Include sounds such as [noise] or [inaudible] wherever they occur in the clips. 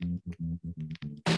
何とか言って。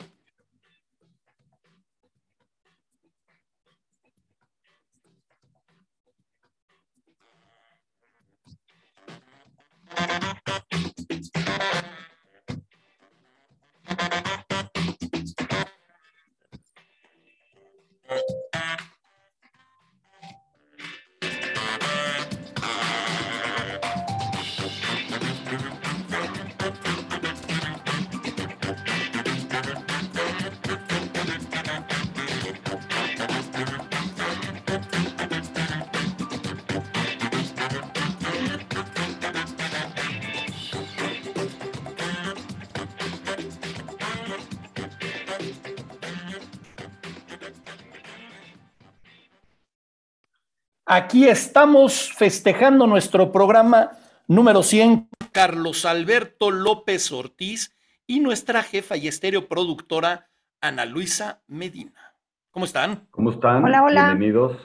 Aquí estamos festejando nuestro programa número 100. Carlos Alberto López Ortiz y nuestra jefa y estéreo productora Ana Luisa Medina. ¿Cómo están? ¿Cómo están? Hola, hola. Bienvenidos.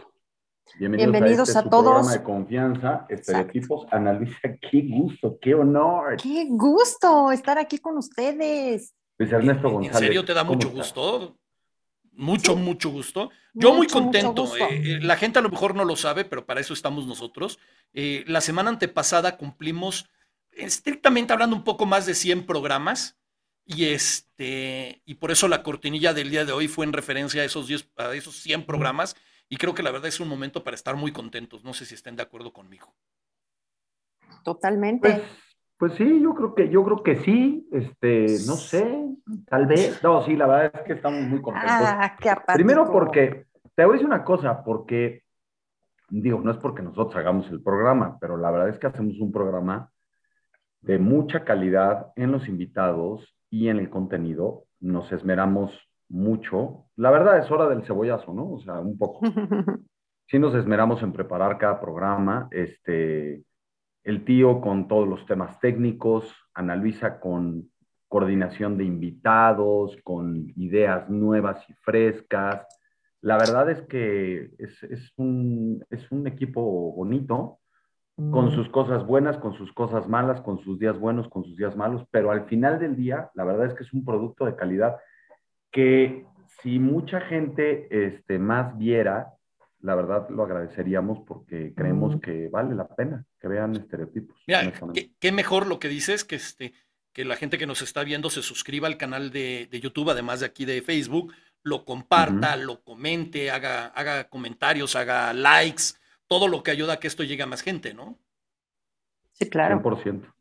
Bienvenidos, a, este, a todos. programa de confianza, estereotipos. Ana Luisa, qué gusto, qué honor. Qué gusto estar aquí con ustedes. Luis Ernesto González. ¿En serio te da mucho gusto? Mucho, mucho gusto. Yo muy Mucho, contento. eh, eh, la gente a lo mejor no lo sabe, pero para eso estamos nosotros. Eh, la semana antepasada cumplimos, estrictamente hablando, un poco más de 100 programas. Y este, y por eso la cortinilla del día de hoy fue en referencia a esos 10, a esos 100 programas. Y creo que la verdad es un momento para estar muy contentos. No sé si estén de acuerdo conmigo. Totalmente. Pues, pues sí, yo creo que, yo creo que sí. Este, no sé, tal vez. No, sí, la verdad es que estamos muy contentos. ah, qué apático. Primero porque, te voy a decir una cosa, porque, digo, no es porque nosotros hagamos el programa, pero la verdad es que hacemos un programa de mucha calidad en los invitados y en el contenido. Nos esmeramos mucho. La verdad es hora del cebollazo, ¿no? O sea, un poco. [laughs] Sí nos esmeramos en preparar cada programa. Este, el tío con todos los temas técnicos, Ana Luisa con coordinación de invitados, con ideas nuevas y frescas. La verdad es que es, es un, es un equipo bonito, con sus cosas buenas, con sus cosas malas, con sus días buenos, con sus días malos, pero al final del día, la verdad es que es un producto de calidad que si mucha gente este, más viera, la verdad lo agradeceríamos porque creemos que vale la pena que vean estereotipos. Mira, qué, qué mejor lo que dices, que, este, que la gente que nos está viendo se suscriba al canal de, de YouTube, además de aquí de Facebook, lo comparta, lo comente, haga, haga comentarios, haga likes, todo lo que ayuda a que esto llegue a más gente, ¿no? Sí, claro. 100%.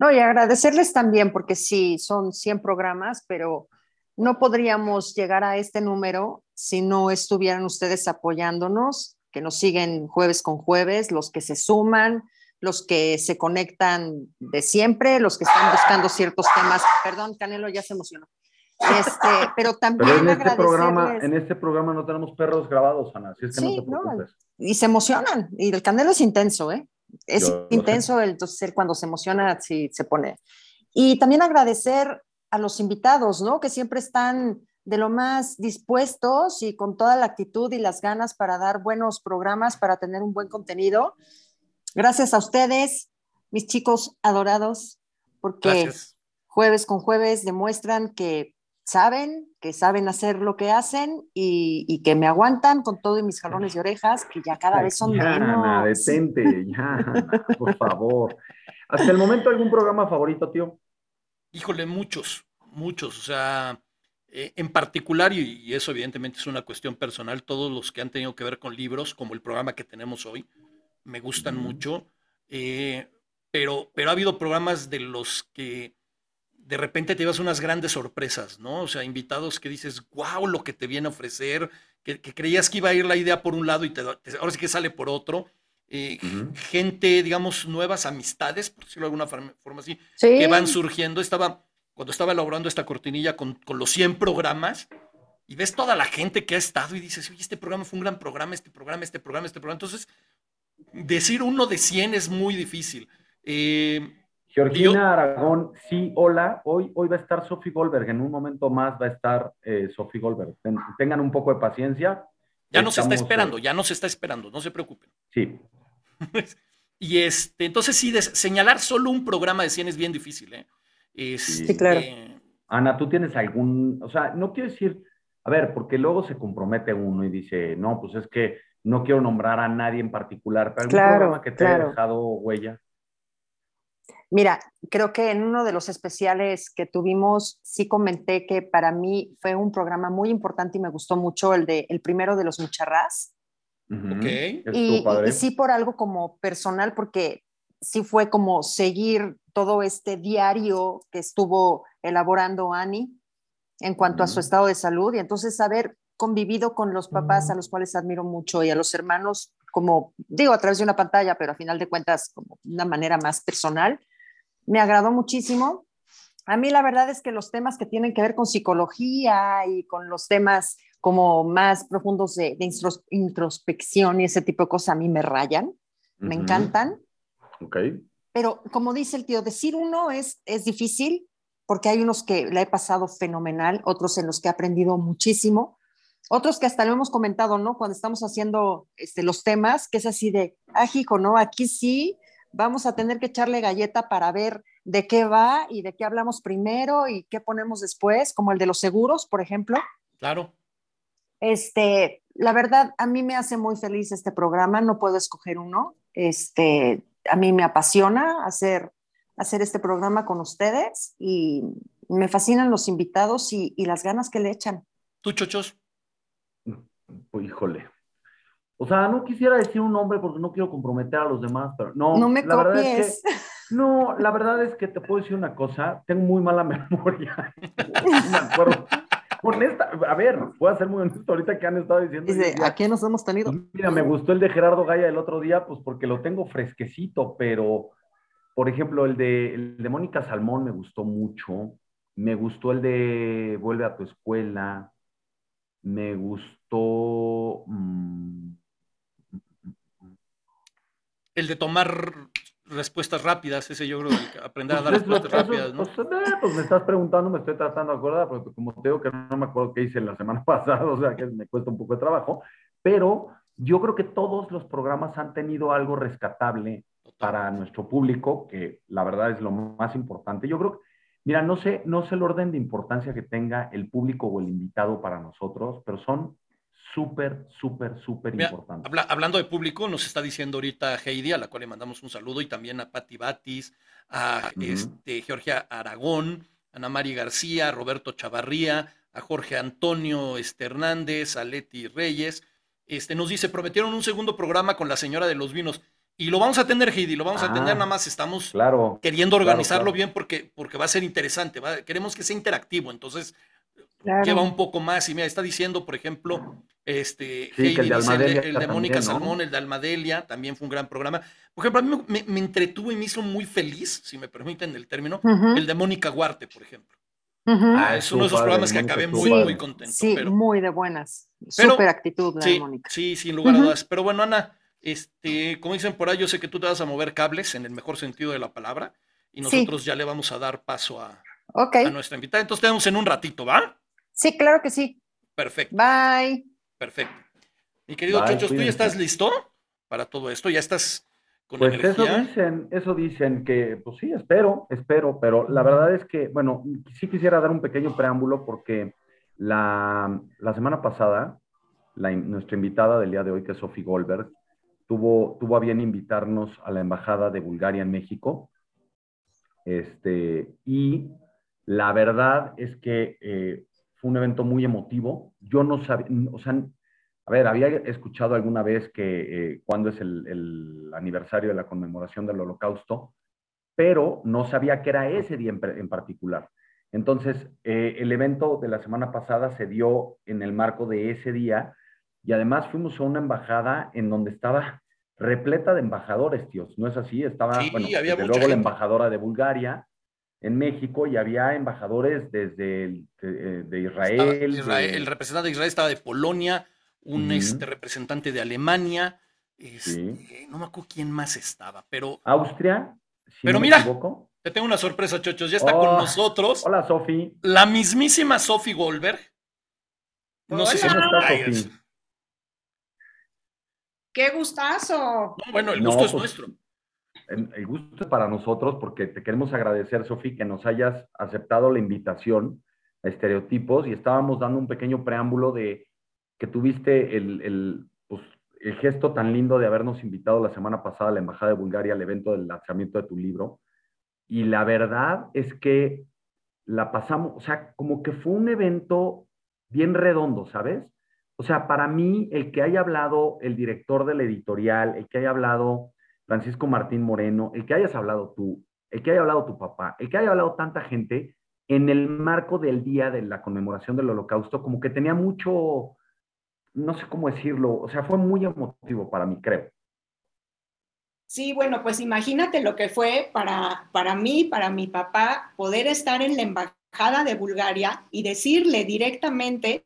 No, y agradecerles también, porque sí, son 100 programas, pero no podríamos llegar a este número si no estuvieran ustedes apoyándonos, que nos siguen jueves con jueves, los que se suman, los que se conectan de siempre, los que están buscando ciertos temas. Perdón, Canelo ya se emocionó. Este, [laughs] pero también Pero en este, programa, en este programa no tenemos perros grabados, Ana, así es que Sí, no te no, preocupes. y se emocionan. Y el Canelo es intenso, ¿eh? Es Yo intenso, el- entonces cuando se emociona, sí se pone. Y también agradecer a los invitados, ¿no? Que siempre están de lo más dispuestos y con toda la actitud y las ganas para dar buenos programas, para tener un buen contenido. Gracias a ustedes, mis chicos adorados, porque Gracias. jueves con jueves demuestran que saben, que saben hacer lo que hacen y, y que me aguantan con todo y mis jalones de orejas, que ya cada vez son ya, Ana, menos. detente, ya, Ana, por favor. Hasta el momento, ¿algún programa favorito, tío? Híjole, muchos, muchos. O sea, eh, en particular, y, y eso evidentemente es una cuestión personal, todos los que han tenido que ver con libros, como el programa que tenemos hoy, me gustan mucho. eh, pero, pero ha habido programas de los que de repente te llevas unas grandes sorpresas, ¿no? O sea, invitados que dices, wow, lo que te viene a ofrecer, que, que creías que iba a ir la idea por un lado y te, ahora sí que sale por otro. eh. Gente, digamos, nuevas amistades, por decirlo de alguna forma, forma así, Sí, que van surgiendo. Estaba, cuando estaba elaborando esta cortinilla con, con los 100 programas, y ves toda la gente que ha estado y dices, oye, este programa fue un gran programa, este programa, este programa, este programa. Entonces, decir uno de 100 es muy difícil. Eh, Georgina Yo- Aragón, sí, hola. Hoy, hoy va a estar Sophie Goldberg. En un momento más va a estar eh, Sophie Goldberg. Ten- tengan un poco de paciencia. ya nos está Estamos, esperando, eh, ya nos está esperando, no se preocupen. sí, [laughs] y este, entonces sí, señalar solo un programa de 100 es bien difícil, ¿eh? Este, Sí, claro. Ana, ¿tú tienes algún, o sea, no quiero decir, a ver, porque luego se compromete uno y dice, no, pues es que no quiero nombrar a nadie en particular, pero algún Claro, programa que te haya claro. dejado huella. Mira, creo que en uno de los especiales que tuvimos, sí comenté que para mí fue un programa muy importante y me gustó mucho el de el primero de los mucharrás. Ujú. Ok. Estuvo Y, y- y sí por algo como personal, porque sí fue como seguir todo este diario que estuvo elaborando Ani en cuanto a su estado de salud y entonces haber convivido con los papás a los cuales admiro mucho y a los hermanos como digo a través de una pantalla, pero a final de cuentas como una manera más personal, me agradó muchísimo. A mí la verdad es que los temas que tienen que ver con psicología y con los temas como más profundos de, introspección y ese tipo de cosas a mí me rayan, me encantan. Ok. Pero como dice el tío, decir uno es, es difícil porque hay unos que la he pasado fenomenal, otros en los que he aprendido muchísimo, otros que hasta lo hemos comentado, ¿no? Cuando estamos haciendo este, los temas, que es así de, ah, hijo, ¿no? Aquí sí vamos a tener que echarle galleta para ver de qué va y de qué hablamos primero y qué ponemos después, como el de los seguros, por ejemplo. Claro. Este, la verdad, a mí me hace muy feliz este programa, no puedo escoger uno. Este, a mí me apasiona hacer, hacer este programa con ustedes y me fascinan los invitados y, y las ganas que le echan. ¿Tú, chochos? Pues, híjole. O sea, no quisiera decir un nombre porque no quiero comprometer a los demás, pero no. No me la verdad es que- copies. [laughs] no, la verdad es que te puedo decir una cosa. Tengo muy mala [laughs] memoria. No me acuerdo. Honesta, a ver, voy a ser muy honesto ahorita que han estado diciendo. Dice, ya- ¿a quién nos hemos tenido? Pues Mira, me gustó el de Gerardo Gaya el otro día, pues porque lo tengo fresquecito, pero, por ejemplo, el de, el de Mónica Salmón me gustó mucho. Me gustó el de Vuelve a tu escuela. Me gustó. mm, El de tomar respuestas rápidas, ese yo creo que aprender a dar pues, eso- respuestas eso- rápidas, ¿no? pues, eh, pues, me estás preguntando, me estoy tratando de acordar, porque como te digo que no me acuerdo qué hice la semana [laughs] pasada, o sea que me cuesta un poco de trabajo, pero yo creo que todos los programas han tenido algo rescatable para nuestro público, que la verdad es lo más importante. Yo creo que, mira, no sé, no sé el orden de importancia que tenga el público o el invitado para nosotros, pero son súper, súper, súper habla- hablando de público, nos está diciendo ahorita Heidi, a la cual le mandamos un saludo, y también a Patti Batis, a este, Georgia Aragón, a Ana Mari García, a Roberto Chavarría, a Jorge Antonio este, Hernández, a Leti Reyes. Este, nos dice, prometieron un segundo programa con la señora de los vinos. Y lo vamos a atender, Heidi, lo vamos a Ah, atender, nada más estamos Claro. queriendo organizarlo claro. bien porque, porque va a ser interesante, va- queremos que sea interactivo, entonces Claro. lleva un poco más. Y mira, está diciendo, por ejemplo, este, Sí, que Heidi el de dice el de, Almadelia el de Mónica también, ¿no? Salmón, el de Almadelia, también fue un gran programa. Por ejemplo, a mí me, me entretuvo y me hizo muy feliz, si me permiten el término, Ujú, el de Mónica Guarte, por ejemplo. ujú. Ah, es uno de esos padre, programas que acabé muy, padre. muy contento. Sí, pero, muy de buenas. Pero- Súper actitud la de sí, Mónica. sí, sin lugar a Ujú. dudas. Pero bueno, Ana, este, como dicen por ahí, yo sé que tú te vas a mover cables en el mejor sentido de la palabra y Sí. nosotros ya le vamos a dar paso a, Ok. a nuestra invitada. Entonces te vemos en un ratito, ¿va? Sí, claro que sí. Perfecto, Bye. Perfecto. Mi querido Bye, Chochos, ¿tú ya estás listo para todo esto? ¿Ya estás con Pues eso dicen, eso dicen que, pues sí, espero, espero, pero la verdad es que, bueno, sí quisiera dar un pequeño preámbulo porque la, la semana pasada, la, nuestra invitada del día de hoy, que es Sophie Goldberg, tuvo, tuvo a bien invitarnos a la Embajada de Bulgaria en México. Este, y la verdad es que eh, fue un evento muy emotivo. Yo no sabía, o sea, a ver, había escuchado alguna vez que eh, cuando es el, el, aniversario de la conmemoración del holocausto, pero no sabía que era ese día en, en particular. Entonces, eh, el evento de la semana pasada se dio en el marco de ese día y además fuimos a una embajada en donde estaba repleta de embajadores, tíos. ¿No es así? Estaba, Sí, bueno, había desde luego la embajadora de Bulgaria en México y había embajadores desde el, de, Israel, Israel- de- El representante de Israel estaba de Polonia, un este, representante de Alemania, este, Sí. no me acuerdo quién más estaba, pero Austria, si Pero no me mira. equivoco. te tengo una sorpresa, Chochos. Ya está Oh, con nosotros Hola, Sofi. la mismísima Sophie Goldberg. No sé si ¿Cómo estás, Ay, Sofi? es- ¡Qué gustazo! No, bueno, el No, gusto es pues, nuestro. El gusto para nosotros porque te queremos agradecer, Sofi, que nos hayas aceptado la invitación a Estereotipos y estábamos dando un pequeño preámbulo de que tuviste el, el, pues, el gesto tan lindo de habernos invitado la semana pasada a la Embajada de Bulgaria al evento del lanzamiento de tu libro. Y la verdad es que la pasamos, o sea, como que fue un evento bien redondo, ¿sabes? O sea, para mí, el que haya hablado el director de la editorial, el que haya hablado Francisco Martín Moreno, el que hayas hablado tú, el que haya hablado tu papá, el que haya hablado tanta gente en el marco del día de la conmemoración del holocausto, como que tenía mucho, no sé cómo decirlo, o sea, fue muy emotivo para mí, creo. Sí, bueno, pues imagínate lo que fue para, para mí, para mi papá, poder estar en la embajada de Bulgaria y decirle directamente,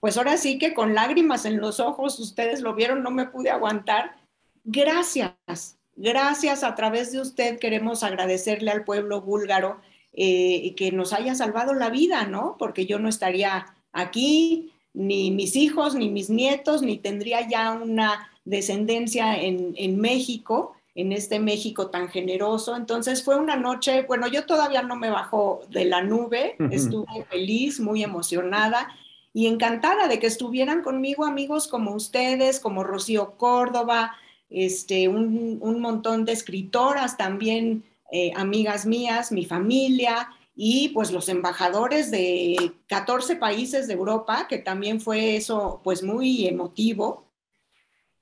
pues ahora sí que con lágrimas en los ojos, ustedes lo vieron, no me pude aguantar. Gracias, gracias a través de usted queremos agradecerle al pueblo búlgaro eh, que nos haya salvado la vida, ¿no? Porque yo no estaría aquí, ni mis hijos, ni mis nietos, ni tendría ya una descendencia en, en México en este México tan generoso. Entonces fue una noche, bueno, yo todavía no me bajo de la nube, estuve feliz, muy emocionada y encantada de que estuvieran conmigo amigos como ustedes, como Rocío Córdoba, este, un, montón de escritoras también, eh, amigas mías, mi familia y pues los embajadores de 14 países de Europa, que también fue eso pues muy emotivo.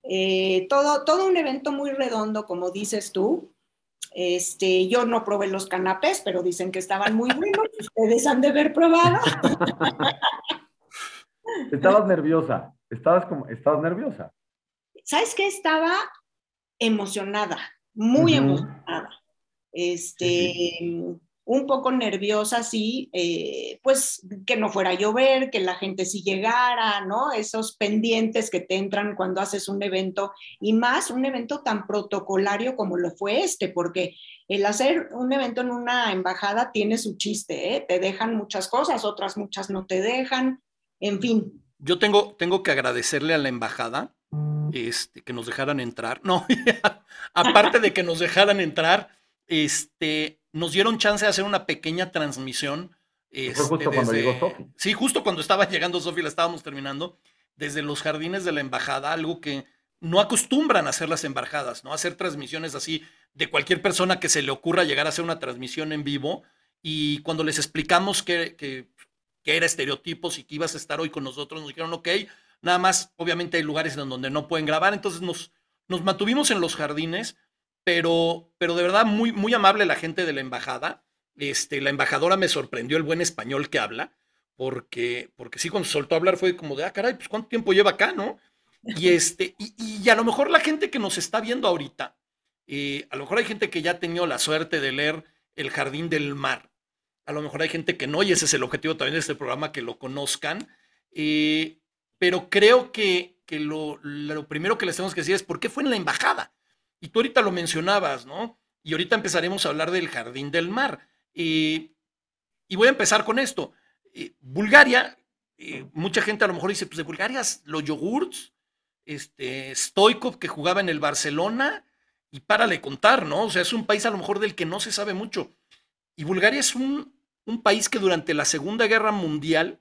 Eh, todo, todo un evento muy redondo, como dices tú. Este, yo no probé los canapés, pero dicen que estaban muy buenos. [laughs] Ustedes han de haber probado. Estabas nerviosa. Estabas como, estabas nerviosa. ¿Sabes qué? Estaba emocionada, muy emocionada. Este, un poco nerviosa, sí, eh, pues que no fuera a llover, que la gente sí llegara, ¿no? Esos pendientes que te entran cuando haces un evento y más un evento tan protocolario como lo fue este, porque el hacer un evento en una embajada tiene su chiste, ¿eh? Te dejan muchas cosas, otras muchas no te dejan, en fin. Yo tengo, tengo que agradecerle a la embajada este, que nos dejaran entrar. [laughs] No, aparte de que nos dejaran entrar, este, nos dieron chance de hacer una pequeña transmisión. Fue justo este, cuando llegó Sofi. Sí, justo cuando estaba llegando Sofi, la estábamos terminando, desde los jardines de la embajada, algo que no acostumbran a hacer las embajadas, ¿no? Hacer transmisiones así de cualquier persona que se le ocurra llegar a hacer una transmisión en vivo. Y cuando les explicamos que, que, que era estereotipos y que ibas a estar hoy con nosotros, nos dijeron, ok, nada más, obviamente hay lugares en donde no pueden grabar, entonces nos, nos mantuvimos en los jardines pero, pero de verdad muy, muy amable la gente de la embajada. Este, la embajadora me sorprendió el buen español que habla, porque, porque sí, cuando soltó a hablar fue como de, ah, caray, pues cuánto tiempo lleva acá, ¿no? Y, [laughs] este, y, y a lo mejor la gente que nos está viendo ahorita, eh, a lo mejor hay gente que ya ha tenido la suerte de leer El Jardín del Mar. A lo mejor hay gente que no, y ese es el objetivo también de este programa, que lo conozcan. Eh, pero creo que, que lo, primero que les tenemos que decir es por qué fue en la embajada. Y tú ahorita lo mencionabas, ¿no? Y ahorita empezaremos a hablar del jardín del mar. y voy a empezar con esto. Bulgaria, mucha gente a lo mejor dice, pues de Bulgaria, los yogurts, este, Stoikov que jugaba en el Barcelona, y párale contar, ¿no? O sea, es un país a lo mejor del que no se sabe mucho. Y Bulgaria es un, un país que durante la Segunda Guerra Mundial,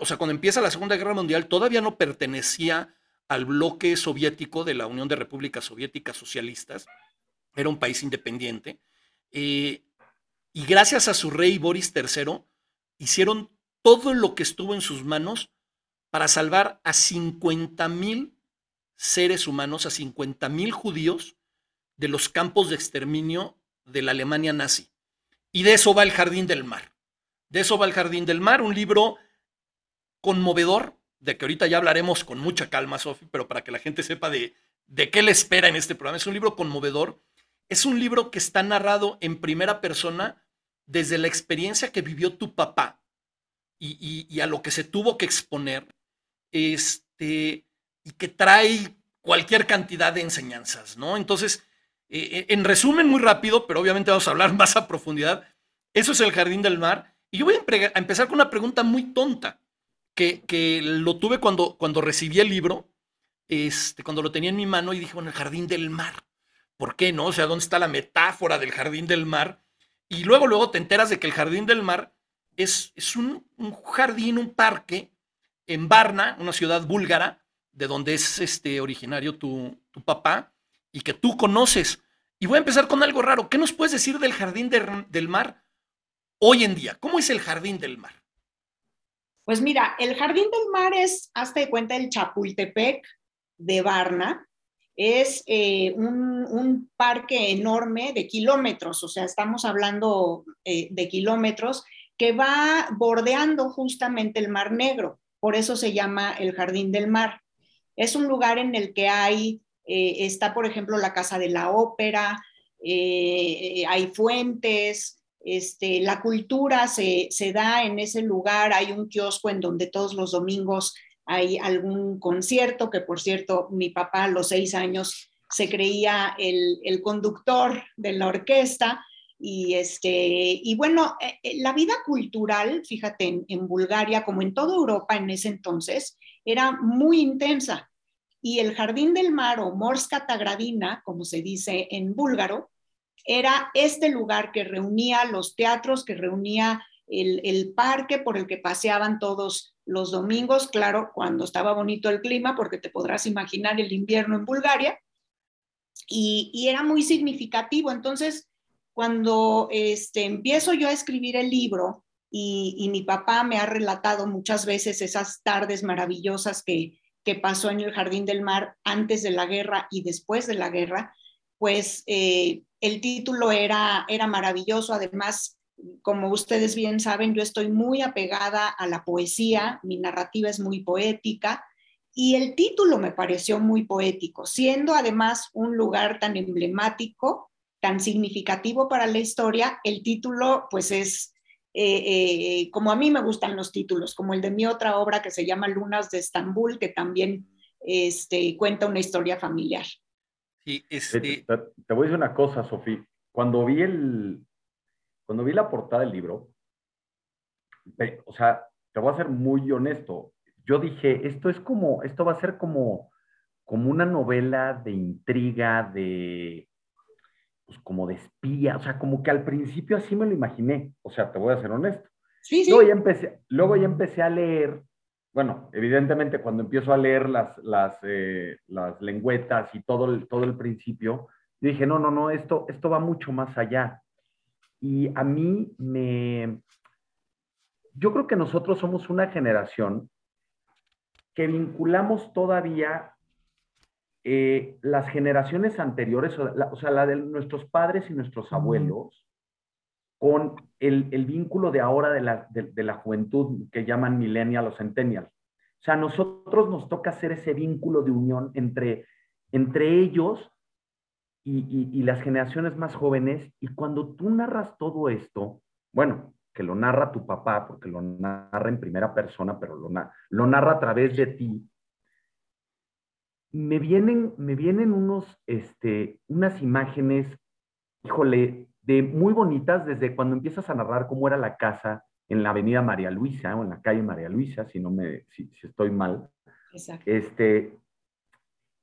o sea, cuando empieza la Segunda Guerra Mundial, todavía no pertenecía al bloque soviético de la Unión de Repúblicas Soviéticas Socialistas. Era un país independiente. Eh, y gracias a su rey Boris III, hicieron todo lo que estuvo en sus manos para salvar a 50 mil seres humanos, a 50 mil judíos de los campos de exterminio de la Alemania nazi. Y de eso va El Jardín del Mar. De eso va El Jardín del Mar, un libro conmovedor, de que ahorita ya hablaremos con mucha calma, Sofi, pero para que la gente sepa de, de qué le espera en este programa. Es un libro conmovedor. Es un libro que está narrado en primera persona desde la experiencia que vivió tu papá y, a lo que se tuvo que exponer, este, y que trae cualquier cantidad de enseñanzas, ¿no? Entonces, eh, eh, en resumen, muy rápido, pero obviamente vamos a hablar [laughs] más a profundidad, eso es el Jardín del Mar. Y yo voy a empezar con una pregunta muy tonta que, lo tuve cuando, cuando recibí el libro, este, cuando lo tenía en mi mano y dije, bueno, el jardín del mar. ¿por qué no? O sea, ¿dónde está la metáfora del jardín del mar? Y luego, luego te enteras de que el jardín del mar es, es un, un jardín, un parque en Varna, una ciudad búlgara, de donde es este, originario tu, tu papá, y que tú conoces. Y voy a empezar con algo raro. ¿Qué nos puedes decir del jardín de, del mar hoy en día? ¿Cómo es el jardín del mar? Pues mira, el jardín del mar es, hasta de cuenta, el Chapultepec de Varna. Es eh, un, parque enorme de kilómetros, o sea, estamos hablando eh, de kilómetros, que va bordeando justamente el Mar Negro. Por eso se llama el Jardín del Mar. Es un lugar en el que hay, eh, está, por ejemplo, la Casa de la Ópera, hay fuentes, este, la cultura se, se, da en ese lugar, hay un kiosco en donde todos los domingos hay algún concierto, que por cierto, mi papá a los seis años se creía el, conductor de la orquesta. Y, este, y bueno, eh, eh, la vida cultural, fíjate, en, en Bulgaria, como en toda Europa en ese entonces, era muy intensa. Y el Jardín del Mar o Morska Tagradina, como se dice en búlgaro, era este lugar que reunía los teatros, que reunía el, el, parque por el que paseaban todos los domingos, claro, cuando estaba bonito el clima, porque te podrás imaginar el invierno en Bulgaria, y, y era muy significativo. Entonces, cuando este, empiezo yo a escribir el libro, y, y, mi papá me ha relatado muchas veces esas tardes maravillosas que, que pasó en el Jardín del Mar antes de la guerra y después de la guerra, pues eh, el título era, era maravilloso. Además, como ustedes bien saben, yo estoy muy apegada a la poesía, mi narrativa es muy poética y el título me pareció muy poético, siendo además un lugar tan emblemático, tan significativo para la historia, el título pues es eh, eh, como a mí me gustan los títulos, como el de mi otra obra que se llama Lunas de Estambul, que también este, cuenta una historia familiar. Sí, este... te, te, voy a decir una cosa, Sofía. Cuando vi el, cuando vi la portada del libro, o sea, te voy a ser muy honesto. Yo dije, esto es como, esto va a ser como, como una novela de intriga, de, pues como de espía, o sea, como que al principio así me lo imaginé. O sea, te voy a ser honesto. Sí, sí. Luego ya empecé, luego ya empecé a leer bueno, evidentemente cuando empiezo a leer las, las, eh, las lengüetas y todo el, todo el principio, yo dije, no, no, no, esto, esto va mucho más allá. Y a mí me... Yo creo que nosotros somos una generación que vinculamos todavía eh, las generaciones anteriores, o, la, o, sea, la de nuestros padres y nuestros abuelos, con el, el, vínculo de ahora de la, de, la juventud que llaman millennial o centennial. O sea, a nosotros nos toca hacer ese vínculo de unión entre, entre ellos y, y, y, las generaciones más jóvenes. Y cuando tú narras todo esto, bueno, que lo narra tu papá, porque lo narra en primera persona, pero lo, lo narra a través de ti, me vienen, me vienen unos, este, unas imágenes, híjole, de muy bonitas desde cuando empiezas a narrar cómo era la casa en la avenida María Luisa o en la calle María Luisa, si no me, si, si estoy mal. Exacto. Este,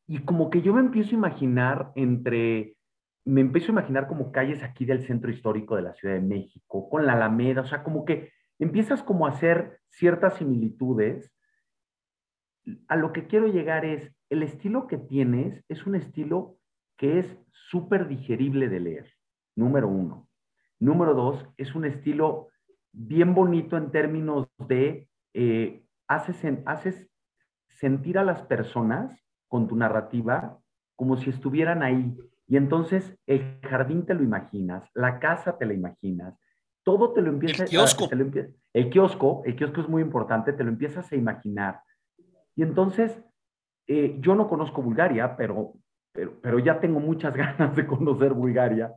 y como que yo me empiezo a imaginar entre, me empiezo a imaginar como calles aquí del centro histórico de la Ciudad de México, con la Alameda, o sea, como que empiezas como a hacer ciertas similitudes. A lo que quiero llegar es, el estilo que tienes es un estilo que es súper digerible de leer número uno. Número dos, es un estilo bien bonito en términos de, eh, haces, en, haces sentir a las personas con tu narrativa como si estuvieran ahí. Y entonces el jardín te lo imaginas, la casa te la imaginas, todo te lo empiezas el kiosco. A, te lo empie el kiosco, el kiosco es muy importante, te lo empiezas a imaginar. Y entonces, eh, yo no conozco Bulgaria, pero, pero, pero ya tengo muchas [laughs] ganas de conocer Bulgaria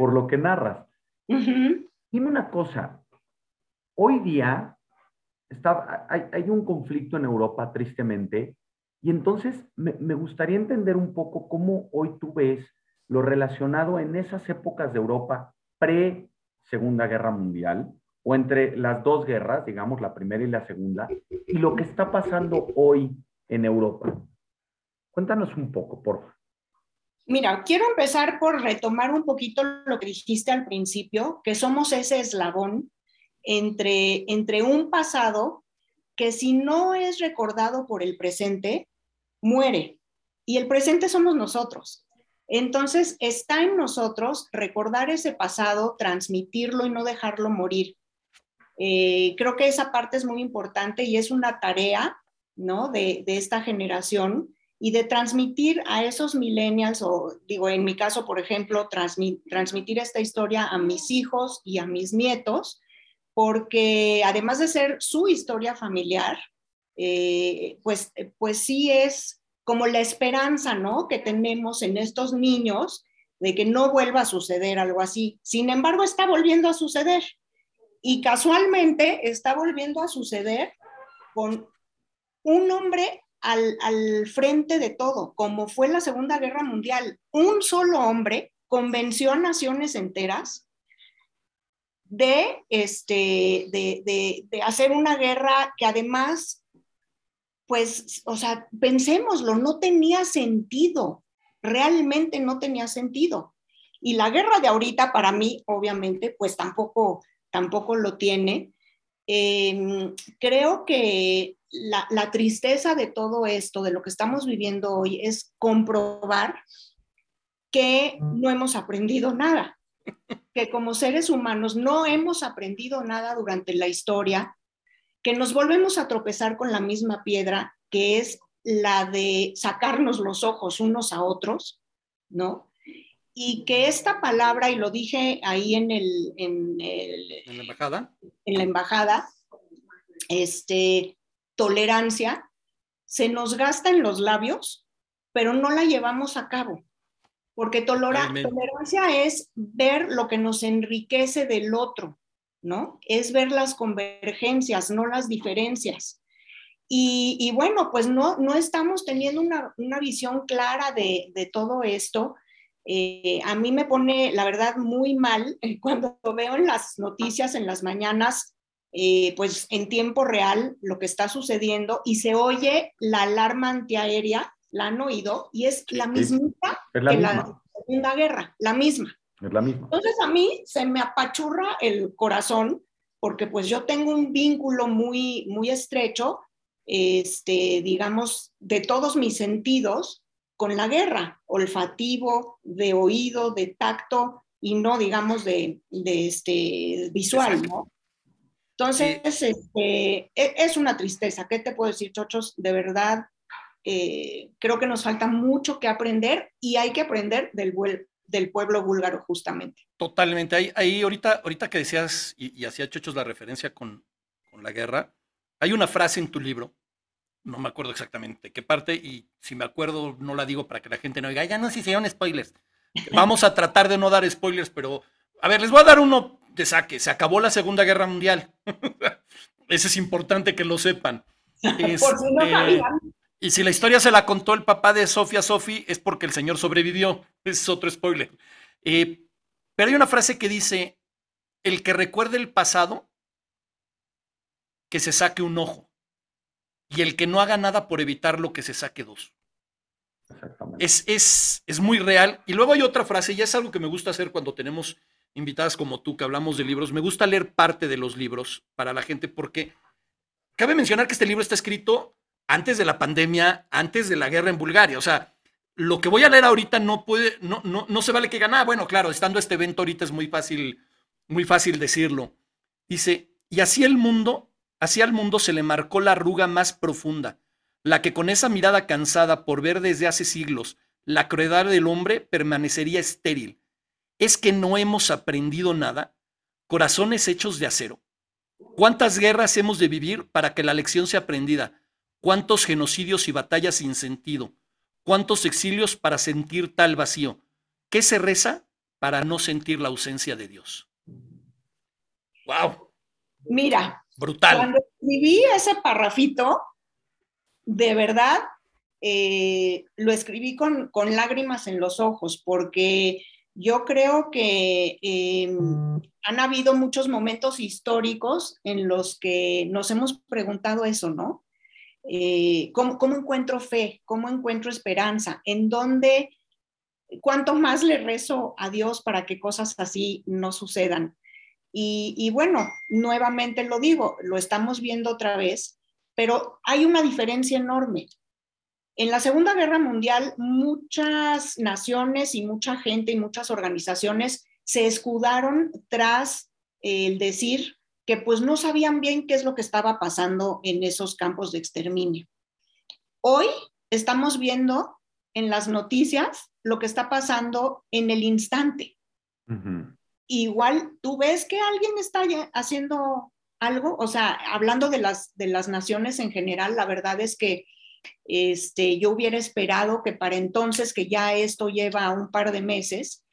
por lo que narras. Uh -huh. Dime una cosa, hoy día está, hay, hay, un conflicto en Europa, tristemente, y entonces me, me, gustaría entender un poco cómo hoy tú ves lo relacionado en esas épocas de Europa pre-Segunda Guerra Mundial, o entre las dos guerras, digamos, la primera y la segunda, y lo que está pasando hoy en Europa. Cuéntanos un poco, por favor. Mira, quiero empezar por retomar un poquito lo que dijiste al principio, que somos ese eslabón entre, entre un pasado que si no es recordado por el presente, muere. Y el presente somos nosotros. Entonces, está en nosotros recordar ese pasado, transmitirlo y no dejarlo morir. Eh, creo que esa parte es muy importante y es una tarea, ¿no? De, esta generación y de transmitir a esos millennials, o digo, en mi caso, por ejemplo, transmitir esta historia a mis hijos y a mis nietos, porque además de ser su historia familiar, eh, pues, pues sí es como la esperanza, ¿no? Que tenemos en estos niños de que no vuelva a suceder algo así. Sin embargo, está volviendo a suceder. Y casualmente está volviendo a suceder con un hombre al, al, frente de todo, como fue la Segunda Guerra Mundial. Un solo hombre convenció a naciones enteras de, este, de, de, hacer una guerra que además, pues, o sea, pensémoslo, no tenía sentido, realmente no tenía sentido. Y la guerra de ahorita para mí, obviamente, pues tampoco tampoco lo tiene. Em, creo que la, la, tristeza de todo esto, de lo que estamos viviendo hoy, es comprobar que no hemos aprendido nada, que como seres humanos no hemos aprendido nada durante la historia, que nos volvemos a tropezar con la misma piedra, que es la de sacarnos los ojos unos a otros, ¿no? y que esta palabra, y lo dije ahí en, el, en, la embajada, en la embajada, este, tolerancia, se nos gasta en los labios, pero no la llevamos a cabo. Porque tolerancia es ver lo que nos enriquece del otro, ¿no? Es ver las convergencias, no las diferencias. Y, y bueno, pues no, no estamos teniendo una, una visión clara de, de todo esto eh, a mí me pone, la verdad, muy mal [laughs] cuando veo en las noticias en las mañanas, eh, pues en tiempo real, lo que está sucediendo y se oye la alarma antiaérea, la han oído, y es la mismita que la Segunda Guerra, la misma. Es la misma. Entonces a mí se me apachurra el corazón porque pues yo tengo un vínculo muy, muy estrecho, este, digamos, de todos mis sentidos con la guerra, olfativo, de oído, de tacto y no, digamos, de, este, visual, ¿no? Entonces, este, e, es una tristeza. ¿Qué te puedo decir, chochos? De verdad, eh, creo que nos falta mucho que aprender y hay que aprender del, del pueblo búlgaro, justamente. Totalmente. Ahí, ahí ahorita, ahorita que decías y, y hacía chochos la referencia con, con la guerra, hay una frase en tu libro no me acuerdo exactamente qué parte, y si me acuerdo no la digo para que la gente no diga, ya no se hicieron spoilers. [laughs] Vamos a tratar de no dar spoilers, pero a ver, les voy a dar uno saque. Se acabó la Segunda Guerra Mundial. [laughs] Ese es importante que lo sepan. [laughs] Este, y si la historia se la contó el papá de Sofía Sofi, es porque el señor sobrevivió. Ese es otro spoiler. Eh, pero hay una frase que dice, el que recuerde el pasado, que se saque un ojo y el que no haga nada por evitar lo que se saque dos. Es, es, es, muy real. Y luego hay otra frase, y es algo que me gusta hacer cuando tenemos invitadas como tú, que hablamos de libros. Me gusta leer parte de los libros para la gente, porque cabe mencionar que este libro está escrito antes de la pandemia, antes de la guerra en Bulgaria. O sea, lo que voy a leer ahorita no puede, no, no, no se vale que gane. Ah, bueno, claro, estando este evento ahorita es muy fácil, muy fácil decirlo. Dice, y así el mundo Así al mundo se le marcó la arruga más profunda, la que con esa mirada cansada por ver desde hace siglos la crueldad del hombre permanecería estéril. ¿Es que no hemos aprendido nada? Corazones hechos de acero. ¿Cuántas guerras hemos de vivir para que la lección sea aprendida? ¿Cuántos genocidios y batallas sin sentido? ¿Cuántos exilios para sentir tal vacío? ¿Qué se reza para no sentir la ausencia de Dios? ¡Wow! Mira, Brutal. Cuando escribí ese parrafito, de verdad, eh, lo escribí con, con, lágrimas en los ojos, porque yo creo que eh, han habido muchos momentos históricos en los que nos hemos preguntado eso, ¿no? Eh, ¿cómo, ¿cómo, encuentro fe? ¿Cómo encuentro esperanza? ¿En dónde ¿Cuánto más le rezo a Dios para que cosas así no sucedan? Y, y, bueno, nuevamente lo digo, lo estamos viendo otra vez, pero hay una diferencia enorme. En la Segunda Guerra Mundial, muchas naciones y mucha gente y muchas organizaciones se escudaron tras el decir que pues no sabían bien qué es lo que estaba pasando en esos campos de exterminio. Hoy estamos viendo en las noticias lo que está pasando en el instante. Igual tú ves que alguien está haciendo algo, o sea, hablando de las, de las naciones en general, la verdad es que este, yo hubiera esperado que para entonces, que ya esto lleva un par de meses,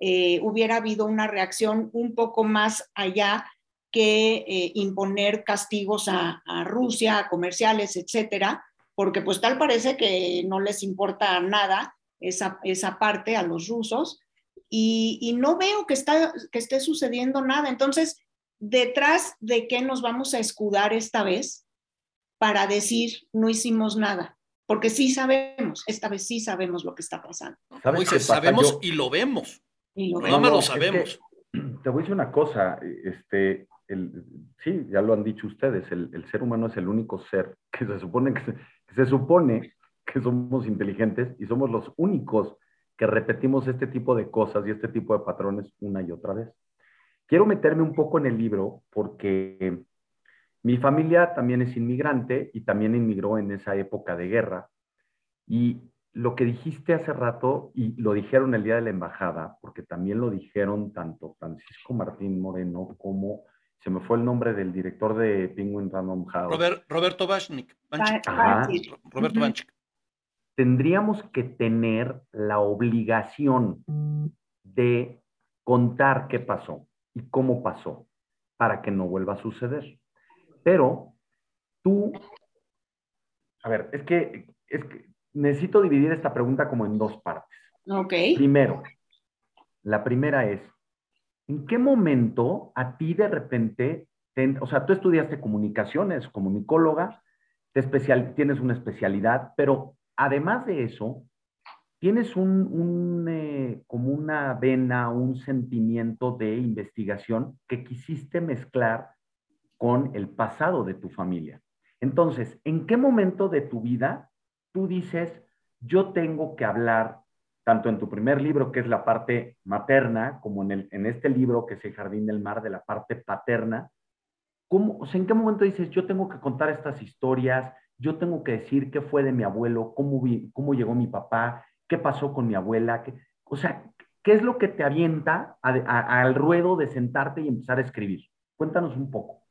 eh, hubiera habido una reacción un poco más allá que eh, imponer castigos a, Rusia, a comerciales, etcétera, porque pues tal parece que no les importa nada esa, esa parte a los rusos y, y, no veo que, está, que esté sucediendo nada. Entonces, detrás de qué nos vamos a escudar esta vez para decir no hicimos nada, porque sí sabemos, esta vez sí sabemos lo que está pasando. sabemos y lo vemos. Y lo no, me lo sabemos. te voy a decir una cosa, este, el, sí, ya lo han dicho ustedes, el, el, ser humano es el único ser que se supone que se, que se supone que somos inteligentes y somos los únicos que repetimos este tipo de cosas y este tipo de patrones una y otra vez. Quiero meterme un poco en el libro porque mi familia también es inmigrante y también inmigró en esa época de guerra. Y lo que dijiste hace rato, y lo dijeron el día de la embajada, porque también lo dijeron tanto Francisco Martín Moreno como, se me fue el nombre del director de Penguin Random House. Roberto Bachnik. Roberto Banchik. Tendríamos que tener la obligación de contar qué pasó y cómo pasó para que no vuelva a suceder. Pero tú, a ver, es que, es que necesito dividir esta pregunta como en dos partes. Ok. Primero, la primera es, ¿en qué momento a ti de repente, o sea, tú estudiaste comunicaciones, comunicóloga, te especial, tienes una especialidad, pero además de eso, tienes un, un eh, como una vena, un sentimiento de investigación que quisiste mezclar con el pasado de tu familia. Entonces, ¿en qué momento de tu vida tú dices, yo tengo que hablar, tanto en tu primer libro, que es la parte materna, como en, el, en este libro, que es El Jardín del Mar, de la parte paterna? ¿Cómo, o sea, ¿En qué momento dices, yo tengo que contar estas historias, yo tengo que decir qué fue de mi abuelo, cómo, vi, cómo llegó mi papá, qué pasó con mi abuela? Qué, o sea, ¿qué es lo que te avienta al ruedo de sentarte y empezar a escribir? Cuéntanos un poco.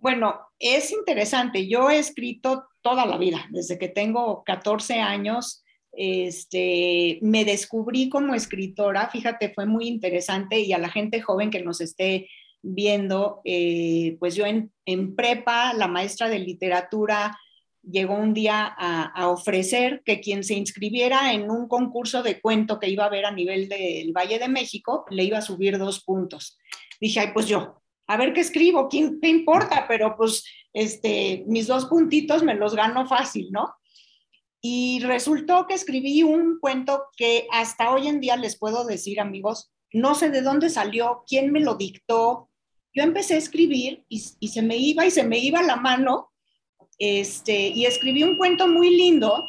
Bueno, es interesante. Yo he escrito toda la vida, desde que tengo 14 años. Este, me descubrí como escritora, fíjate, fue muy interesante y a la gente joven que nos esté viendo, eh, pues yo en, prepa, la maestra de literatura llegó un día a, a, ofrecer que quien se inscribiera en un concurso de cuento que iba a haber a nivel del Valle de México, le iba a subir dos puntos. Dije, ay, pues yo, a ver qué escribo, ¿quién te importa? Pero pues este, mis dos puntitos me los gano fácil, ¿no? Y resultó que escribí un cuento que hasta hoy en día les puedo decir, amigos, no sé de dónde salió, quién me lo dictó. Yo empecé a escribir y, y se me iba y se me iba la mano, este, y escribí un cuento muy lindo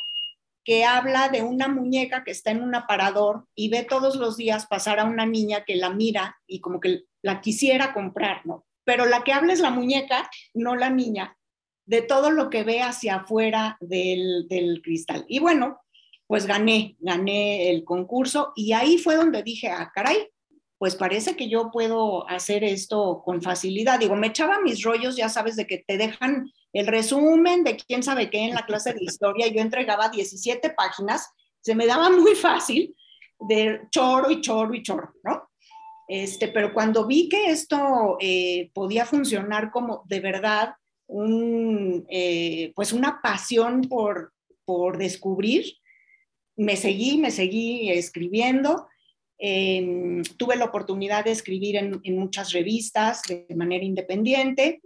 que habla de una muñeca que está en un aparador y ve todos los días pasar a una niña que la mira y como que la quisiera comprar, ¿no? Pero la que habla es la muñeca, no la niña, de todo lo que ve hacia afuera del, del cristal. Y bueno, pues gané, gané el concurso y ahí fue donde dije, ah, caray, pues parece que yo puedo hacer esto con facilidad. Digo, me echaba mis rollos, ya sabes, de que te dejan el resumen de quién sabe qué en la clase de historia. Yo entregaba 17 páginas, se me daba muy fácil de choro y choro y choro, ¿no? Este, pero cuando vi que esto eh, podía funcionar como de verdad un, eh, pues una pasión por, por descubrir, me seguí, me seguí escribiendo. Em, tuve la oportunidad de escribir en, en, muchas revistas de manera independiente.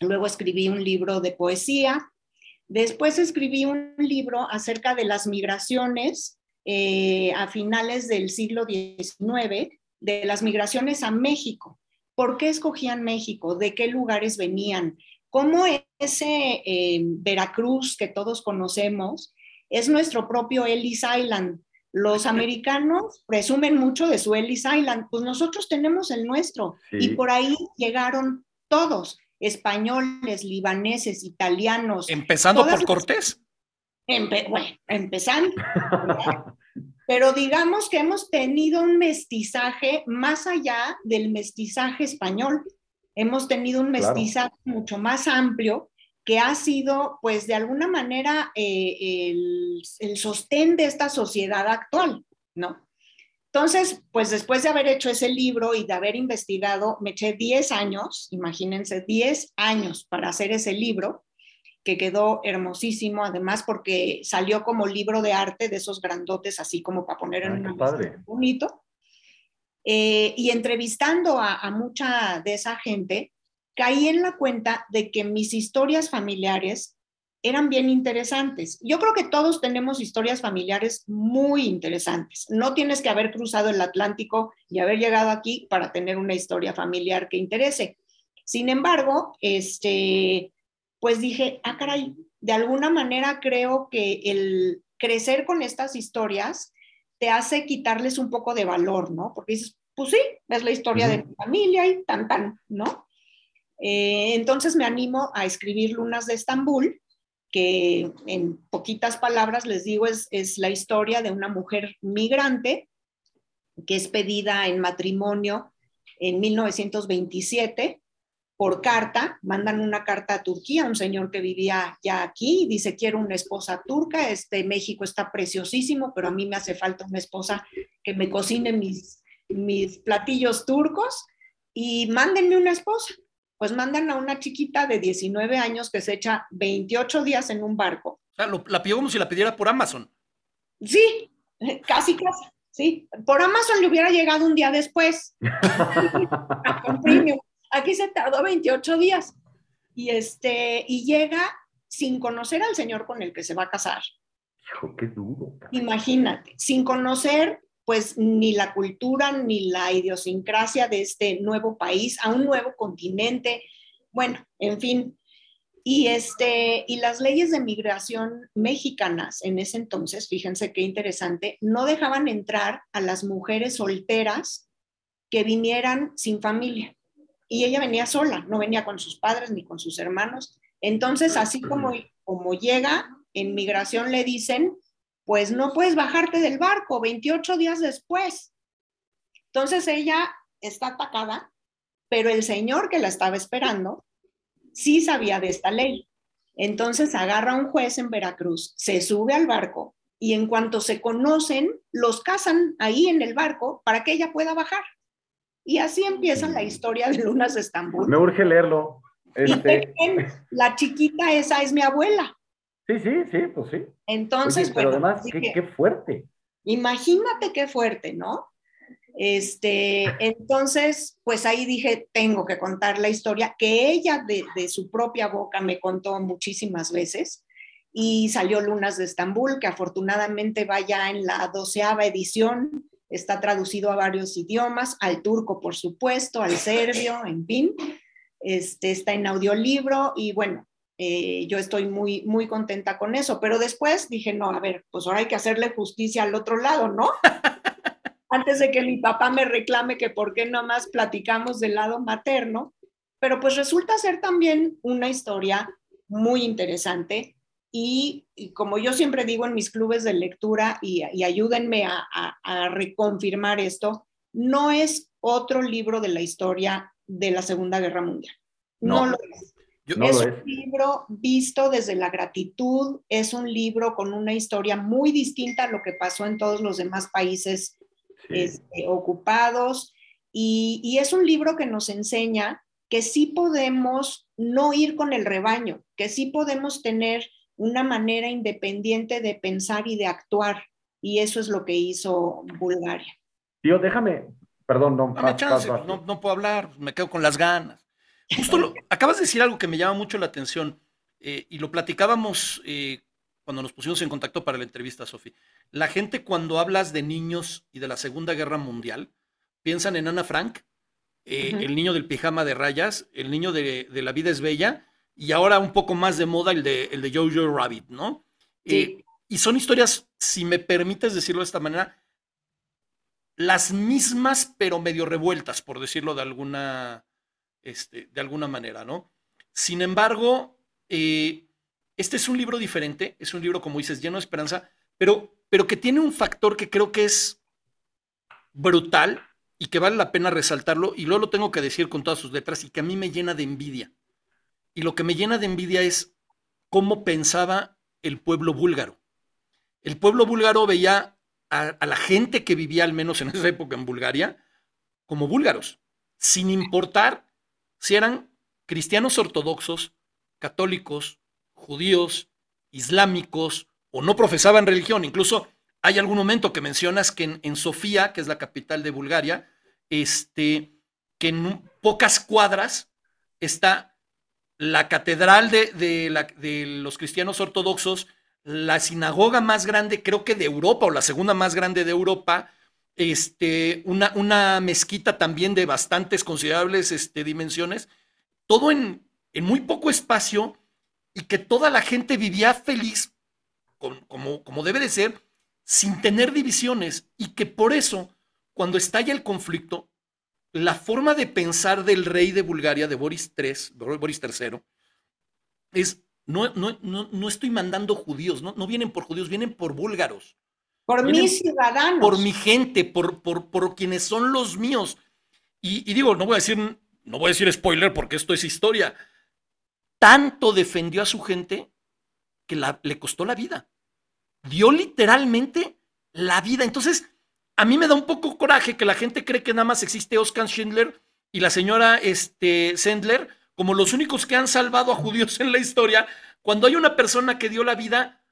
Luego escribí un libro de poesía. Después escribí un libro acerca de las migraciones eh, a finales del siglo XIX de las migraciones a México. ¿Por qué escogían México? ¿De qué lugares venían? ¿Cómo ese eh, Veracruz que todos conocemos es nuestro propio Ellis Island? Los americanos presumen mucho de su Ellis Island, pues nosotros tenemos el nuestro. Y por ahí llegaron todos, españoles, libaneses, italianos. Empezando por Cortés. bueno, empezando. Pero digamos que hemos tenido un mestizaje más allá del mestizaje español. Hemos tenido un mestizaje mucho más amplio que ha sido, pues, de alguna manera eh, el, el, sostén de esta sociedad actual, ¿no? Entonces, pues después de haber hecho ese libro y de haber investigado, me eché 10 años, imagínense, 10 años para hacer ese libro que quedó hermosísimo, además porque salió como libro de arte de esos grandotes, así como para poner en un padre. bonito. Eh, y entrevistando a, a, mucha de esa gente, caí en la cuenta de que mis historias familiares eran bien interesantes. Yo creo que todos tenemos historias familiares muy interesantes. No tienes que haber cruzado el Atlántico y haber llegado aquí para tener una historia familiar que interese. Sin embargo, este, pues dije, ah, caray, de alguna manera creo que el crecer con estas historias te hace quitarles un poco de valor, ¿no? Porque dices, pues sí, es la historia de mi familia y tan, tan, ¿no? Eh, entonces me animo a escribir Lunas de Estambul, que en poquitas palabras les digo es, es la historia de una mujer migrante que es pedida en matrimonio en 1927 por carta, mandan una carta a Turquía, un señor que vivía ya aquí, dice, quiero una esposa turca, este México está preciosísimo, pero a mí me hace falta una esposa que me cocine mis, mis platillos turcos y mándenme una esposa. Pues mandan a una chiquita de 19 años que se echa 28 días en un barco. O sea, la pidió como si la pidiera por Amazon. Sí, casi, casi, sí. Por Amazon le hubiera llegado un día después. [laughs] Aquí se tardó 28 días y, este, y llega sin conocer al señor con el que se va a casar. Hijo, qué duro. Imagínate, sin conocer pues ni la cultura ni la idiosincrasia de este nuevo país, a un nuevo continente, bueno, en fin. Y, este, y las leyes de migración mexicanas en ese entonces, fíjense qué interesante, no dejaban entrar a las mujeres solteras que vinieran sin familia y ella venía sola, no venía con sus padres ni con sus hermanos. Entonces, así como, como llega, en migración le dicen, pues no puedes bajarte del barco 28 días después. Entonces ella está atacada, pero el señor que la estaba esperando sí sabía de esta ley. Entonces agarra a un juez en Veracruz, se sube al barco y en cuanto se conocen, los casan ahí en el barco para que ella pueda bajar. Y así empieza la historia de Lunas de Estambul. Me urge leerlo. Este... [laughs] la chiquita esa es mi abuela. Sí, sí, sí, pues sí. Entonces, pero además, qué, fuerte. Imagínate qué fuerte, ¿no? Este, entonces, pues ahí dije, tengo que contar la historia que ella de, de, su propia boca me contó muchísimas veces y salió Lunas de Estambul, que afortunadamente va ya en la doceava edición está traducido a varios idiomas, al turco, por supuesto, al serbio, en fin. Este, está en audiolibro y bueno, eh, yo estoy muy, muy contenta con eso, pero después dije, no, a ver, pues ahora hay que hacerle justicia al otro lado, ¿no? [laughs] Antes de que mi papá me reclame que por qué nomás platicamos del lado materno, pero pues resulta ser también una historia muy interesante y, como yo siempre digo en mis clubes de lectura, y, ayúdenme a, reconfirmar esto, no es otro libro de la historia de la Segunda Guerra Mundial. No, lo es. Es un libro visto desde la gratitud, es un libro con una historia muy distinta a lo que pasó en todos los demás países este, ocupados. Y, y, es un libro que nos enseña que sí podemos no ir con el rebaño, que sí podemos tener una manera independiente de pensar y de actuar. Y eso es lo que hizo Bulgaria. Tío, déjame, perdón, no, no, puedo hablar, me quedo con las ganas. Justo lo, acabas de decir algo que me llama mucho la atención eh, y lo platicábamos eh, cuando nos pusimos en contacto para la entrevista, Sofi. La gente cuando hablas de niños y de la Segunda Guerra Mundial, piensan en Ana Frank, eh, el niño del pijama de rayas, el niño de, La vida es bella, y ahora un poco más de moda el de, el de Jojo Rabbit, ¿no? Sí. Y son historias, si me permites decirlo de esta manera, las mismas, pero medio revueltas, por decirlo de alguna, este, de alguna manera, ¿no? Sin embargo, eh, este es un libro diferente, es un libro, como dices, lleno de esperanza, pero, pero que tiene un factor que creo que es brutal y que vale la pena resaltarlo, y luego lo tengo que decir con todas sus letras, y que a mí me llena de envidia. Y lo que me llena de envidia es cómo pensaba el pueblo búlgaro. El pueblo búlgaro veía a, la gente que vivía, al menos en esa época en Bulgaria, como búlgaros, sin importar si eran cristianos ortodoxos, católicos, judíos, islámicos o no profesaban religión. Incluso hay algún momento que mencionas que en, Sofía, que es la capital de Bulgaria, este, que en pocas cuadras está la catedral de, de los cristianos ortodoxos, la sinagoga más grande, creo que de Europa, o la segunda más grande de Europa, este, una, una mezquita también de bastantes considerables este, dimensiones, todo en, en, muy poco espacio y que toda la gente vivía feliz, como, como debe de ser, sin tener divisiones y que por eso, cuando estalla el conflicto, la forma de pensar del rey de Bulgaria, de Boris III, Boris es no, no, no, estoy mandando judíos, no, no vienen por judíos, vienen por búlgaros. Por mis ciudadanos. Por mi gente, por, por, por quienes son los míos. Y, digo, no voy a decir, no voy a decir spoiler porque esto es historia. Tanto defendió a su gente que le costó la vida. Dio literalmente la vida. Entonces, a mí me da un poco coraje que la gente cree que nada más existe Oscar Schindler y la señora este, Sendler como los únicos que han salvado a judíos en la historia, cuando hay una persona que dio la vida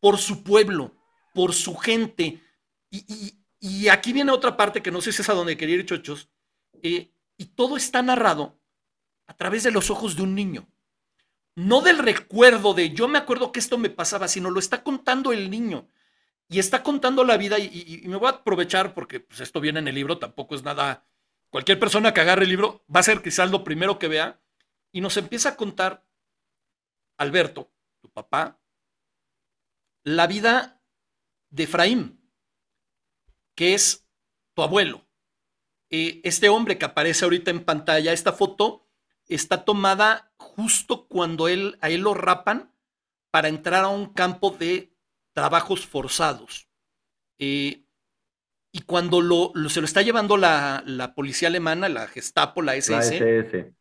por su pueblo, por su gente. Y, aquí viene otra parte que no sé si es a donde quería ir, chochos. Eh, y todo está narrado a través de los ojos de un niño. No del recuerdo de yo me acuerdo que esto me pasaba, sino lo está contando el niño. Y está contando la vida y, me voy a aprovechar porque pues, esto viene en el libro, tampoco es nada... Cualquier persona que agarre el libro va a ser quizás lo primero que vea y nos empieza a contar Alberto, tu papá, la vida de Efraín, que es tu abuelo. Eh, este hombre que aparece ahorita en pantalla, esta foto está tomada justo cuando él, a él lo rapan para entrar a un campo de trabajos forzados. Eh, y cuando lo, se lo está llevando la, la, policía alemana, la Gestapo, la SS, la SS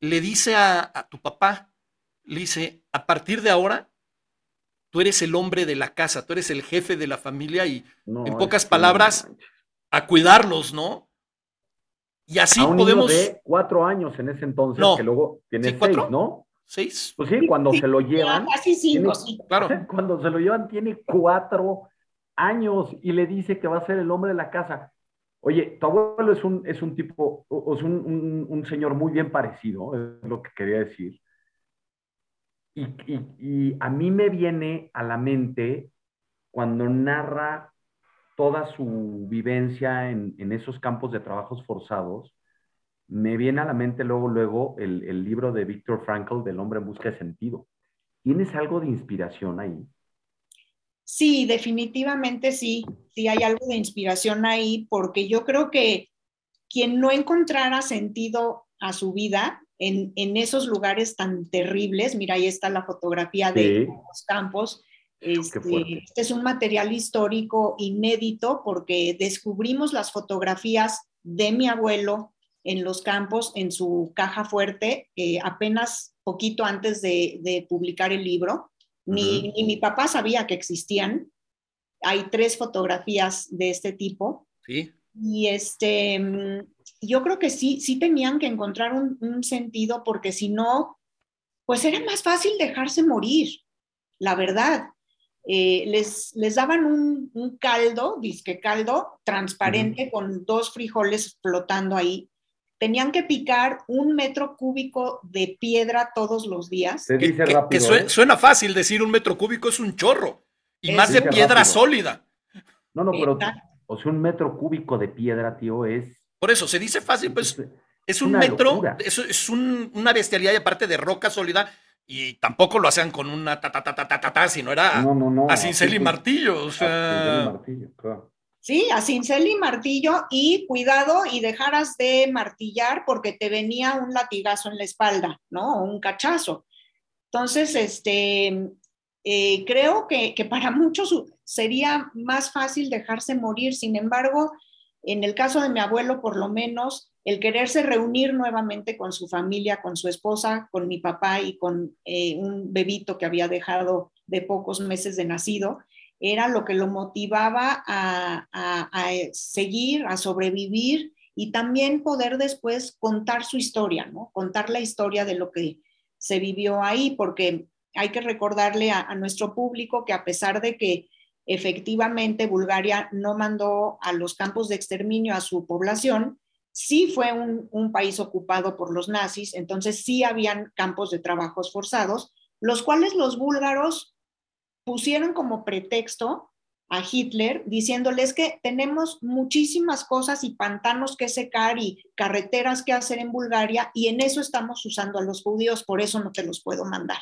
le dice a, tu papá, le dice, a partir de ahora, tú eres el hombre de la casa, tú eres el jefe de la familia y en pocas palabras, a cuidarlos, ¿no? Y así podemos... de cuatro años en ese entonces, que luego tiene seis, ¿no? ¿Seis? Pues sí, cuando se lo llevan... Casi cinco, sí. Claro. [laughs] Cuando se lo llevan tiene cuatro años y le dice que va a ser el hombre de la casa. Oye, tu abuelo es un, es un tipo, es un, un, señor muy bien parecido, es lo que quería decir. Y, a mí me viene a la mente cuando narra toda su vivencia en, esos campos de trabajos forzados, me viene a la mente luego, luego el, el libro de Víctor Frankl del hombre en busca de sentido. ¿Tienes algo de inspiración ahí? Sí, definitivamente sí, sí hay algo de inspiración ahí, porque yo creo que quien no encontrara sentido a su vida en, esos lugares tan terribles, mira, ahí está la fotografía de los campos, este, este, es un material histórico inédito porque descubrimos las fotografías de mi abuelo en los campos, en su caja fuerte, eh, apenas poquito antes de publicar el libro. Ni, mi papá sabía que existían. Hay tres fotografías de este tipo. Sí. Y este, mm, yo creo que sí, sí tenían que encontrar un, sentido porque si no, pues era más fácil dejarse morir, la verdad. Eh, les, les daban un, caldo, disque caldo, transparente, con dos frijoles flotando ahí. tenían que picar un metro cúbico de piedra todos los días. Se dice que- rápido. que ¿eh? suena fácil decir un metro cúbico es un chorro. Y Es- más de piedra rápido. sólida. No, no, pero. O sea, un metro cúbico de piedra, tío, es... Por eso, se dice fácil, pues es- es un metro, es, es un- una bestialidad y aparte de roca sólida. Y tampoco lo hacían con una ta ta ta ta ta ta, ta, sino era no, no, no. a cincel y martillo. O a cincel y sea, martillo, claro. Sí, a cincel y martillo y cuidado y dejaras de martillar porque te venía un latigazo en la espalda, ¿no? O un cachazo. Entonces, este, eh, creo que, que para [laughs] muchos sería más fácil dejarse morir. Sin embargo, en el caso de mi abuelo, por lo menos, el quererse reunir nuevamente con su familia, con su esposa, con mi papá y con eh, un bebito que había dejado de pocos meses de nacido, era lo que lo motivaba a, a, a seguir, a sobrevivir y también poder después contar su historia, ¿no? Contar la historia de lo que se vivió ahí, porque hay que recordarle a, nuestro público que a pesar de que efectivamente Bulgaria no mandó a los campos de exterminio a su población, sí fue un, un, país ocupado por los nazis, entonces sí habían campos de trabajos forzados, los cuales los búlgaros pusieron como pretexto a Hitler diciéndoles que tenemos muchísimas cosas y pantanos que secar y carreteras que hacer en Bulgaria y en eso estamos usando a los judíos, por eso no te los puedo mandar.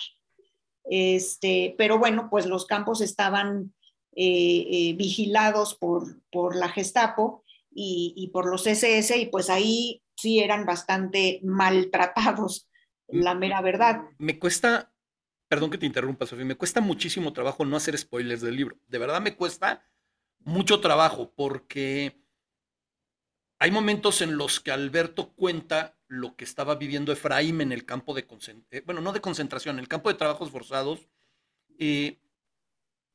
Este, pero bueno, pues los campos estaban eh, eh, vigilados por, por la Gestapo y, y, por los SS y pues ahí sí eran bastante maltratados, la mera verdad. Me cuesta, perdón que te interrumpa, Sofía, me cuesta muchísimo trabajo no hacer spoilers del libro. De verdad me cuesta mucho trabajo porque hay momentos en los que Alberto cuenta lo que estaba viviendo Efraín en el campo de concentración, bueno, no de concentración, en el campo de trabajos forzados, eh,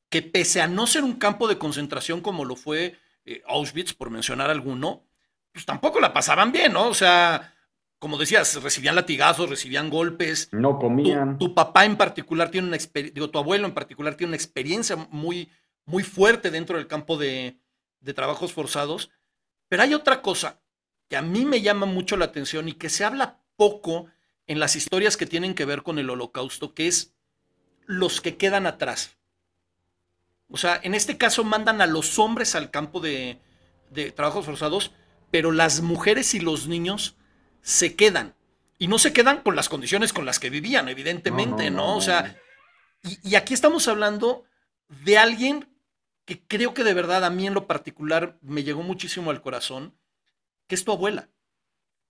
que pese a no ser un campo de concentración como lo fue eh, Auschwitz, por mencionar alguno, pues tampoco la pasaban bien, ¿no? O sea, como decías, recibían latigazos, recibían golpes. No comían. Tu, tu papá en particular tiene una experiencia, digo, tu abuelo en particular tiene una experiencia muy, muy fuerte dentro del campo de, de trabajos forzados. Pero hay otra cosa que a mí me llama mucho la atención y que se habla poco en las historias que tienen que ver con el holocausto, que es los que quedan atrás. O sea, en este caso mandan a los hombres al campo de, de trabajos forzados, pero las mujeres y los niños se quedan. Y no se quedan con las condiciones con las que vivían, evidentemente, ¿no? no, no, no o sea, y, y, aquí estamos hablando de alguien que creo que de verdad a mí en lo particular me llegó muchísimo al corazón, que es tu abuela,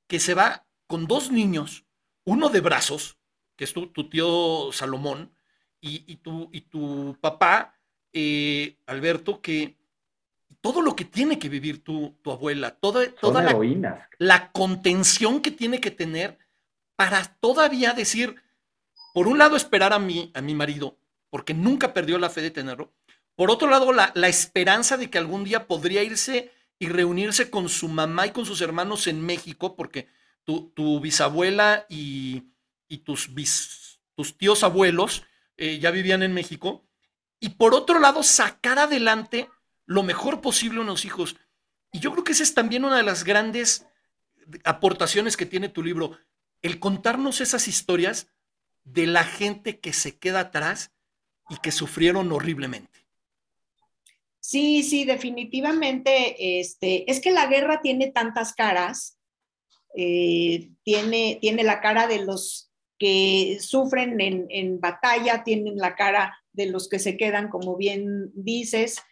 que se va con dos niños, uno de brazos, que es tu, tu tío Salomón, y, y, tu, y tu papá, eh, Alberto, que todo lo que tiene que vivir tu, tu abuela, toda, toda la, la, contención que tiene que tener para todavía decir, por un lado, esperar a mi, a mi marido, porque nunca perdió la fe de tenerlo, por otro lado, la, la esperanza de que algún día podría irse y reunirse con su mamá y con sus hermanos en México, porque tu, bisabuela y, tus, bis, tus tíos abuelos eh, ya vivían en México, y por otro lado, sacar adelante lo mejor posible a los hijos. Y yo creo que esa es también una de las grandes aportaciones que tiene tu libro, el contarnos esas historias de la gente que se queda atrás y que sufrieron horriblemente. Sí, sí, definitivamente. Este, es que la guerra tiene tantas caras. Eh, tiene, tiene la cara de los que sufren en, en, batalla, tienen la cara de los que se quedan, como bien dices.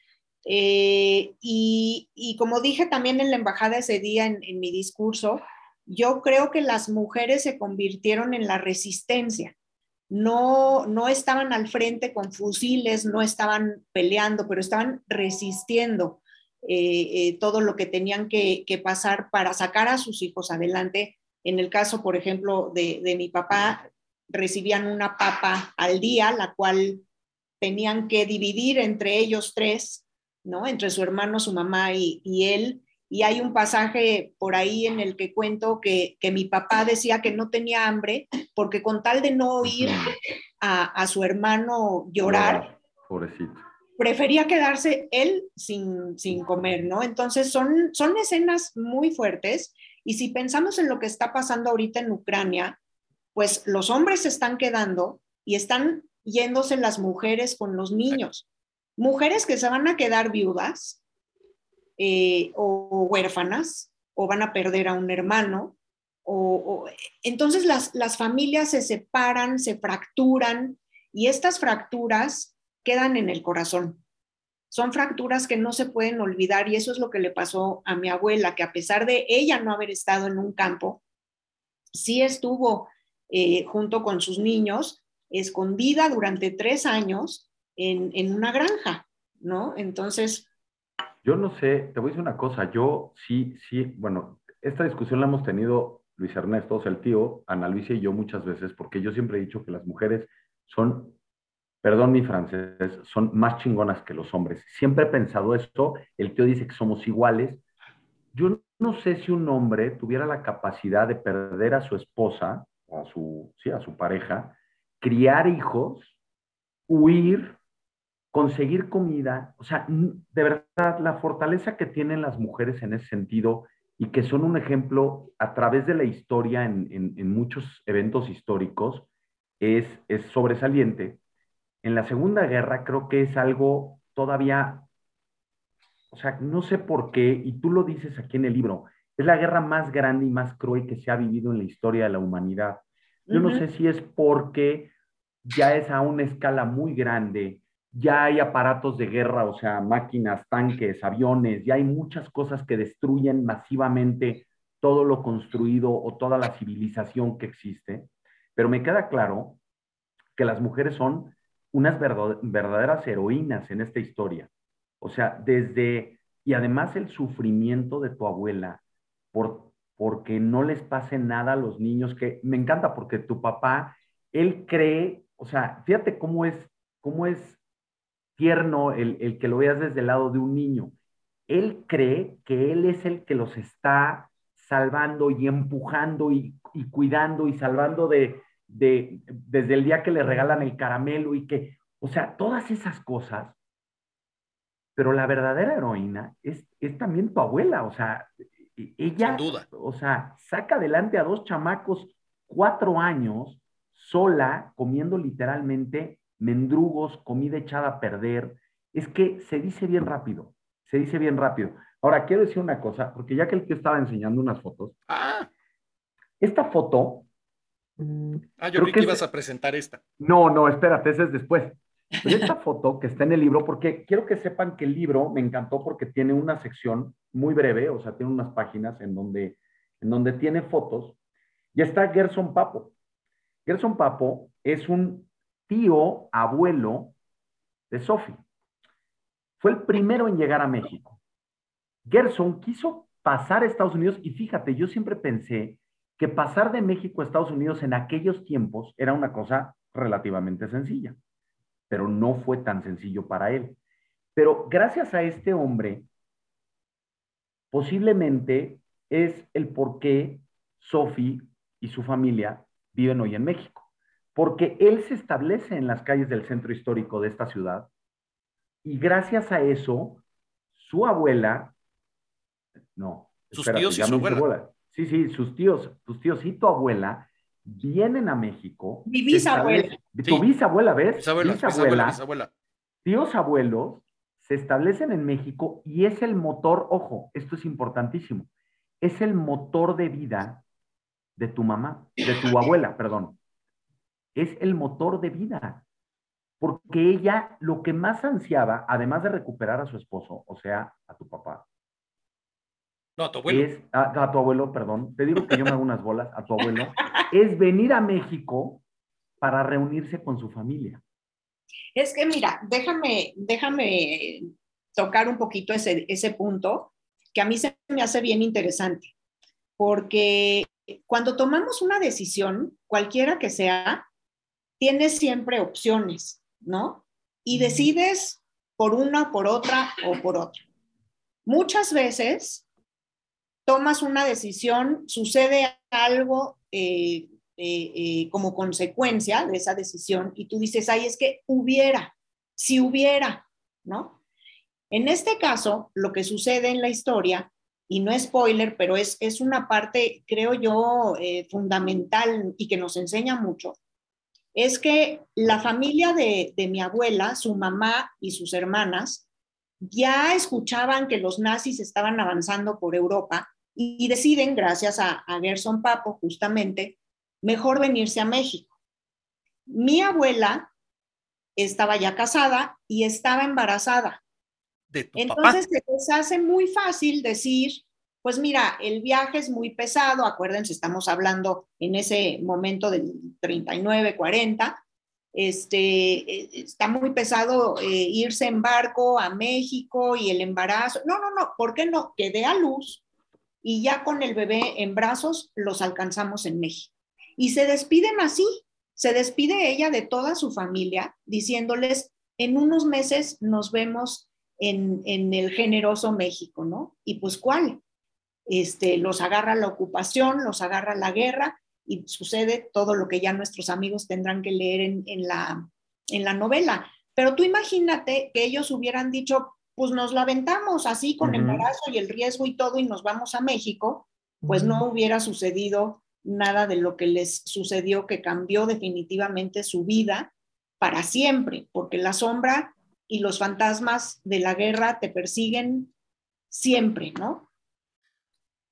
Eh, y, y, como dije también en la embajada ese día en, en mi discurso, yo creo que las mujeres se convirtieron en la resistencia no, no estaban al frente con fusiles, no estaban peleando, pero estaban resistiendo eh, eh, todo lo que tenían que, que, pasar para sacar a sus hijos adelante. En el caso, por ejemplo, de, de, mi papá, recibían una papa al día, la cual tenían que dividir entre ellos tres, ¿no? Entre su hermano, su mamá y, y él. Y hay un pasaje por ahí en el que cuento que, que, mi papá decía que no tenía hambre porque con tal de no oír a, a su hermano llorar, Pobrecito. prefería quedarse él sin, sin comer, ¿no? Entonces son, son escenas muy fuertes Y si pensamos en lo que está pasando ahorita en Ucrania, pues los hombres se están quedando y están yéndose las mujeres con los niños. Mujeres que se van a quedar viudas eh, o huérfanas o van a perder a un hermano. O, entonces las, las familias se separan, se fracturan y estas fracturas quedan en el corazón. Son fracturas que no se pueden olvidar y eso es lo que le pasó a mi abuela, que a pesar de ella no haber estado en un campo, sí estuvo eh, junto con sus niños, escondida durante tres años en, en una granja, ¿no? Entonces, yo no sé, te voy a decir una cosa, yo sí, sí, bueno, esta discusión la hemos tenido Luis Ernesto, o sea, el tío, Ana Luisa y yo muchas veces, porque yo siempre he dicho que las mujeres son, perdón mi francés, son más chingonas que los hombres. Siempre he pensado esto, el tío dice que somos iguales. Yo no sé si un hombre tuviera la capacidad de perder a su esposa, a su, sí, a su pareja, criar hijos, huir, conseguir comida, o sea, de verdad, la fortaleza que tienen las mujeres en ese sentido y que son un ejemplo a través de la historia en, muchos eventos históricos es, es sobresaliente. En la Segunda Guerra creo que es algo todavía, o sea, no sé por qué, y tú lo dices aquí en el libro, es la guerra más grande y más cruel que se ha vivido en la historia de la humanidad. Yo no sé si es porque ya es a una escala muy grande, ya hay aparatos de guerra, o sea, máquinas, tanques, aviones, ya hay muchas cosas que destruyen masivamente todo lo construido o toda la civilización que existe, pero me queda claro que las mujeres son unas verdaderas heroínas en esta historia. O sea, desde, y además el sufrimiento de tu abuela por, porque no les pase nada a los niños, que me encanta porque tu papá, él cree, o sea, fíjate cómo es, cómo es tierno el, que lo veas desde el lado de un niño. Él cree que él es el que los está salvando y empujando y, cuidando y salvando de, de, desde el día que le regalan el caramelo y que, o sea, todas esas cosas. Pero la verdadera heroína es, es también tu abuela, o sea, e, ella, duda. o sea, saca adelante a dos chamacos cuatro años sola, comiendo literalmente mendrugos, comida echada a perder. Es que se dice bien rápido, se dice bien rápido. Ahora, quiero decir una cosa, porque ya que el tío estaba enseñando unas fotos, ah. esta foto... Ah, yo creo que, ibas a presentar esta. No, no, espérate, esa es después. esta foto que está en el libro, porque quiero que sepan que el libro me encantó porque tiene una sección muy breve, o sea, tiene unas páginas en donde, en donde tiene fotos, y está Gerson Papo. Gerson Papo es un tío, abuelo de Sophie. Fue el primero en llegar a México. Gerson quiso pasar a Estados Unidos y fíjate, yo siempre pensé que pasar de México a Estados Unidos en aquellos tiempos era una cosa relativamente sencilla, pero no fue tan sencillo para él. Pero gracias a este hombre, posiblemente es el por qué Sophie y su familia viven hoy en México porque él se establece en las calles del centro histórico de esta ciudad y gracias a eso, su abuela, no, sus tíos y su abuela. Sí, sí, sus tíos, tus tíos y tu abuela vienen a México. Mi bisabuela. Tu bisabuela, ¿ves? Bisabuela, bisabuela, bisabuela. Tíos abuelos se establecen en México y es el motor, ojo, esto es importantísimo, es el motor de vida de tu mamá, de tu abuela, perdón es el motor de vida. Porque ella lo que más ansiaba, además de recuperar a su esposo, o sea, a tu papá. No, a tu abuelo. Es, a, tu abuelo, perdón. Te digo que yo me hago unas bolas, a tu abuelo. [laughs] es venir a México para reunirse con su familia. Es que mira, déjame, déjame tocar un poquito ese, ese punto que a mí se me hace bien interesante, porque cuando tomamos una decisión, cualquiera que sea, tienes siempre opciones, ¿no? Y decides por una, por otra o por otra. Muchas veces tomas una decisión, sucede algo eh, eh, eh, como consecuencia de esa decisión y tú dices, ay, es que hubiera, si hubiera, ¿no? En este caso, lo que sucede en la historia y no es spoiler, pero es, es una parte, creo yo, fundamental y que nos enseña mucho, es que la familia de, de mi abuela, su mamá y sus hermanas, ya escuchaban que los nazis estaban avanzando por Europa y deciden, gracias a, a Gerson Papo, justamente, mejor venirse a México. Mi abuela estaba ya casada y estaba embarazada. Entonces se les hace muy fácil decir, pues mira, el viaje es muy pesado, acuérdense, estamos hablando en ese momento del 39, 40, este, eh, está muy pesado eh, irse en barco a México y el embarazo. No, no, no, ¿por qué no? Quedé a luz y ya con el bebé en brazos los alcanzamos en México. Y se despiden así, se despide ella de toda su familia diciéndoles, en unos meses nos vemos en, el generoso México, ¿no? Y pues cuál? Este, los agarra la ocupación, los agarra la guerra y sucede todo lo que ya nuestros amigos tendrán que leer en, la, en la novela. Pero tú imagínate que ellos hubieran dicho, pues nos la aventamos así con embarazo y el riesgo y todo y nos vamos a México, pues no hubiera sucedido nada de lo que les sucedió que cambió definitivamente su vida para siempre, porque la sombra y los fantasmas de la guerra te persiguen siempre, ¿no?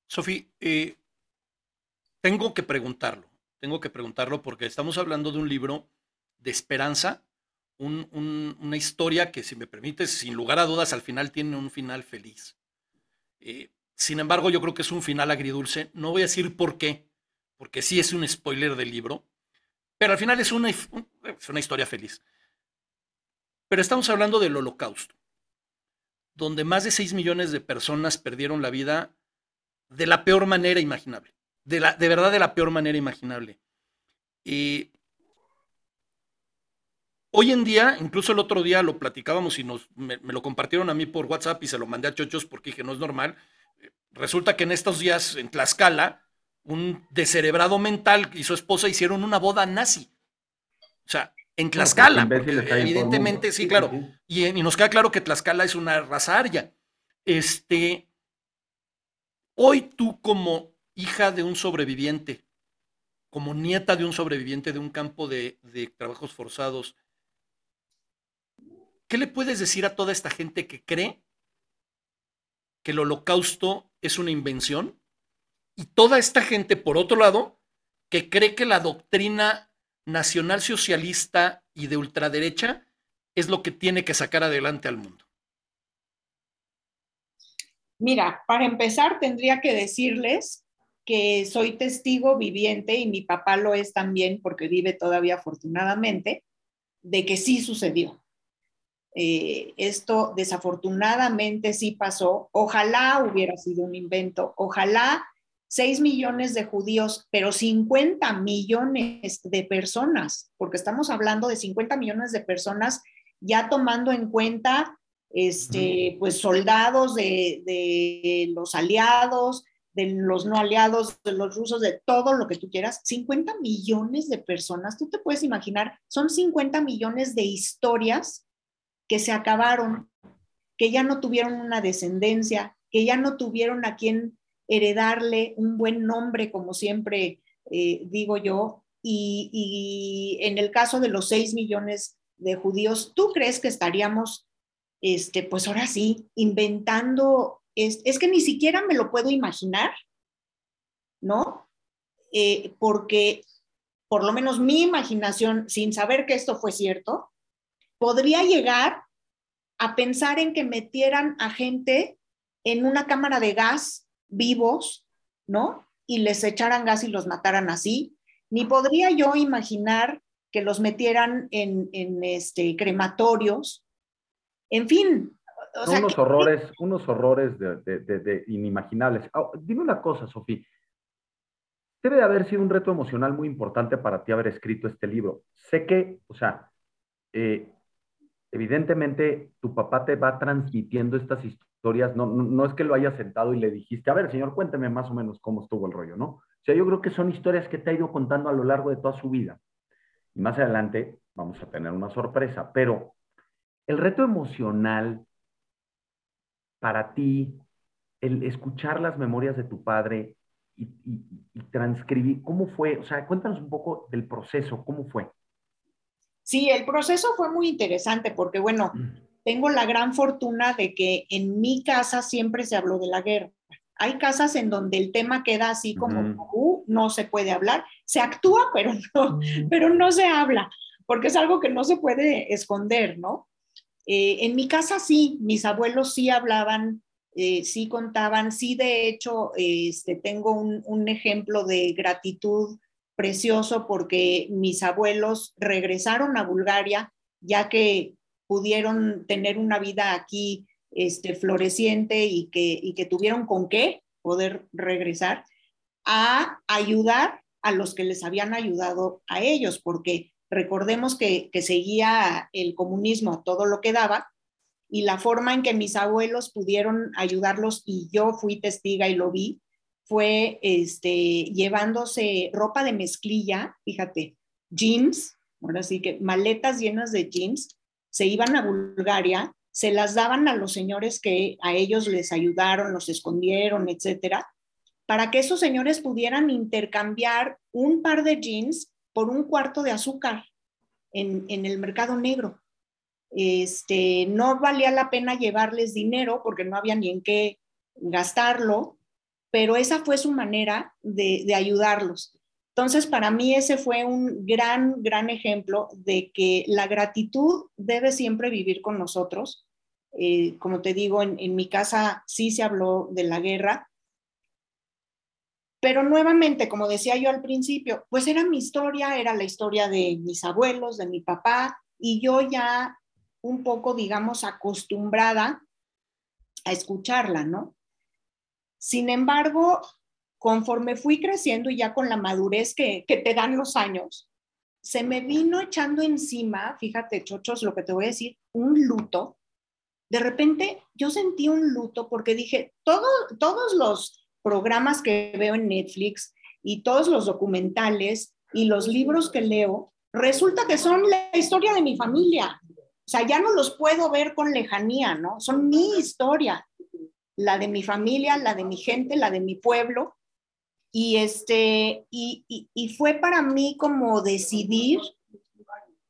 Sofía, eh, tengo que preguntarlo, tengo que preguntarlo porque estamos hablando de un libro de esperanza, una historia que, si me permites, sin lugar a dudas, al final tiene un final feliz. Eh, sin embargo, yo creo que es un final agridulce. No voy a decir por qué, porque sí es un spoiler del libro, pero al final es una, es una historia feliz. Pero estamos hablando del holocausto, donde más de 6 millones de personas perdieron la vida de la peor manera imaginable, de, la, de verdad de la peor manera imaginable. Y hoy en día, incluso el otro día lo platicábamos y nos, me, me, lo compartieron a mí por WhatsApp y se lo mandé a Chochos porque dije, no es normal. Resulta que en estos días en Tlaxcala, un descerebrado mental y su esposa hicieron una boda nazi. O sea, en Tlaxcala, evidentemente, sí, claro. Y, y, nos queda claro que Tlaxcala es una raza aria. Este, hoy tú como hija de un sobreviviente, como nieta de un sobreviviente de un campo de, de trabajos forzados, ¿qué le puedes decir a toda esta gente que cree que el holocausto es una invención? Y toda esta gente, por otro lado, que cree que la doctrina nacionalsocialista y de ultraderecha es lo que tiene que sacar adelante al mundo? Mira, para empezar tendría que decirles que soy testigo viviente y mi papá lo es también porque vive todavía afortunadamente, de que sí sucedió. Eh, esto desafortunadamente sí pasó. Ojalá hubiera sido un invento, ojalá 6 millones de judíos, pero 50 millones de personas, porque estamos hablando de 50 millones de personas ya tomando en cuenta este, pues soldados de, de, los aliados, de los no aliados, de los rusos, de todo lo que tú quieras, 50 millones de personas, tú te puedes imaginar, son 50 millones de historias que se acabaron, que ya no tuvieron una descendencia, que ya no tuvieron a quien heredarle un buen nombre, como siempre eh, digo yo, y, en el caso de los 6 millones de judíos, ¿tú crees que estaríamos, este, pues ahora sí, inventando, es, es que ni siquiera me lo puedo imaginar, ¿no? Eh, porque por lo menos mi imaginación, sin saber que esto fue cierto, podría llegar a pensar en que metieran a gente en una cámara de gas vivos, ¿no? Y les echaran gas y los mataran así. Ni podría yo imaginar que los metieran en, este, crematorios. En fin. unos horrores, unos horrores de, inimaginables. Ah, dime una cosa, Sofía. Debe de haber sido un reto emocional muy importante para ti haber escrito este libro. Sé que, o sea, eh, evidentemente tu papá te va transmitiendo estas historias no, no, es que lo hayas sentado y le dijiste, a ver, señor, cuénteme más o menos cómo estuvo el rollo, ¿no? O sea, yo creo que son historias que te ha ido contando a lo largo de toda su vida. Y más adelante vamos a tener una sorpresa, pero el reto emocional para ti el escuchar las memorias de tu padre y, transcribir, ¿cómo fue? O sea, cuéntanos un poco del proceso, ¿cómo fue? Sí, el proceso fue muy interesante porque, bueno, mm. tengo la gran fortuna de que en mi casa siempre se habló de la guerra. Hay casas en donde el tema queda así como, uh, no se puede hablar, se actúa, pero no, pero no se habla, porque es algo que no se puede esconder, ¿no? Eh, en mi casa sí, mis abuelos sí hablaban eh, sí contaban, sí de hecho este, tengo un, ejemplo de gratitud precioso porque mis abuelos regresaron a Bulgaria ya que pudieron tener una vida aquí este, floreciente y que, y que tuvieron con qué poder regresar a ayudar a los que les habían ayudado a ellos, porque recordemos que, seguía el comunismo todo lo que daba y la forma en que mis abuelos pudieron ayudarlos y yo fui testiga y lo vi fue este, llevándose ropa de mezclilla, fíjate, jeans, ahora sí que maletas llenas de jeans, se iban a Bulgaria, se las daban a los señores que a ellos les ayudaron, los escondieron, etcétera, para que esos señores pudieran intercambiar un par de jeans por un cuarto de azúcar en, el mercado negro este, no valía la pena llevarles dinero porque no había ni en qué gastarlo, pero esa fue su manera de, ayudarlos. Entonces, para mí ese fue un gran, gran ejemplo de que la gratitud debe siempre vivir con nosotros. Eh, como te digo, en, mi casa sí se habló de la guerra, pero nuevamente, como decía yo al principio, pues era mi historia, era la historia de mis abuelos, de mi papá, y yo ya un poco, digamos, acostumbrada a escucharla, ¿no? Sin embargo, conforme fui creciendo y ya con la madurez que, te dan los años, se me vino echando encima, fíjate, chochos, lo que te voy a decir, un luto. De repente yo sentí un luto porque dije, todo, todos los programas que veo en Netflix y todos los documentales y los libros que leo, resulta que son la historia de mi familia. O sea, ya no los puedo ver con lejanía, ¿no? Son mi historia, la de mi familia, la de mi gente, la de mi pueblo. Y, este, y, y, fue para mí como decidir,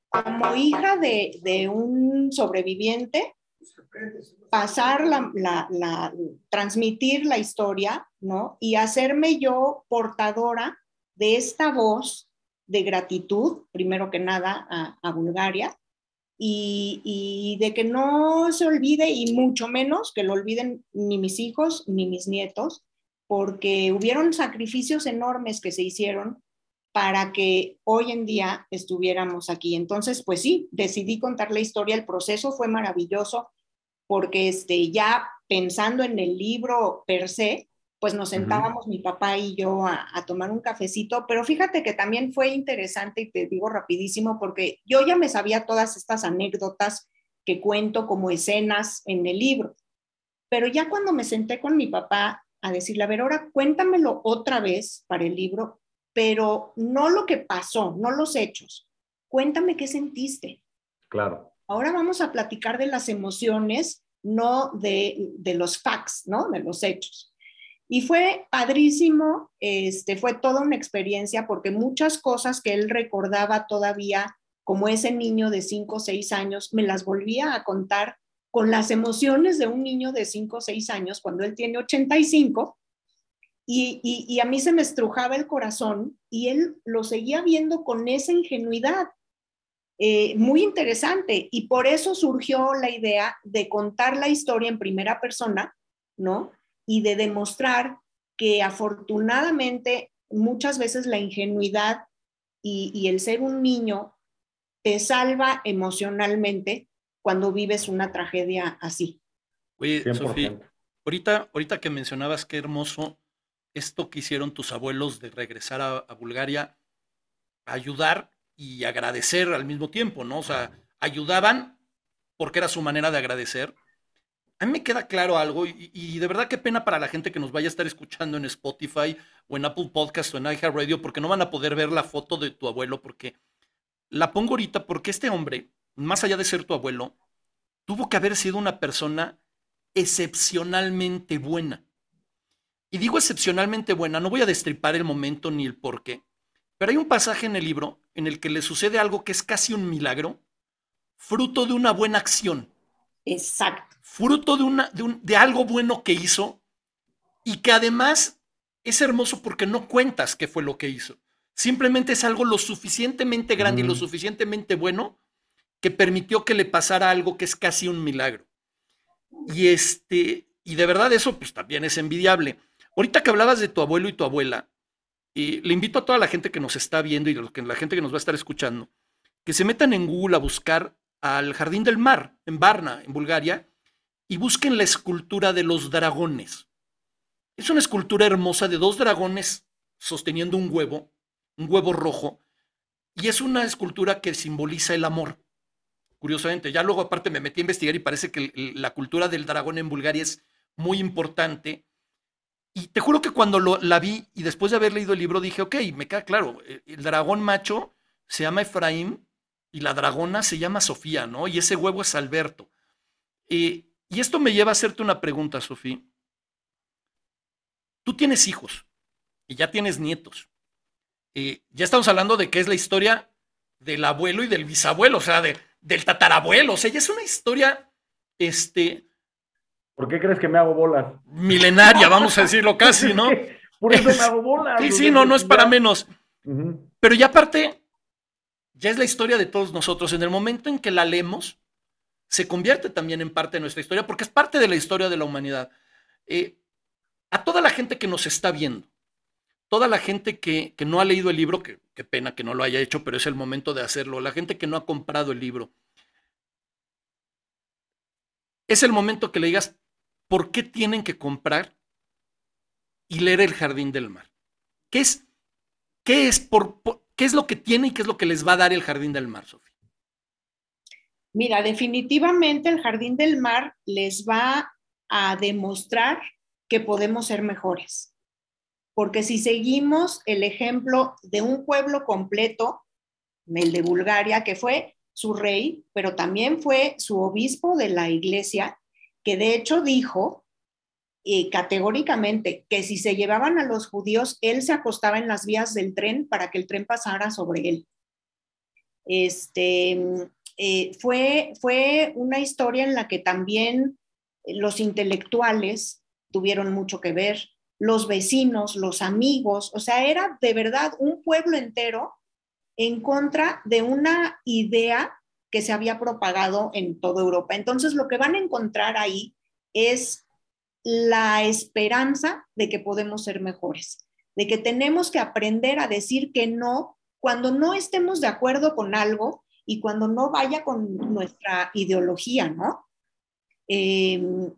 como hija de, de un sobreviviente, pasar la, transmitir la historia, ¿no? Y hacerme yo portadora de esta voz de gratitud, primero que nada, a, a Bulgaria, y, de que no se olvide y mucho menos que lo olviden ni mis hijos ni mis nietos, porque hubieron sacrificios enormes que se hicieron para que hoy en día estuviéramos aquí. Entonces, pues sí, decidí contar la historia, el proceso fue maravilloso porque este, ya pensando en el libro per se, pues nos sentábamos mi papá y yo a, tomar un cafecito, pero fíjate que también fue interesante y te digo rapidísimo porque yo ya me sabía todas estas anécdotas que cuento como escenas en el libro, pero ya cuando me senté con mi papá a decirle, a ver, ahora cuéntamelo otra vez para el libro, pero no lo que pasó, no los hechos, cuéntame qué sentiste. Claro. Ahora vamos a platicar de las emociones, no de, de los facts, ¿no? De los hechos. Y fue padrísimo, este, fue toda una experiencia porque muchas cosas que él recordaba todavía como ese niño de 5 o 6 años, me las volvía a contar con las emociones de un niño de 5 o 6 años cuando él tiene 85 y, y, y, a mí se me estrujaba el corazón y él lo seguía viendo con esa ingenuidad. Eh, muy interesante y por eso surgió la idea de contar la historia en primera persona, ¿no? y de demostrar que afortunadamente muchas veces la ingenuidad y, el ser un niño te salva emocionalmente cuando vives una tragedia así. Oye, Sofía, ahorita, ahorita que mencionabas qué hermoso esto que hicieron tus abuelos de regresar a, a Bulgaria, ayudar y agradecer al mismo tiempo, ¿no? O sea, ayudaban porque era su manera de agradecer, a mí me queda claro algo y, de verdad qué pena para la gente que nos vaya a estar escuchando en Spotify o en Apple Podcast o en iHeartRadio porque no van a poder ver la foto de tu abuelo porque la pongo ahorita porque este hombre, más allá de ser tu abuelo, tuvo que haber sido una persona excepcionalmente buena. Y digo excepcionalmente buena, no voy a destripar el momento ni el por qué, pero hay un pasaje en el libro en el que le sucede algo que es casi un milagro, fruto de una buena acción. Exacto. Fruto de, una, de, de algo bueno que hizo y que además es hermoso porque no cuentas qué fue lo que hizo. Simplemente es algo lo suficientemente grande y lo suficientemente bueno que permitió que le pasara algo que es casi un milagro. Y este, y de verdad eso pues también es envidiable. Ahorita que hablabas de tu abuelo y tu abuela, y le invito a toda la gente que nos está viendo y la gente que nos va a estar escuchando, que se metan en Google a buscar al Jardín del Mar, en Varna, en Bulgaria, y busquen la escultura de los dragones. Es una escultura hermosa de dos dragones sosteniendo un huevo, un huevo rojo, y es una escultura que simboliza el amor. Curiosamente, ya luego aparte me metí a investigar y parece que la cultura del dragón en Bulgaria es muy importante. Y te juro que cuando lo, la vi y después de haber leído el libro dije, ok, me queda claro, eh, el dragón macho se llama Efraín y la dragona se llama Sofía, ¿no? Y ese huevo es Alberto. Eh, y esto me lleva a hacerte una pregunta, Sofía. Tú tienes hijos y ya tienes nietos. Eh, ya estamos hablando de que es la historia del abuelo y del bisabuelo, o sea, de, del tatarabuelo. O sea, ya es una historia, este, ¿Por qué crees que me hago bolas? Milenaria, vamos a decirlo casi, ¿no? [laughs] Por eso me hago bolas. Sí, sí, no, no es para menos. Pero ya aparte, ya es la historia de todos nosotros. En el momento en que la leemos, se convierte también en parte de nuestra historia, porque es parte de la historia de la humanidad. Eh, a toda la gente que nos está viendo, toda la gente que, que no ha leído el libro, que qué pena que no lo haya hecho, pero es el momento de hacerlo, la gente que no ha comprado el libro, es el momento que le digas, por qué tienen que comprar y leer El Jardín del Mar. ¿Qué es, qué es, por, qué es lo que tiene y qué es lo que les va a dar El Jardín del Mar, Sofía? Mira, definitivamente el Jardín del Mar les va a demostrar que podemos ser mejores. Porque si seguimos el ejemplo de un pueblo completo, el de Bulgaria, que fue su rey, pero también fue su obispo de la iglesia, que de hecho dijo eh, categóricamente que si se llevaban a los judíos, él se acostaba en las vías del tren para que el tren pasara sobre él. Este, eh, fue, fue una historia en la que también los intelectuales tuvieron mucho que ver, los vecinos, los amigos, o sea, era de verdad un pueblo entero en contra de una idea que se había propagado en toda Europa. Entonces, lo que van a encontrar ahí es la esperanza de que podemos ser mejores, de que tenemos que aprender a decir que no cuando no estemos de acuerdo con algo y cuando no vaya con nuestra ideología, ¿no? Em,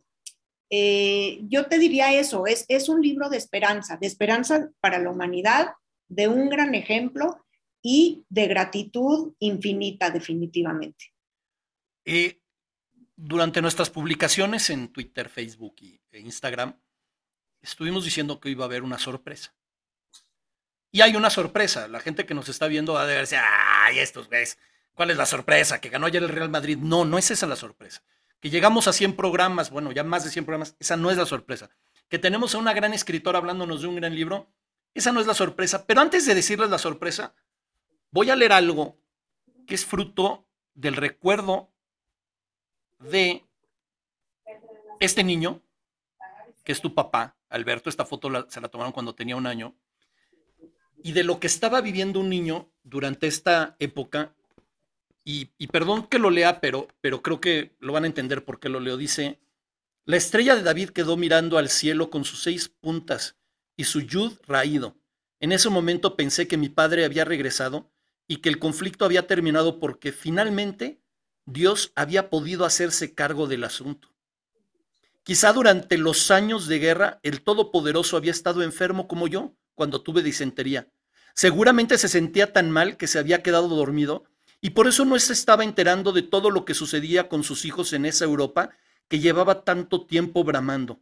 eh, yo te diría eso, es, es un libro de esperanza, de esperanza para la humanidad, de un gran ejemplo y de gratitud infinita definitivamente. Eh, durante nuestras publicaciones en Twitter, Facebook e Instagram, estuvimos diciendo que iba a haber una sorpresa. Y hay una sorpresa. La gente que nos está viendo va a decir, ay, estos ves, ¿cuál es la sorpresa? Que ganó ayer el Real Madrid. No, no es esa la sorpresa. Que llegamos a 100 programas, bueno, ya más de 100 programas, esa no es la sorpresa. Que tenemos a una gran escritora hablándonos de un gran libro, esa no es la sorpresa. Pero antes de decirles la sorpresa, voy a leer algo que es fruto del recuerdo de este niño, que es tu papá, Alberto, esta foto se la tomaron cuando tenía un año, y de lo que estaba viviendo un niño durante esta época, y, y, perdón que lo lea, pero, pero creo que lo van a entender por qué lo leo, dice, la estrella de David quedó mirando al cielo con sus seis puntas y su yud raído. En ese momento pensé que mi padre había regresado y que el conflicto había terminado porque finalmente Dios había podido hacerse cargo del asunto. Quizá durante los años de guerra el Todopoderoso había estado enfermo como yo cuando tuve disentería. Seguramente se sentía tan mal que se había quedado dormido y por eso no se estaba enterando de todo lo que sucedía con sus hijos en esa Europa que llevaba tanto tiempo bramando.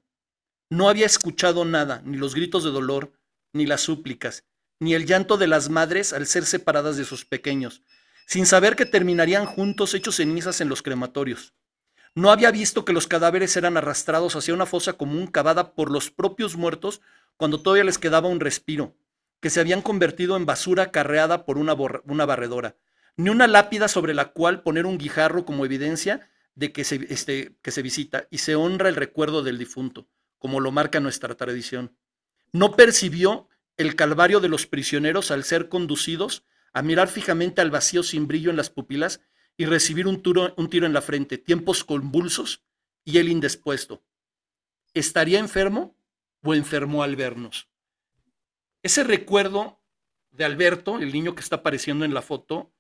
No había escuchado nada, ni los gritos de dolor, ni las súplicas, ni el llanto de las madres al ser separadas de sus pequeños, sin saber que terminarían juntos hechos cenizas en los crematorios. No había visto que los cadáveres eran arrastrados hacia una fosa común cavada por los propios muertos cuando todavía les quedaba un respiro, que se habían convertido en basura carreada por una, barredora, ni una lápida sobre la cual poner un guijarro como evidencia de este, que se visita y se honra el recuerdo del difunto, como lo marca nuestra tradición. No percibió el calvario de los prisioneros al ser conducidos a mirar fijamente al vacío sin brillo en las pupilas y recibir un, tiro en la frente, tiempos convulsos y él indispuesto. ¿Estaría enfermo o enfermó al vernos? Ese recuerdo de Alberto, el niño que está apareciendo en la foto,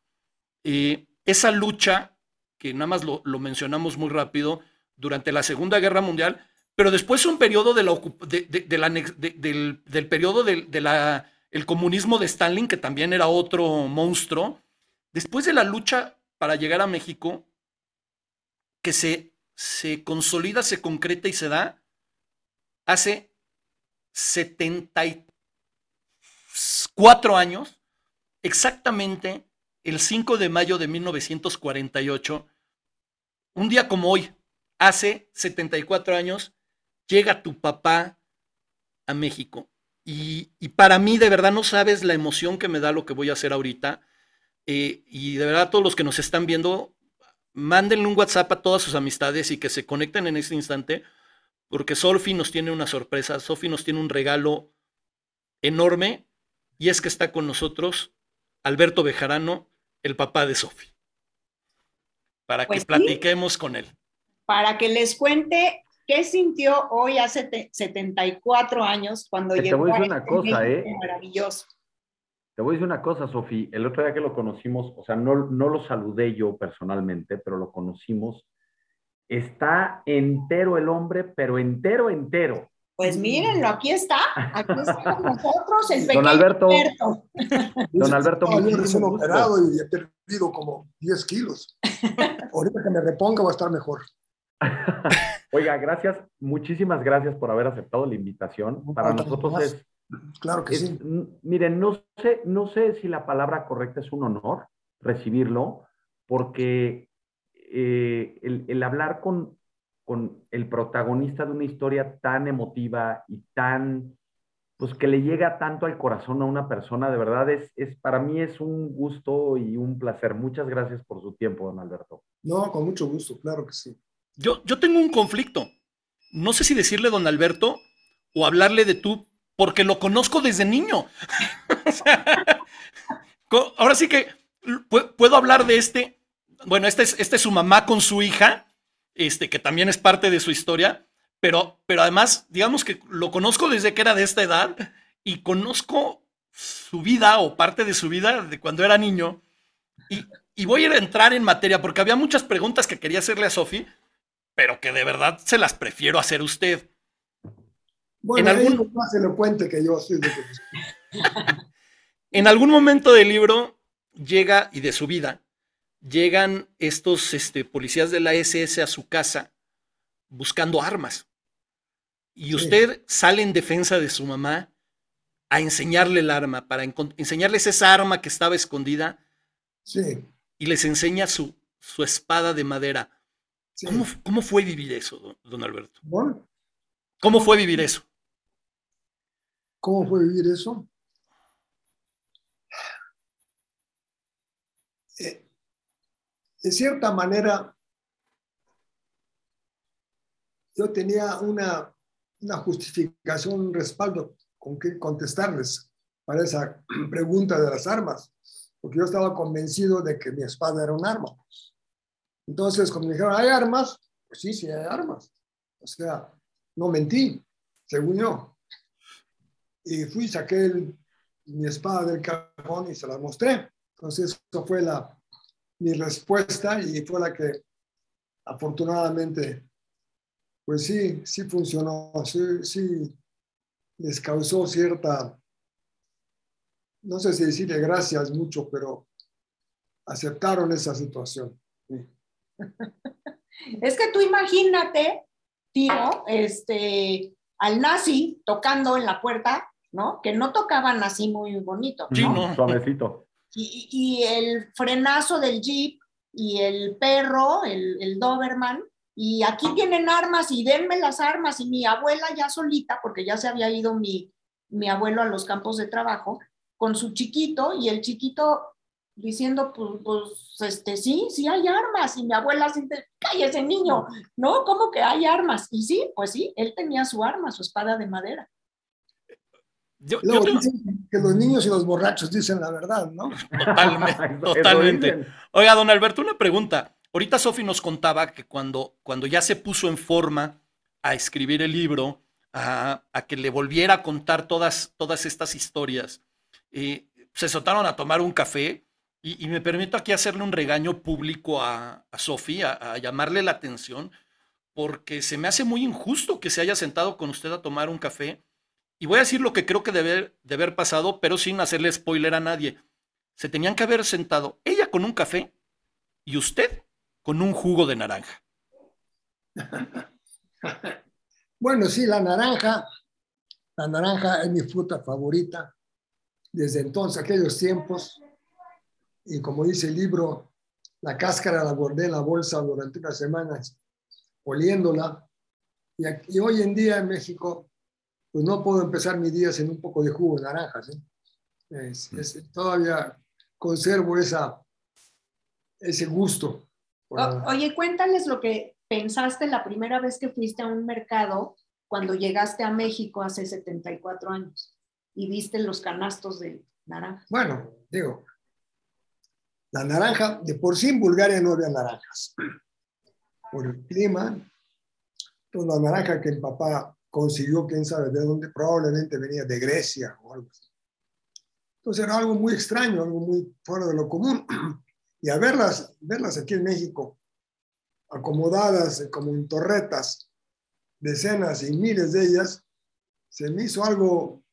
eh, esa lucha, que nada más lo, mencionamos muy rápido, durante la Segunda Guerra Mundial, pero después un periodo de la, del, del, periodo del el comunismo de Stalin, que también era otro monstruo, después de la lucha para llegar a México, que se, se consolida, se concreta y se da hace 74 años, exactamente el 5 de mayo de 1948, un día como hoy, hace 74 años, llega tu papá a México. Y, y, para mí, de verdad, no sabes la emoción que me da lo que voy a hacer ahorita. Eh, y de verdad, todos los que nos están viendo, mándenle un WhatsApp a todas sus amistades y que se conecten en este instante, porque Sofi nos tiene una sorpresa, Sofi nos tiene un regalo enorme, y es que está con nosotros Alberto Bejarano, el papá de Sofi, para que pues platiquemos con él. Para que les cuente qué sintió hoy hace 74 años cuando llegó te voy a decir una cosa, ¿eh? maravilloso. Te voy a decir una cosa, Sofi. El otro día que lo conocimos, o sea, no, no lo saludé yo personalmente, pero lo conocimos. Está entero el hombre, pero entero, entero. Pues mírenlo, aquí está. Aquí está con [laughs] nosotros el pequeño Don Alberto. Don Alberto, yo recién operado y he perdido como 10 kilos. [laughs] Ahorita que me reponga va a estar mejor. [laughs] Oiga, gracias, muchísimas gracias por haber aceptado la invitación. Para nosotros es Claro que sí. Miren, no sé, no sé si la palabra correcta es un honor recibirlo, porque eh, el, hablar con, con el protagonista de una historia tan emotiva y tan, pues que le llega tanto al corazón a una persona, de verdad es, es para mí es un gusto y un placer. Muchas gracias por su tiempo, don Alberto. No, con mucho gusto, claro que sí. Yo, yo tengo un conflicto. No sé si decirle don Alberto o hablarle de tú porque lo conozco desde niño. [laughs] ahora sí que puedo hablar de este. Bueno, este es, este es su mamá con su hija, este, que también es parte de su historia, pero, pero además, digamos que lo conozco desde que era de esta edad y conozco su vida o parte de su vida de cuando era niño. Y, y voy a entrar en materia porque había muchas preguntas que quería hacerle a Sofi, pero que de verdad se las prefiero hacer usted. Bueno, en algún... más elocuente que yo. Sí, [laughs] en algún momento del libro llega, y de su vida, llegan estos este, policías de la SS a su casa buscando armas. Y usted sale en defensa de su mamá a enseñarle el arma, para enseñarles esa arma que estaba escondida. Sí. Y les enseña su, su espada de madera. ¿Cómo, ¿Cómo, fue vivir eso, don, don Alberto? Bueno. ¿Cómo fue vivir eso? ¿Cómo fue vivir eso? Eh, de cierta manera, yo tenía una, una justificación, un respaldo con que contestarles para esa [clears throat] pregunta de las armas, porque yo estaba convencido de que mi espada era un arma. Entonces, cuando me dijeron, ¿hay armas? Pues sí, sí hay armas. O sea, no mentí, según yo. Y fui, saqué mi espada del cajón y se la mostré. Entonces, eso fue la, mi respuesta y fue la que afortunadamente, pues sí, sí funcionó, sí, sí les causó cierta, no sé si decirle gracias mucho, pero aceptaron esa situación. [laughs] Es que tú imagínate, tío, este, al nazi tocando en la puerta ¿no? Que no tocaban así muy bonito. ¿no? Suavecito. Y, el frenazo del jeep y el perro, el, el Doberman, y aquí tienen armas y denme las armas y mi abuela ya solita, porque ya se había ido mi, mi abuelo a los campos de trabajo, con su chiquito y el chiquito diciendo, pues, pues, este, sí, sí hay armas. Y mi abuela así, cállese niño, ¿no? ¿Cómo que hay armas? Y sí, pues sí, él tenía su arma, su espada de madera. Yo, que los niños y los borrachos dicen la verdad, ¿no? [laughs] Totalmente, totalmente. Oiga, don Alberto, una pregunta. Ahorita Sofi nos contaba que cuando, cuando ya se puso en forma a escribir el libro, a, que le volviera a contar todas, todas estas historias, eh, se soltaron a tomar un café y, me permito aquí hacerle un regaño público a, a Sofi, a, llamarle la atención, porque se me hace muy injusto que se haya sentado con usted a tomar un café. Y voy a decir lo que creo que debe de haber pasado, pero sin hacerle spoiler a nadie. Se tenían que haber sentado ella con un café y usted con un jugo de naranja. [laughs] Bueno, sí, la naranja, la naranja es mi fruta favorita. Desde entonces, aquellos tiempos, y como dice el libro, la cáscara la guardé en la bolsa durante unas semanas, oliéndola. Y, hoy en día en México, pues no puedo empezar mi día sin un poco de jugo de naranjas. todavía conservo esa, ese gusto. oye, cuéntales lo que pensaste la primera vez que fuiste a un mercado cuando llegaste a México hace 74 años y viste los canastos de naranja. Bueno, digo, la naranja, de por sí en Bulgaria no había naranjas. Por el clima, pues la naranja que el papá consiguió, quién sabe de dónde, probablemente venía de Grecia o algo así. Entonces era algo muy extraño, algo muy fuera de lo común. [clears throat] Y a verlas, verlas aquí en México, acomodadas como en torretas, decenas y miles de ellas, se me hizo algo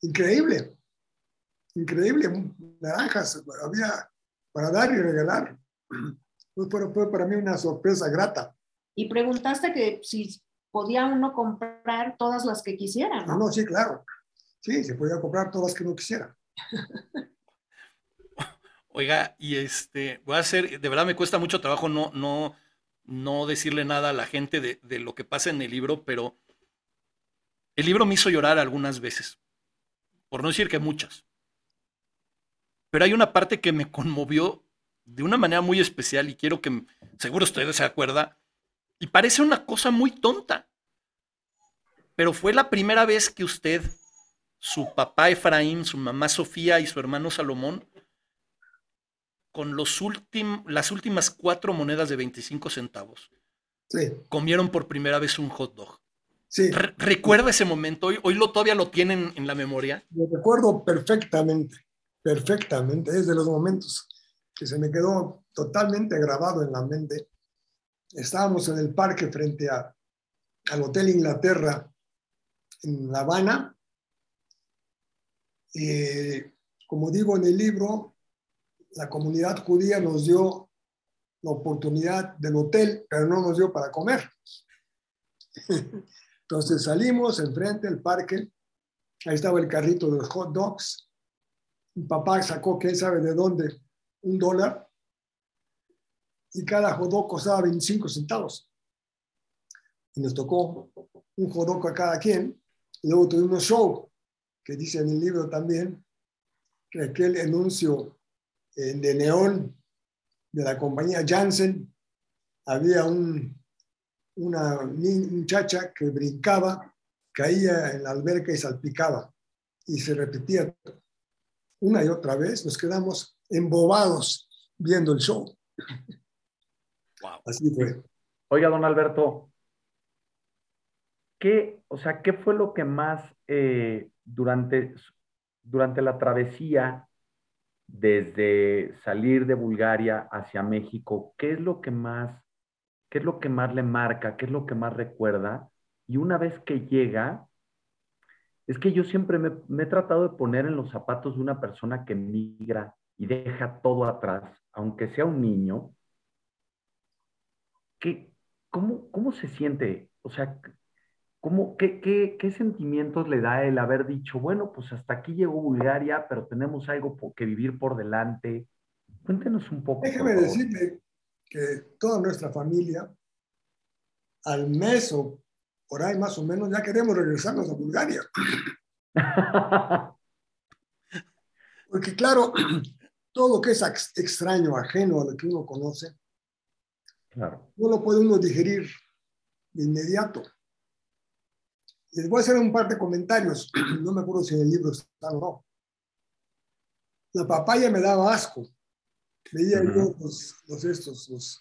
increíble. Increíble. Naranjas, había para dar y regalar. Fue, fue para mí una sorpresa grata. Y preguntaste que si podía uno comprar todas las que quisiera, ¿no? No, sí, claro. Sí, se podía comprar todas las que uno quisiera. [laughs] Oiga, y este, voy a hacer, de verdad me cuesta mucho trabajo no, no, no decirle nada a la gente de, de lo que pasa en el libro, pero el libro me hizo llorar algunas veces, por no decir que muchas pero hay una parte que me conmovió de una manera muy especial y quiero que, seguro ustedes se acuerdan, y parece una cosa muy tonta, pero fue la primera vez que usted, su papá Efraín, su mamá Sofía y su hermano Salomón, con los las últimas cuatro monedas de 25 centavos, comieron por primera vez un hot dog. Sí. ¿Recuerda ese momento? Hoy, hoy lo, todavía lo tienen en la memoria. Lo recuerdo perfectamente perfectamente, es de los momentos que se me quedó totalmente grabado en la mente. Estábamos en el parque frente a, al Hotel Inglaterra en La Habana. Y como digo en el libro, la comunidad judía nos dio la oportunidad del hotel, pero no nos dio para comer. [laughs] Entonces salimos enfrente del parque, ahí estaba el carrito de los hot dogs, mi papá sacó, quién sabe de dónde, un dólar y cada jodó costaba 25 centavos. Y nos tocó un jodoco a cada quien. Y luego tuvimos show, que dice en el libro también, que aquel anuncio eh, de neón de la compañía Janssen, había un, una muchacha que brincaba, caía en la alberca y salpicaba. Y se repetía una y otra vez, nos quedamos embobados viendo el show. Así fue. Oiga, don Alberto, ¿qué, o sea, ¿qué fue lo que más eh, durante, durante la travesía desde salir de Bulgaria hacia México, qué es lo que más, qué es lo que más le marca, qué es lo que más recuerda? Y una vez que llega, es que yo siempre me, he tratado de poner en los zapatos de una persona que migra y deja todo atrás, aunque sea un niño. ¿Qué, cómo, ¿Cómo se siente? O sea, ¿cómo, qué, qué, qué, sentimientos le da el haber dicho, bueno, pues hasta aquí llegó Bulgaria, pero tenemos algo que vivir por delante? Cuéntenos un poco. Déjeme decirle que toda nuestra familia al mes o por ahí más o menos ya queremos regresarnos a Bulgaria. [laughs] Porque claro, [clears throat] todo lo que es extraño, ajeno a lo que uno conoce, claro. no lo puede uno digerir de inmediato. Les voy a hacer un par de comentarios, [clears throat] no me acuerdo si en el libro está o no. La papaya me daba asco. Veía yo los, estos, los,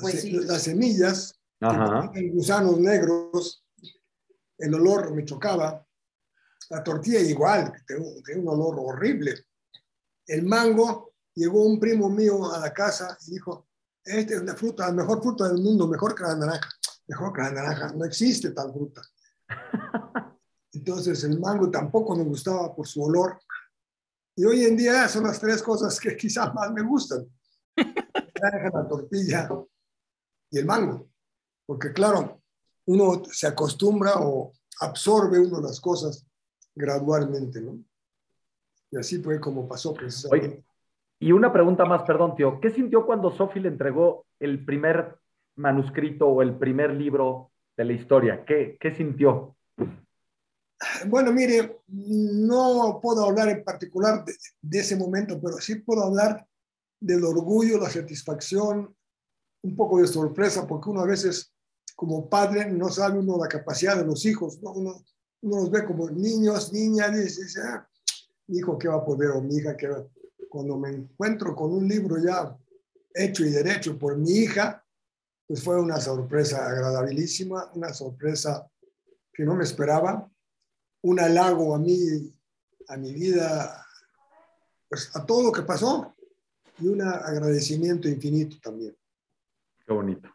pues las semillas, gusanos negros, el olor me chocaba. La tortilla igual, tenía un olor horrible. El mango, llegó un primo mío a la casa y dijo, esta es la fruta, la mejor fruta del mundo, mejor que la naranja. Mejor que la naranja, no existe tal fruta. [laughs] Entonces el mango tampoco me gustaba por su olor. Y hoy en día son las tres cosas que [laughs] quizás más me gustan. [laughs] La naranja, la tortilla y el mango. Porque claro, uno se acostumbra o absorbe uno las cosas gradualmente, ¿no? Y así fue como pasó precisamente. y una pregunta más, perdón, tío. ¿Qué sintió cuando Sophie le entregó el primer manuscrito o el primer libro de la historia? ¿Qué, qué sintió? Bueno, mire, no puedo hablar en particular de, de, ese momento, pero sí puedo hablar del orgullo, la satisfacción, un poco de sorpresa, porque uno a veces como padre no sabe uno la capacidad de los hijos, ¿no? uno, uno los ve como niños, niñas, y dice, ah, hijo, ¿qué va a poder? O mi hija, ¿qué va? Cuando me encuentro con un libro ya hecho y derecho por mi hija, pues fue una sorpresa agradabilísima, una sorpresa que no me esperaba, un halago a mí, a mi vida, pues a todo lo que pasó y un agradecimiento infinito también. Qué bonito.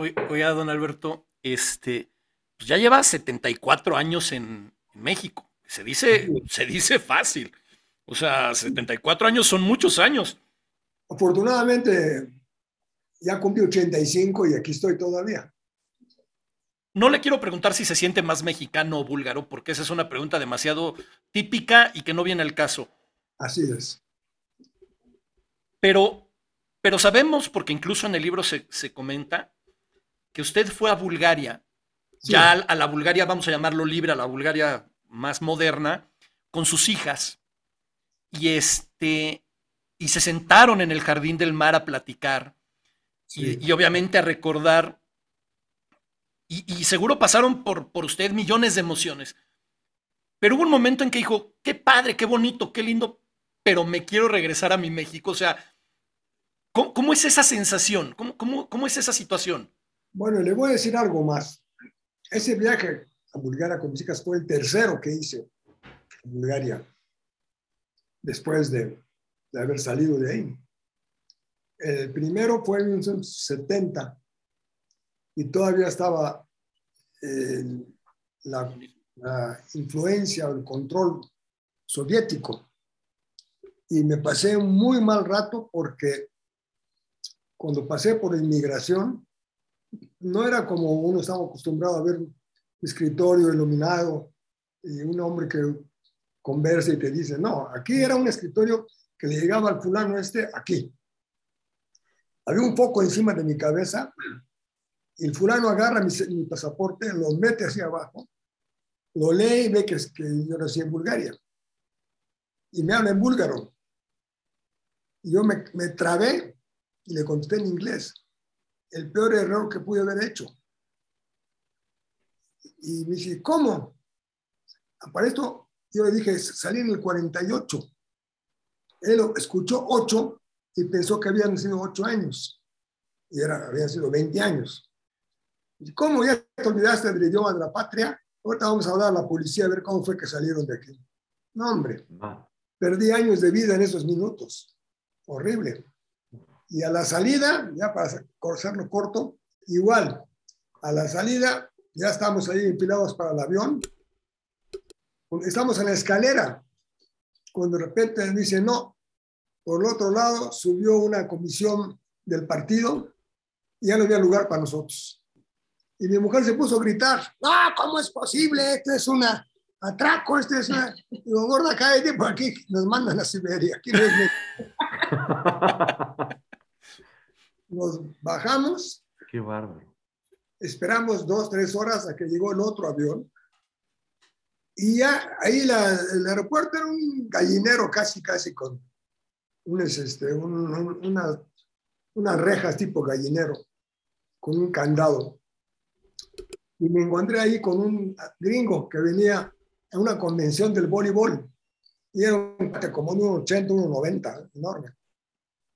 Oiga, don Alberto, este, pues ya lleva 74 años en, México. Se dice, se dice fácil. O sea, 74 años son muchos años. Afortunadamente, ya cumplí 85 y aquí estoy todavía. No le quiero preguntar si se siente más mexicano o búlgaro, porque esa es una pregunta demasiado típica y que no viene al caso. Así es. Pero, pero sabemos, porque incluso en el libro se, se comenta, que usted fue a Bulgaria ya a la Bulgaria, vamos a llamarlo libre, a la Bulgaria más moderna, con sus hijas. Y este, y se sentaron en el jardín del mar a platicar. Y, obviamente a recordar. Y, seguro pasaron por, por usted millones de emociones. Pero hubo un momento en que dijo, qué padre, qué bonito, qué lindo, pero me quiero regresar a mi México. O sea, ¿cómo, es esa sensación? ¿Cómo, cómo, cómo es esa situación? Bueno, le voy a decir algo más. Ese viaje a Bulgaria con mis hijas fue el tercero que hice en Bulgaria, después de, haber salido de ahí. El primero fue en 1970 y todavía estaba la, la, influencia o el control soviético. Y me pasé un muy mal rato porque cuando pasé por inmigración, no era como uno estaba acostumbrado a ver un escritorio iluminado y un hombre que conversa y te dice, no, aquí era un escritorio que le llegaba al fulano este aquí. Había un foco encima de mi cabeza el fulano agarra mi, pasaporte, lo mete hacia abajo, lo lee y ve que, que yo nací en Bulgaria. Y me habla en búlgaro. Y yo me, me trabé y le contesté en inglés el peor error que pude haber hecho. Y me dice, ¿cómo? Para esto yo le dije, salí en el 48. Él escuchó 8 y pensó que habían sido 8 años. Y era, habían sido 20 años. Y ¿Cómo ya te olvidaste del idioma de la patria? Ahorita vamos a hablar a la policía a ver cómo fue que salieron de aquí. No, hombre. Perdí años de vida en esos minutos. Horrible. Y a la salida, ya para hacerlo corto, igual, a la salida ya estamos ahí empilados para el avión. Estamos en la escalera, cuando de repente dice no. Por el otro lado, subió una comisión del partido y ya no había lugar para nosotros. Y mi mujer se puso a gritar, no, ¿cómo es posible? Esto es una atraco, esto es una... Digo, gorda, cállate, por aquí nos mandan a Siberia. Aquí es [laughs] nos bajamos. Qué bárbaro. esperamos dos, tres horas a que llegó el otro avión. Y ya ahí la, el aeropuerto era un gallinero casi, casi con unas, este, un, un, una, unas rejas tipo gallinero, con un candado. Y me encontré ahí con un gringo que venía a una convención del voleibol. Y era un como un 80, un 90, enorme.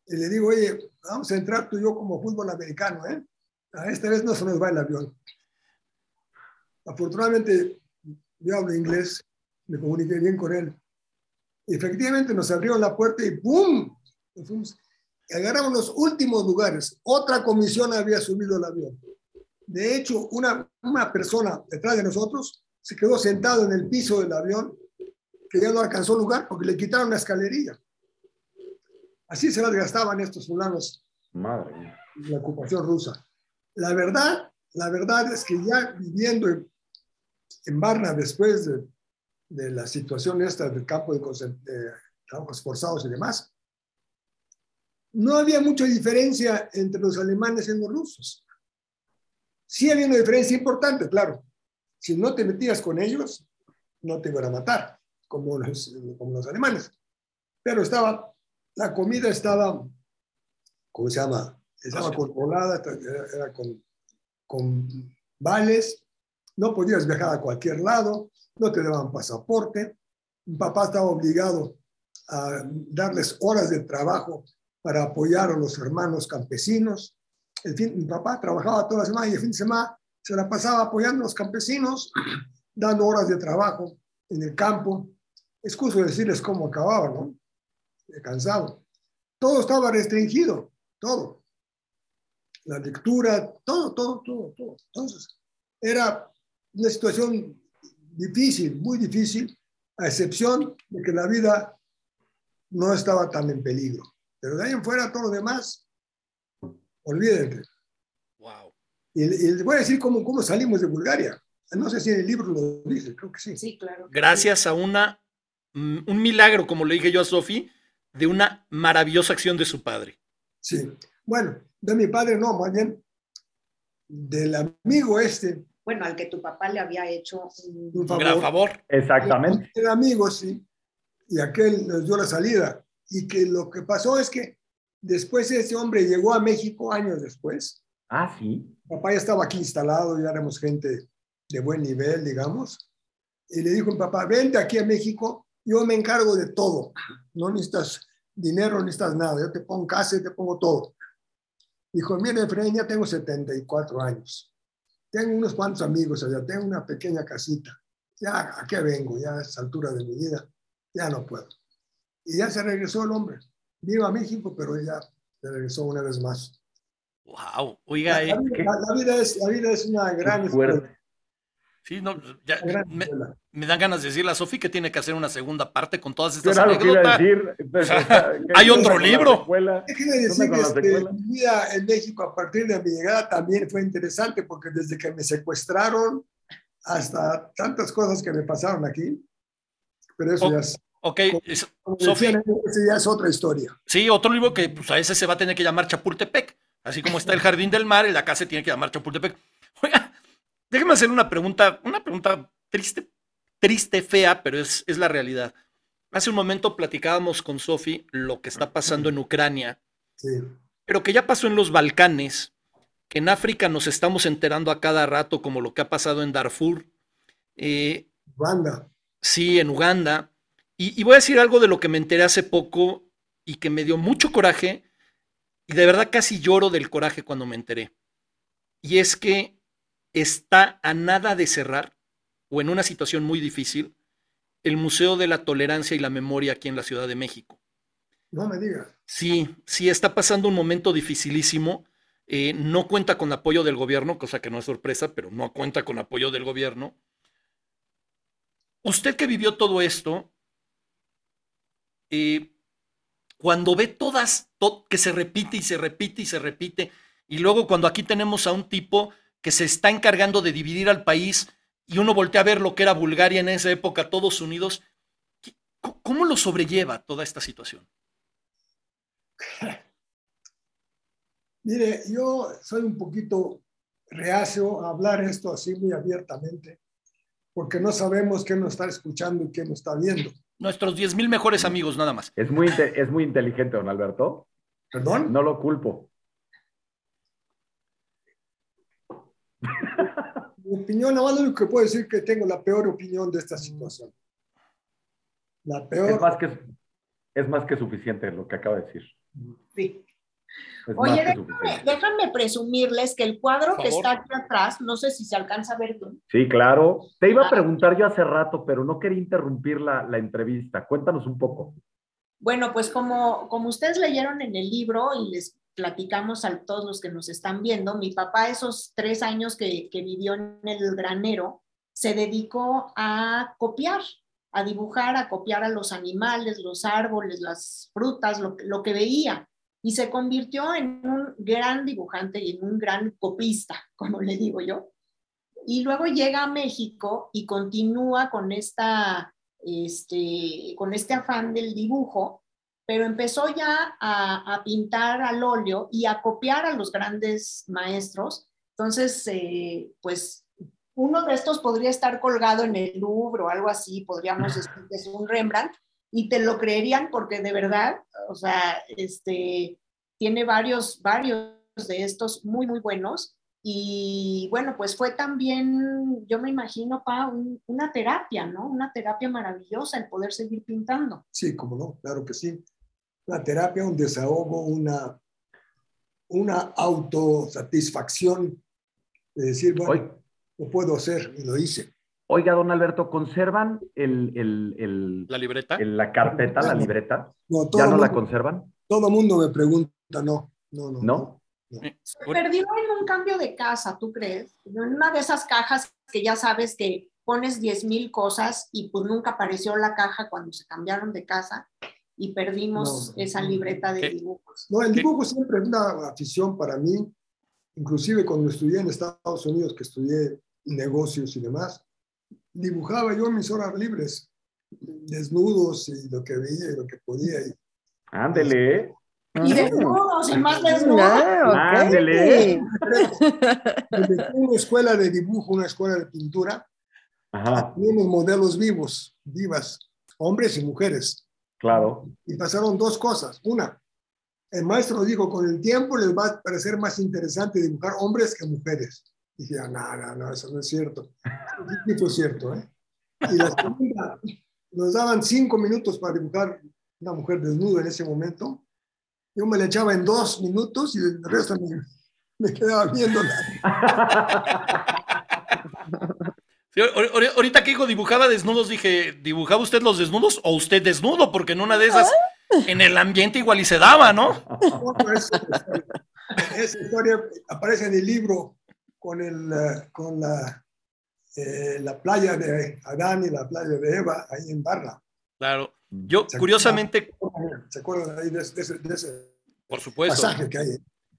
Y le digo, oye, vamos a entrar tú y yo como fútbol americano, ¿eh? Esta vez no se nos va el avión. Afortunadamente, yo hablo inglés, me comuniqué bien con él. Efectivamente nos abrieron la puerta y ¡pum! Nos fuimos. Y agarramos los últimos lugares. Otra comisión había subido el avión. De hecho, una, una persona detrás de nosotros se quedó sentado en el piso del avión que ya no alcanzó lugar porque le quitaron la escalerilla. Así se las gastaban estos fulanos. Madre mía. La ocupación rusa. La verdad, la verdad es que ya viviendo en, en Varna después de, de, la situación esta del campo de, de trabajos forzados y demás, no había mucha diferencia entre los alemanes y los rusos. Sí había una diferencia importante, claro. Si no te metías con ellos, no te iban a matar, como los, como los alemanes. Pero estaba, la comida estaba, ¿cómo se llama? Estaba controlada, era, con, con vales, no podías viajar a cualquier lado, no te daban pasaporte. Mi papá estaba obligado a darles horas de trabajo para apoyar a los hermanos campesinos. El fin, mi papá trabajaba toda la semana y el fin de semana se la pasaba apoyando a los campesinos, [clears throat] dando horas de trabajo en el campo. Excuso decirles cómo acababa, ¿no? Cansado. Todo estaba restringido, todo. La lectura, todo, todo, todo, todo. Entonces, era una situación difícil, muy difícil, a excepción de que la vida no estaba tan en peligro. Pero de ahí en fuera, todo lo demás, olvídate. Wow. Y, y les voy a decir cómo, cómo salimos de Bulgaria. No sé si en el libro lo dice, creo que sí. Sí, claro. Gracias a una, un milagro, como le dije yo a Sofi, de una maravillosa acción de su padre. Sí. Bueno, de mi padre no, más bien del amigo este. Bueno, al que tu papá le había hecho un, un gran favor. Exactamente. Era amigo, sí. Y aquel nos dio la salida. Y que lo que pasó es que después ese hombre llegó a México años después. Ah, sí. Papá ya estaba aquí instalado, ya éramos gente de buen nivel, digamos. Y le dijo mi papá, vente aquí a México, yo me encargo de todo. No necesitas dinero, no necesitas nada. Yo te pongo casa y te pongo todo. Dijo, mire, Efraín, ya tengo 74 años. Tengo unos cuantos amigos allá, tengo una pequeña casita. Ya, ¿a qué vengo? Ya a esta altura de mi vida, ya no puedo. Y ya se regresó el hombre. Vino a México, pero ya se regresó una vez más. Wow, oiga, la, la, vida, la, la vida, es, la vida es una gran fuerte. Sí, no, ya, me, me, dan ganas de decirle a Sofi que tiene que hacer una segunda parte con todas estas anécdotas. Decir, [laughs] hay otro libro. Déjeme decir que este, mi vida en México a partir de mi llegada también fue interesante porque desde que me secuestraron hasta tantas cosas que me pasaron aquí, pero eso o, ya es... Ok, Sofi. Ya es otra historia. Sí, otro libro que pues, a ese se va a tener que llamar Chapultepec. Así como está el Jardín del Mar, en la casa se tiene que llamar Chapultepec. Oiga, Déjeme hacer una pregunta, una pregunta triste, triste, fea, pero es, es la realidad. Hace un momento platicábamos con Sofi lo que está pasando en Ucrania, sí. pero que ya pasó en los Balcanes, que en África nos estamos enterando a cada rato, como lo que ha pasado en Darfur. Eh, Uganda. Sí, en Uganda. Y, y voy a decir algo de lo que me enteré hace poco y que me dio mucho coraje, y de verdad casi lloro del coraje cuando me enteré. Y es que está a nada de cerrar, o en una situación muy difícil, el Museo de la Tolerancia y la Memoria aquí en la Ciudad de México. No me digas. Sí, sí, está pasando un momento dificilísimo. Eh, no cuenta con apoyo del gobierno, cosa que no es sorpresa, pero no cuenta con apoyo del gobierno. Usted que vivió todo esto, eh, cuando ve todas, to que se repite y se repite y se repite, y luego cuando aquí tenemos a un tipo que se está encargando de dividir al país y uno voltea a ver lo que era Bulgaria en esa época, todos unidos. ¿Cómo lo sobrelleva toda esta situación? [laughs] Mire, yo soy un poquito reacio a hablar esto así muy abiertamente, porque no sabemos quién nos está escuchando y quién nos está viendo. Nuestros 10 mil mejores amigos, nada más. Es muy, es muy inteligente, don Alberto. ¿Perdón? No lo culpo. [laughs] Opinión, nada más lo que puedo decir es que tengo la peor opinión de esta situación. La Es peor. más que, es más que suficiente lo que acaba de decir. Sí. Es Oye, déjame, presumirles que el cuadro que está aquí atrás, no sé si se alcanza a ver tú. Sí, claro. Te iba a Ah. preguntar yo hace rato, pero no quería interrumpir la, la entrevista. Cuéntanos un poco. Bueno, pues como, como ustedes leyeron en el libro y les platicamos a todos los que nos están viendo, mi papá esos tres años que, vivió en el granero se dedicó a copiar, a dibujar, a copiar a los animales, los árboles, las frutas, lo, lo que veía. Y se convirtió en un gran dibujante y en un gran copista, [laughs] como le digo yo. Y luego llega a México y continúa con esta este, con este afán del dibujo, pero empezó ya a, a pintar al óleo y a copiar a los grandes maestros. Entonces, eh, pues uno de estos podría estar colgado en el Louvre o algo así, podríamos decir que es un Rembrandt, y te lo creerían porque de verdad, o sea, este, tiene varios, varios de estos muy, muy buenos. Y bueno, pues fue también, yo me imagino, pa, un- una terapia, ¿no? Una terapia maravillosa el poder seguir pintando. Sí, como no, claro que sí. Una terapia, un desahogo, una, una autosatisfacción de decir, bueno, lo puedo hacer y lo hice. oiga, don Alberto, ¿conservan el, el- el- La libreta. el- la carpeta, la libreta? No, todo ¿Ya el no la conservan? Todo mundo me pregunta, no, no, no. ¿No? Se perdió en un cambio de casa, ¿tú crees? En una de esas cajas que ya sabes que pones 10 mil cosas y pues nunca apareció la caja cuando se cambiaron de casa y perdimos No. esa libreta de dibujos. No, el dibujo siempre es una afición para mí, inclusive cuando estudié en Estados Unidos, que estudié negocios y demás, dibujaba yo en mis horas libres, desnudos y lo que veía y lo que podía. Y Ándele. ¿eh? Y desnudos, y más desnudos. Ah, ok. Ándele. una escuela de dibujo, una escuela de pintura, Ajá, teníamos modelos vivos, vivas, hombres y mujeres. Claro. Y pasaron dos cosas. Una, el maestro dijo, con el tiempo les va a parecer más interesante dibujar hombres que mujeres. Dije, ah, no, no, no, eso no es cierto. Sí fue cierto, ¿eh? Y la segunda, nos daban cinco minutos para dibujar una mujer desnuda en ese momento. Yo me la echaba en dos minutos y el resto me, me quedaba viéndola. [laughs] Sí, ahorita que dijo dibujaba desnudos, dije, ¿dibujaba usted los desnudos o usted desnudo? Porque en una de esas, en el ambiente igual y se daba, ¿no? Esa, [laughs] historia, esa historia aparece en el libro con, el, eh, con la, eh, la playa de Adán y la playa de Eva ahí en Barra. Claro. Yo, Se- curiosamente, ¿Se acuerdan ahí de, ese- de ese, de ese por supuesto, pasaje que hay?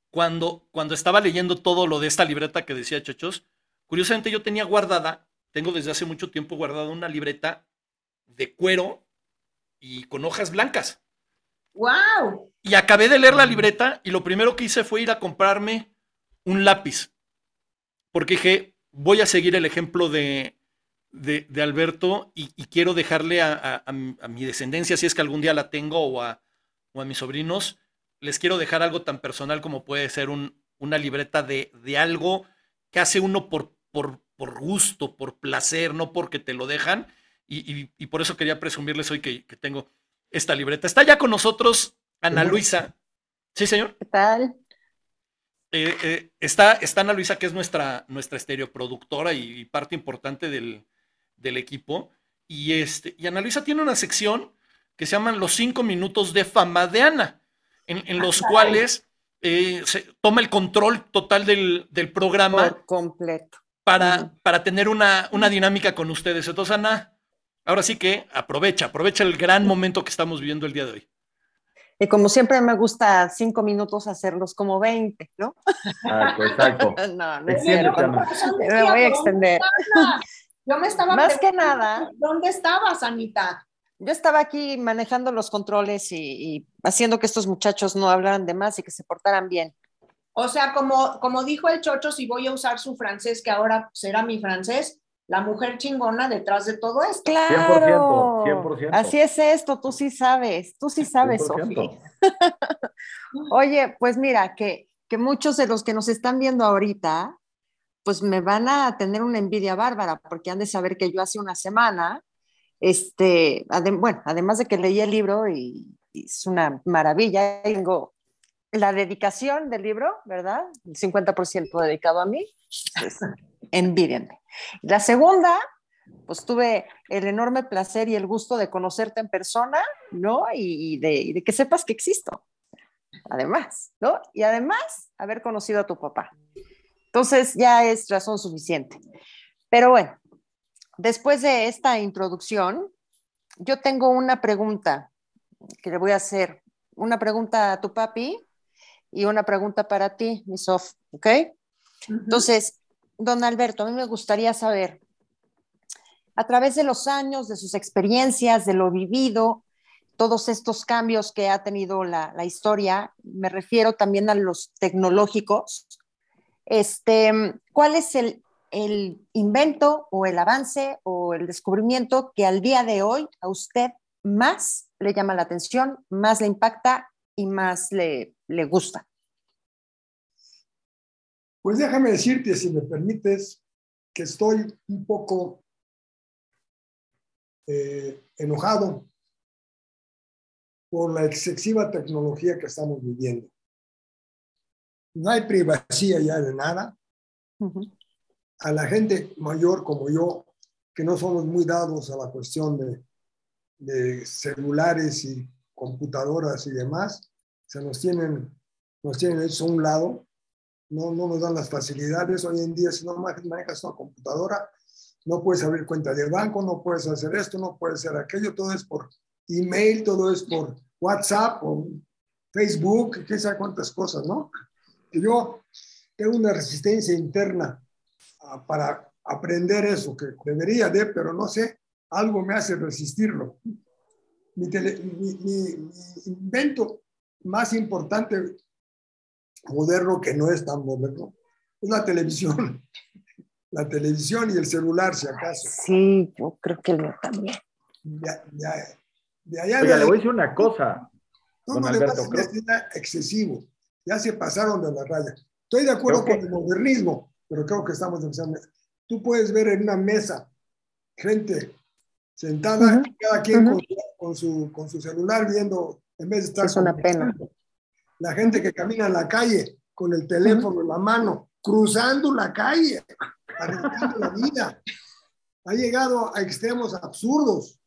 cuando, cuando estaba leyendo todo lo de esta libreta que decía Chachos, curiosamente yo tenía guardada, tengo desde hace mucho tiempo guardada una libreta de cuero y con hojas blancas. ¡Wow! Y acabé de leer la libreta y lo primero que hice fue ir a comprarme un lápiz. Porque dije, voy a seguir el ejemplo de, de, de Alberto y, y quiero dejarle a, a- a mi- a mi descendencia, si es que algún día la tengo, o a, o a mis sobrinos, les quiero dejar algo tan personal como puede ser un- una libreta de, de algo que hace uno por, por, por gusto, por placer, no porque te lo dejan. Y, y- y por eso quería presumirles hoy que, que tengo esta libreta. Está ya con nosotros Ana. Luisa. Sí, señor. ¿Qué tal? Eh, eh, está, está Ana Luisa, que es nuestra, nuestra estereoproductora y, y parte importante del, del equipo. Y, este, y Ana Luisa tiene una sección que se llaman los cinco minutos de fama de Ana, en, en los cuales eh, se toma el control total del, del programa Por completo. Para, para tener una, una dinámica con ustedes. Entonces, Ana, ahora sí que aprovecha, aprovecha el gran momento que estamos viviendo el día de hoy. Y como siempre me gusta cinco minutos hacerlos como 20, ¿no? Exacto, exacto. [laughs] No, no es cierto. Me voy a extender. Yo me estaba Más que preguntando, nada- ¿Dónde estabas, Anita? Yo estaba aquí manejando los controles y, y haciendo que estos muchachos no hablaran de más y que se portaran bien. O sea, como, como dijo el chocho, si voy a usar su francés, que ahora será mi francés, la mujer chingona detrás de todo esto. Claro. 100%, 100%. Así es esto, tú sí sabes, tú sí sabes, Sofía. [laughs] Oye, pues mira, que, que muchos de los que nos están viendo ahorita, pues me van a tener una envidia bárbara, porque han de saber que yo hace una semana, este, bueno, además de que leí el libro y, es una maravilla, tengo la dedicación del libro, ¿verdad? El 50% dedicado a mí, pues, envidienme. La segunda, pues tuve el enorme placer y el gusto de conocerte en persona, ¿no? Y, de, que sepas que existo, además, ¿no? Y además, haber conocido a tu papá. Entonces, ya es razón suficiente. Pero bueno, después de esta introducción, yo tengo una pregunta que le voy a hacer. Una pregunta a tu papi y una pregunta para ti, mi Sof, ¿ok? Entonces, don Alberto, a mí me gustaría saber, a través de los años, de sus experiencias, de lo vivido, todos estos cambios que ha tenido la, historia, me refiero también a los tecnológicos, este, ¿cuál es el, el invento o el avance o el descubrimiento que al día de hoy a usted más le llama la atención, más le impacta y más le, le gusta? Pues déjame decirte, si me permites, que estoy un poco eh, enojado por la excesiva tecnología que estamos viviendo. No hay privacidad ya de nada. A la gente mayor como yo, que no somos muy dados a la cuestión de, de celulares y computadoras y demás, se nos tienen, nos tienen hecho a un lado no, no nos dan las facilidades. Hoy en día, si no manejas una computadora, no puedes abrir cuenta de banco, no puedes hacer esto, no puedes hacer aquello, todo es por email, todo es por WhatsApp o Facebook, qué sabe cuántas cosas, ¿no? Que yo tengo una resistencia interna ah, para aprender eso, que debería de, pero no sé, algo me hace resistirlo. mi invento más importante moderno que no es tan moderno, es la televisión. [laughs] La televisión y el celular, si acaso. Sí, yo creo que lo también. Ya, ya, de allá Oiga, le voy a decir una cosa. No, no, Alberto, creo... excesivo. Ya se pasaron de la raya. Estoy de acuerdo con el modernismo, pero creo que estamos empezando. Tú puedes ver en una mesa gente sentada, cada quien con, su, con, su, celular viendo, en vez de estar. Es una pena la gente que camina en la calle con el teléfono en la mano, cruzando la calle, arriesgando la vida. Ha llegado a extremos absurdos.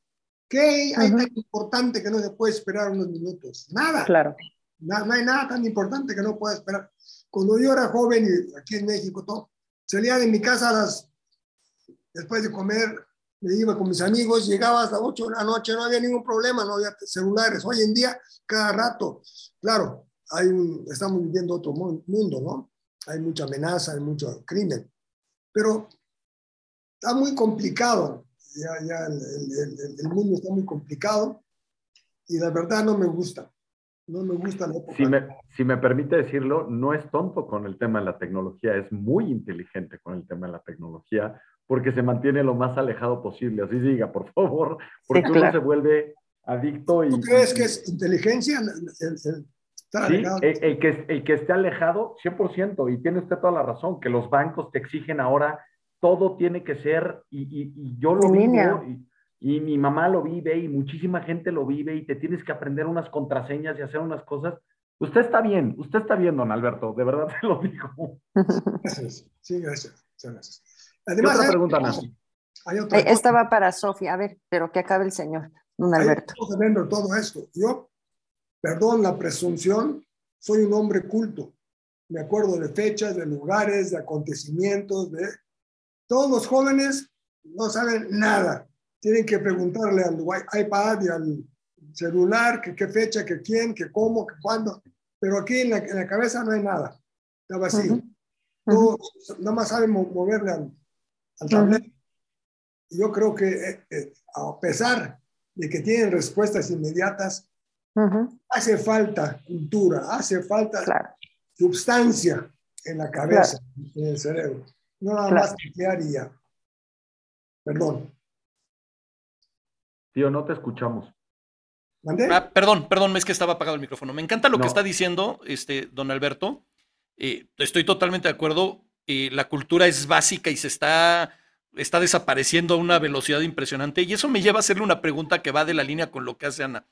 ¿Qué hay tan importante que no se puede esperar unos minutos? Nada. Claro. No, hay nada tan importante que no pueda esperar. Cuando yo era joven y aquí en México, todo, salía de mi casa a las, después de comer, me iba con mis amigos, llegaba hasta 8 de la noche, no había ningún problema, no había celulares. Hoy en día, cada rato, claro, hay un, estamos viviendo otro mundo, ¿no? Hay mucha amenaza, hay mucho crimen, pero está muy complicado, ya, ya el, el, mundo está muy complicado y la verdad no me gusta, no me gusta la época. Si me, si me permite decirlo, no es tonto con el tema de la tecnología, es muy inteligente con el tema de la tecnología, porque se mantiene lo más alejado posible, así diga, por favor, porque uno se vuelve adicto y... ¿Tú crees que es inteligencia? el, Sí, el, que, el que esté alejado, 100%, y tiene usted toda la razón, que los bancos te exigen ahora, todo tiene que ser, y, yo lo vivo, y, mi mamá lo vive, y muchísima gente lo vive, y te tienes que aprender unas contraseñas y hacer unas cosas. Usted está bien, usted está bien, don Alberto, de verdad [laughs] se lo digo. Gracias, sí, gracias. gracias. Además, otra pregunta más. Eh, esta va para Sofía, a ver, pero que acabe el señor, don Alberto. todo esto. Yo perdón la presunción, soy un hombre culto. Me acuerdo de fechas, de lugares, de acontecimientos, de... Todos los jóvenes no saben nada. Tienen que preguntarle al iPad y al celular que qué fecha, que quién, que cómo, que cuándo. Pero aquí en la, cabeza no hay nada. Está vacío. nada más saben moverle al, al tablero. Yo creo que eh, eh, a pesar de que tienen respuestas inmediatas, Hace falta cultura, hace falta substancia en la cabeza, en el cerebro. No nada más teclear y ya. Perdón. Tío, no te escuchamos. Ah, perdón, perdón, es que estaba apagado el micrófono. Me encanta lo que está diciendo este, don Alberto. Eh, estoy totalmente de acuerdo. Eh, la cultura es básica y se está, está desapareciendo a una velocidad impresionante. Y eso me lleva a hacerle una pregunta que va de la línea con lo que hace Ana.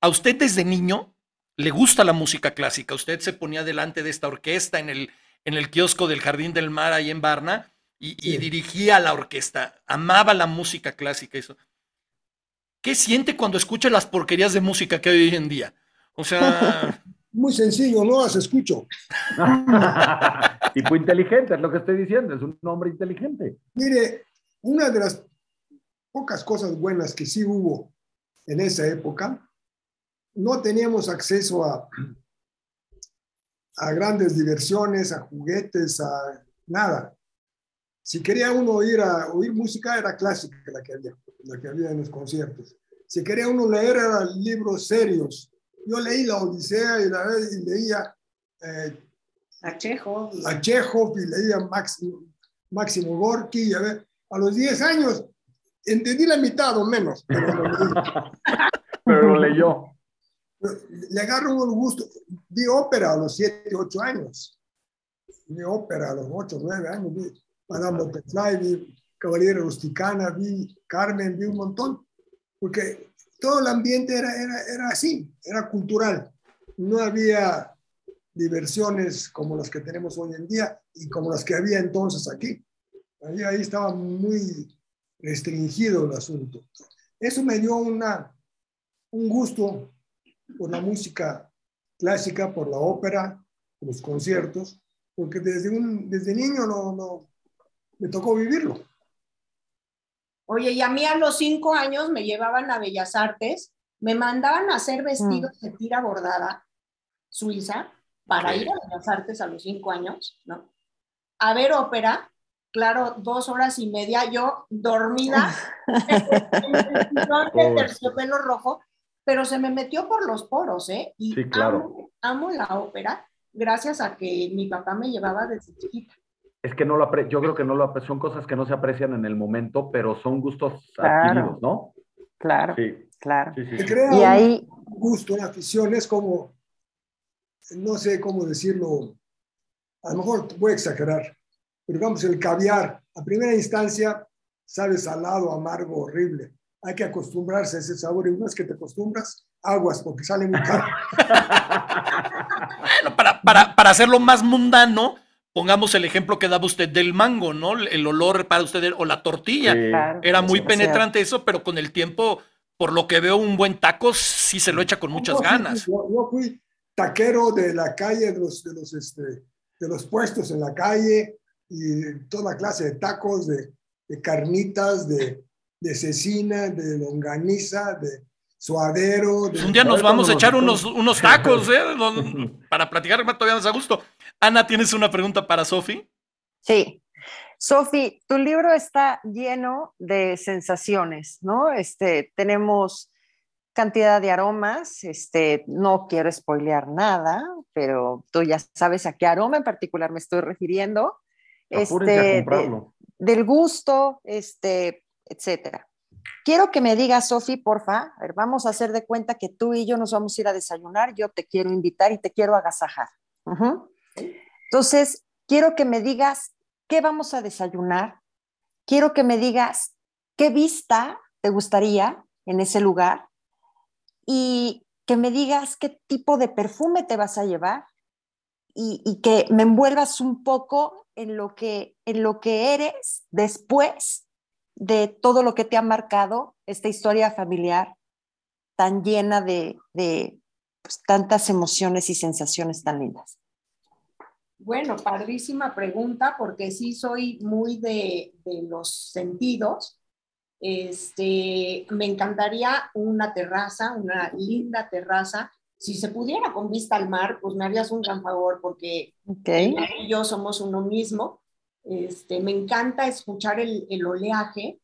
¿A usted desde niño le gusta la música clásica? Usted se ponía delante de esta orquesta en el, en el kiosco del Jardín del Mar ahí en Varna y, y dirigía la orquesta. Amaba la música clásica. Eso. ¿Qué siente cuando escucha las porquerías de música que hay hoy en día? O sea... [laughs] Muy sencillo, no las escucho. [laughs] tipo inteligente, es lo que estoy diciendo, es un hombre inteligente. Mire, una de las pocas cosas buenas que sí hubo en esa época, no teníamos acceso a, a grandes diversiones, a juguetes, a nada. Si quería uno ir a oír música, era clásica la que había, la que había en los conciertos. Si quería uno leer, eran libros serios. Yo leí la Odisea y, la, y leía eh, a Chekhov. A Chekhov y leía Máximo, Máximo Gorky. A, ver, a los 10 años entendí la mitad o menos, pero lo, [laughs] pero lo leyó. Le agarro un gusto. Vi ópera a los 7, 8 años. Vi ópera a los 8, 9 años. Vi Madame Butterfly, vi Caballera Rusticana, vi Carmen, vi un montón, porque todo el ambiente era, era, era así, era cultural. No había diversiones como las que tenemos hoy en día y como las que había entonces aquí. Ahí, ahí estaba muy restringido el asunto. Eso me dio una, un gusto por la música clásica, por la ópera, por los conciertos, porque desde, un, desde niño no, no, me tocó vivirlo. Oye, y a mí a los cinco años me llevaban a Bellas Artes, me mandaban a hacer vestidos mm. de tira bordada suiza para ir a Bellas Artes a los cinco años, ¿no? A ver ópera, claro, dos horas y media, yo dormida en el [laughs] terciopelo rojo, pero se me metió por los poros, ¿eh? Y sí, claro. amo, amo la ópera gracias a que mi papá me llevaba desde chiquita es que no lo yo creo que no lo son cosas que no se aprecian en el momento, pero son gustos adquiridos, ¿no? Claro, sí. claro. Sí, y ahí un gusto, una afición es como, no sé cómo decirlo, a lo mejor voy a exagerar, pero digamos el caviar, a primera instancia sabe salado, amargo, horrible. Hay que acostumbrarse a ese sabor y una vez que te acostumbras, aguas porque sale muy caro. [laughs] bueno, para, para, para hacerlo más mundano, pongamos el ejemplo que daba usted del mango, ¿no? El olor para usted o la tortilla. Era muy penetrante eso, pero con el tiempo, por lo que veo, un buen taco sí se lo echa con muchas ganas. Yo, fui taquero de la calle, de los, de los, este, de los puestos en la calle y toda clase de tacos, de, de carnitas, de, de cecina, de longaniza, de suadero. De... Un día nos vamos a echar unos, unos tacos, ¿eh? [laughs] Para platicar todavía más a gusto. Ana, ¿tienes una pregunta para Sofi? Sí. Sofi, tu libro está lleno de sensaciones, ¿no? Este, tenemos cantidad de aromas, este, no quiero spoilear nada, pero tú ya sabes a qué aroma en particular me estoy refiriendo. Este, del gusto, este, etcétera. Quiero que me digas, Sofi, porfa, a ver, vamos a hacer de cuenta que tú y yo nos vamos a ir a desayunar, yo te quiero invitar y te quiero agasajar. Entonces, quiero que me digas qué vamos a desayunar, quiero que me digas qué vista te gustaría en ese lugar y que me digas qué tipo de perfume te vas a llevar y, que me envuelvas un poco en lo que, en lo que eres después de todo lo que te ha marcado esta historia familiar tan llena de, pues, tantas emociones y sensaciones tan lindas. Bueno, padrísima pregunta, porque sí soy muy de, los sentidos. Este, me encantaría una terraza, una linda terraza. Si se pudiera con vista al mar, pues me harías un gran favor, porque okay. y yo somos uno mismo. Este, me encanta escuchar el, oleaje.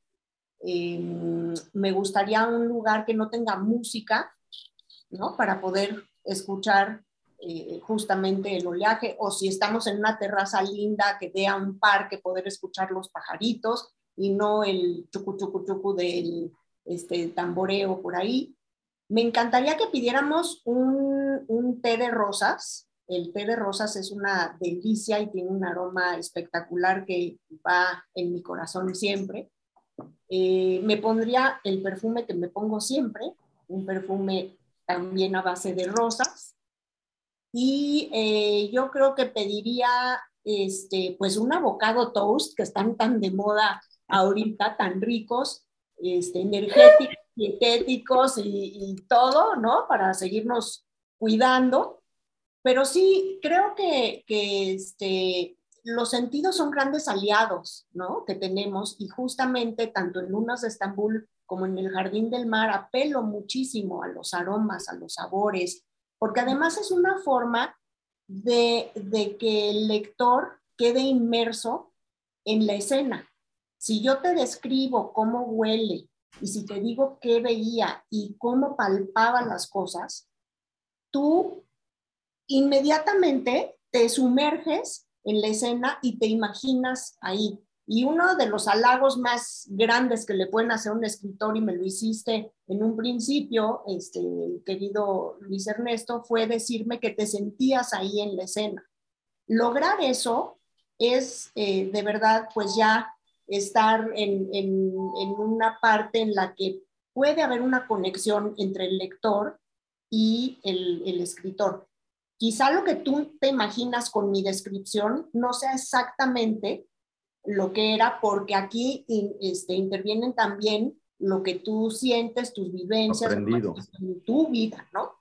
Em, me gustaría un lugar que no tenga música, ¿no? Para poder escuchar eh, justamente el oleaje, o si estamos en una terraza linda que vea un parque, poder escuchar los pajaritos y no el chucu chucu chucu del este, tamboreo por ahí. Me encantaría que pidiéramos un, un té de rosas. El té de rosas es una delicia y tiene un aroma espectacular que va en mi corazón siempre. Eh, me pondría el perfume que me pongo siempre, un perfume también a base de rosas. Y eh, yo creo que pediría este, pues un avocado toast, que están tan de moda ahorita, tan ricos, este, energéticos, dietéticos y, todo, ¿no? Para seguirnos cuidando. Pero sí, creo que, que este, los sentidos son grandes aliados, ¿no? Que tenemos y justamente tanto en Lunas de Estambul como en el Jardín del Mar apelo muchísimo a los aromas, a los sabores, porque además es una forma de, de que el lector quede inmerso en la escena, si yo te describo cómo huele y si te digo qué veía y cómo palpaba las cosas, tú inmediatamente te sumerges en la escena y te imaginas ahí. Y uno de los halagos más grandes que le pueden hacer un escritor, y me lo hiciste en un principio, este, querido Luis Ernesto, fue decirme que te sentías ahí en la escena. Lograr eso es eh, de verdad, pues ya estar en, en, en, una parte en la que puede haber una conexión entre el lector y el, el escritor. Quizá lo que tú te imaginas con mi descripción no sea exactamente lo que era, porque aquí este, intervienen también lo que tú sientes, tus vivencias, tu vida, ¿no?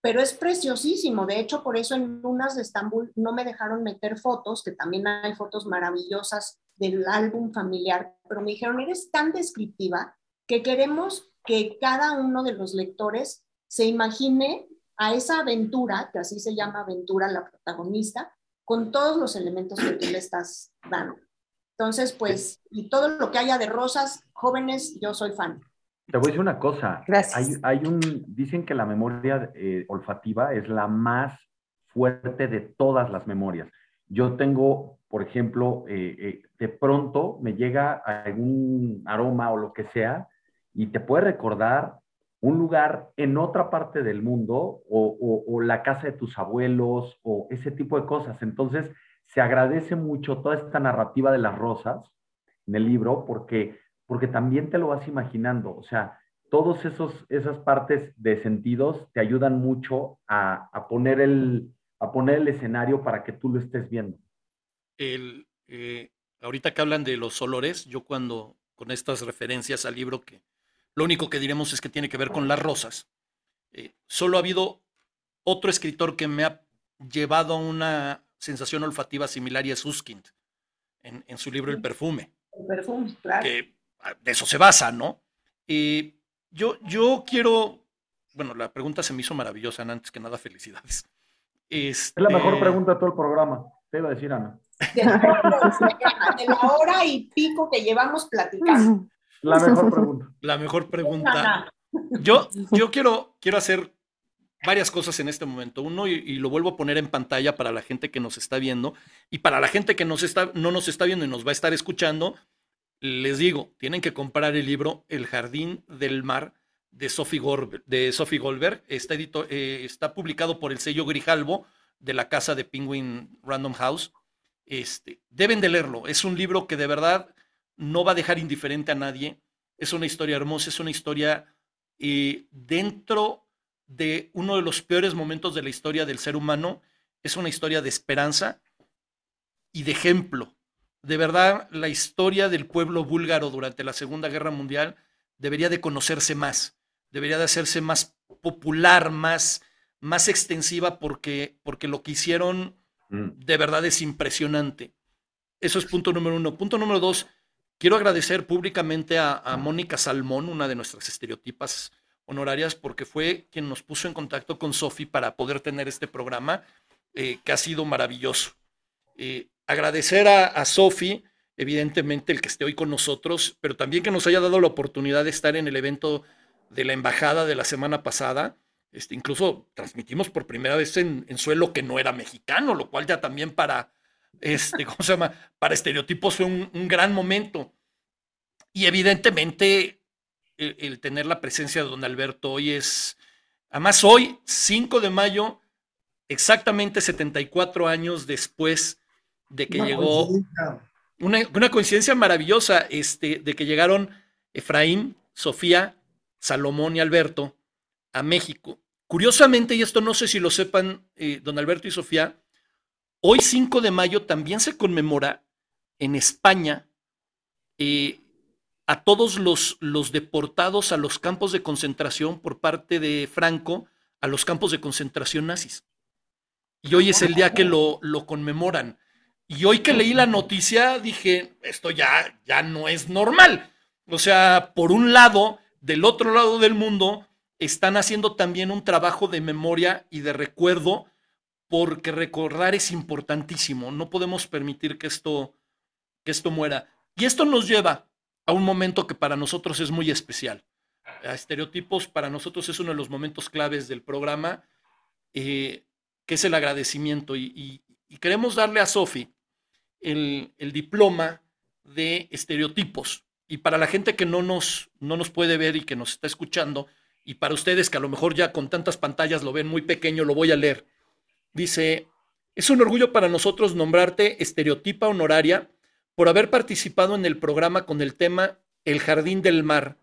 pero es preciosísimo. De hecho, por eso en Lunas de Estambul no me dejaron meter fotos, que también hay fotos maravillosas del álbum familiar, pero me dijeron, eres tan descriptiva que queremos que cada uno de los lectores se imagine a esa aventura, que así se llama aventura la protagonista, con todos los elementos que tú le estás dando. Entonces, pues, y todo lo que haya de rosas, jóvenes, yo soy fan. Te voy a decir una cosa. Gracias. Hay, hay un, dicen que la memoria eh, olfativa es la más fuerte de todas las memorias. Yo tengo, por ejemplo, eh, eh, de pronto me llega algún aroma o lo que sea y te puede recordar un lugar en otra parte del mundo o, la casa de tus abuelos o ese tipo de cosas. Entonces, se agradece mucho toda esta narrativa de las rosas en el libro porque porque también te lo vas imaginando, o sea, esos esas partes de sentidos te ayudan mucho a, a poner el a poner el escenario para que tú lo estés viendo. El, eh, ahorita que hablan de los olores, yo cuando con estas referencias al libro que lo único que diremos es que tiene que ver con las rosas. Eh, solo ha habido otro escritor que me ha llevado a una sensación olfativa similar y es Uskind en, en su libro El perfume. El perfume, claro. Que de eso se basa, ¿no? Y yo, yo quiero, bueno, la pregunta se me hizo maravillosa, antes que nada, felicidades. Este... Es la mejor pregunta de todo el programa, te iba a decir, Ana. De la hora y pico que llevamos platicando. La mejor pregunta. La mejor pregunta. Yo, yo quiero, quiero hacer varias cosas en este momento. Uno, y, y, lo vuelvo a poner en pantalla para la gente que nos está viendo y para la gente que nos está, no nos está viendo y nos va a estar escuchando, les digo, tienen que comprar el libro El Jardín del Mar de Sophie, Goldberg. De Sophie Goldberg. Está, edito, eh, está publicado por el sello Grijalbo de la casa de Penguin Random House. Este, deben de leerlo. Es un libro que de verdad no va a dejar indiferente a nadie. Es una historia hermosa, es una historia eh, dentro de uno de los peores momentos de la historia del ser humano. Es una historia de esperanza y de ejemplo de verdad la historia del pueblo búlgaro durante la Segunda Guerra Mundial debería de conocerse más, debería de hacerse más popular, más, más extensiva, porque, porque lo que hicieron. De verdad es impresionante. Eso es punto número uno. Punto número dos, quiero agradecer públicamente a, a Mónica Salmón, una de nuestras estereotipas honorarias, porque fue quien nos puso en contacto con Sofi para poder tener este programa, eh, que ha sido maravilloso. Eh, agradecer a, a Sofi, evidentemente, el que esté hoy con nosotros, pero también que nos haya dado la oportunidad de estar en el evento de la embajada de la semana pasada. Este, incluso transmitimos por primera vez en, suelo que no era mexicano, lo cual ya también para, este, [laughs] ¿cómo se llama? Para estereotipos fue un, gran momento. Y evidentemente el, tener la presencia de don Alberto hoy es, además hoy, 5 de mayo, exactamente 74 años después de que llegó, una, una, coincidencia maravillosa, este, de que llegaron Efraín, Sofía, Salomón y Alberto a México. Curiosamente, y esto no sé si lo sepan eh, don Alberto y Sofía, hoy 5 de mayo también se conmemora en España eh, a todos los, los deportados a los campos de concentración por parte de Franco a los campos de concentración nazis. Y hoy es el día que lo, lo conmemoran. Y hoy que leí la noticia dije, esto ya, ya no es normal. O sea, por un lado, del otro lado del mundo, están haciendo también un trabajo de memoria y de recuerdo, porque recordar es importantísimo. No podemos permitir que esto, que esto muera. Y esto nos lleva a un momento que para nosotros es muy especial. A estereotipos para nosotros es uno de los momentos claves del programa, eh, que es el agradecimiento. Y, queremos darle a Sofi el, el diploma de estereotipos. Y para la gente que no nos, no nos puede ver y que nos está escuchando, y para ustedes que a lo mejor ya con tantas pantallas lo ven muy pequeño, lo voy a leer. Dice, es un orgullo para nosotros nombrarte estereotipa honoraria por haber participado en el programa con el tema El Jardín del Mar,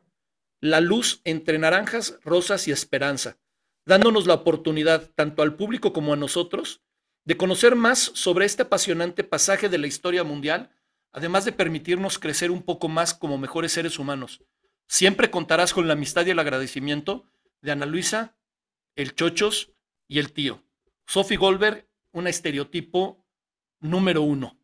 la luz entre naranjas, rosas y esperanza, dándonos la oportunidad, tanto al público como a nosotros, de conocer más sobre este apasionante pasaje de la historia mundial, además de permitirnos crecer un poco más como mejores seres humanos. Siempre contarás con la amistad y el agradecimiento de Ana Luisa, el Chochos y el tío. Sophie Goldberg, un estereotipo número uno.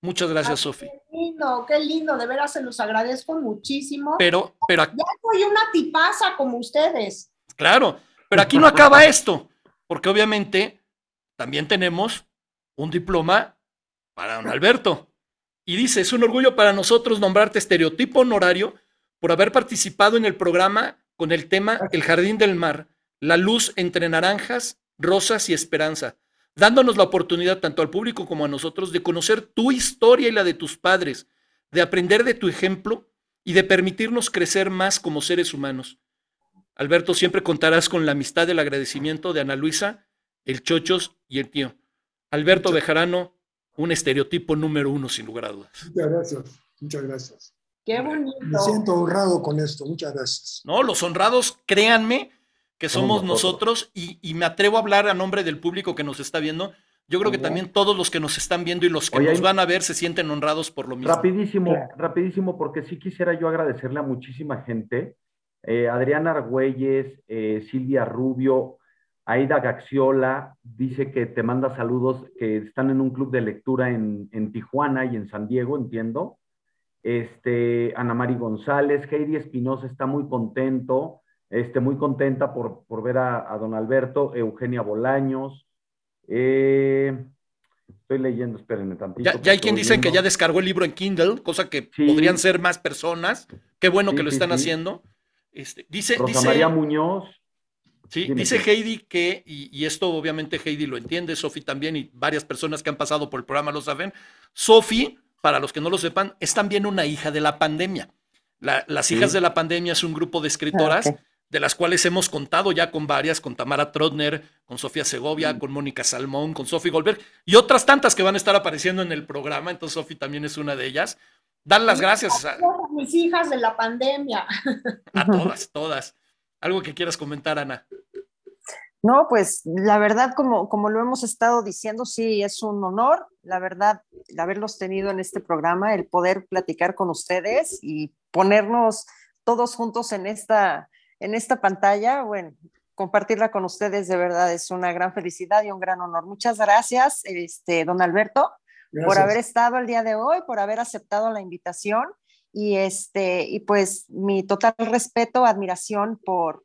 Muchas gracias, Sofi. Qué lindo, qué lindo, de veras se los agradezco muchísimo. Pero, pero. Ya soy una tipaza como ustedes. Claro, pero aquí no acaba esto, porque obviamente también tenemos un diploma para don Alberto. Y dice, es un orgullo para nosotros nombrarte estereotipo honorario por haber participado en el programa con el tema El Jardín del Mar, la luz entre naranjas, rosas y esperanza, dándonos la oportunidad tanto al público como a nosotros de conocer tu historia y la de tus padres, de aprender de tu ejemplo y de permitirnos crecer más como seres humanos. Alberto, siempre contarás con la amistad y el agradecimiento de Ana Luisa, el Chochos y el tío. Alberto Bejarano, un estereotipo número uno, sin lugar a dudas. Muchas gracias, muchas gracias. Qué bonito. Me siento honrado con esto. Muchas gracias. No, los honrados, créanme que somos nosotros y, me atrevo a hablar a nombre del público que nos está viendo. Yo creo que también todos los que nos están viendo y los que nos van a ver se sienten honrados por lo mismo. Rapidísimo, rapidísimo, porque sí quisiera yo agradecerle a muchísima gente. Eh, Adriana Argüelles, eh, Silvia Rubio, Aida Gaxiola, dice que te manda saludos, que están en un club de lectura en, en Tijuana y en San Diego, entiendo este, Ana Mari González, Heidi Espinosa está muy contento, este, muy contenta por, por ver a, don Alberto, Eugenia Bolaños. Eh, estoy leyendo, espérenme tantito. Ya, hay quien dicen que ya descargó el libro en Kindle, cosa que podrían ser más personas. Qué bueno que lo están haciendo. Este, dice, Rosa María Muñoz. Sí, dice Heidi que, y, y, esto obviamente Heidi lo entiende, Sofi también, y varias personas que han pasado por el programa lo saben. Sofi para los que no lo sepan, es también una hija de la pandemia. las hijas de la pandemia es un grupo de escritoras ah, de las cuales hemos contado ya con varias, con Tamara Trotner, con Sofía Segovia, con Mónica Salmón, con Sofi Goldberg y otras tantas que van a estar apareciendo en el programa. Entonces Sofi también es una de ellas. Dan las gracias a, mis hijas de la pandemia. A [laughs] todas, todas. Algo que quieras comentar, Ana. No, pues la verdad, como, como lo hemos estado diciendo, sí, es un honor, la verdad, haberlos tenido en este programa, el poder platicar con ustedes y ponernos todos juntos en esta, en esta pantalla, bueno, compartirla con ustedes de verdad es una gran felicidad y un gran honor. Muchas gracias, este, don Alberto, por haber estado el día de hoy, por haber aceptado la invitación y, este, y pues mi total respeto, admiración por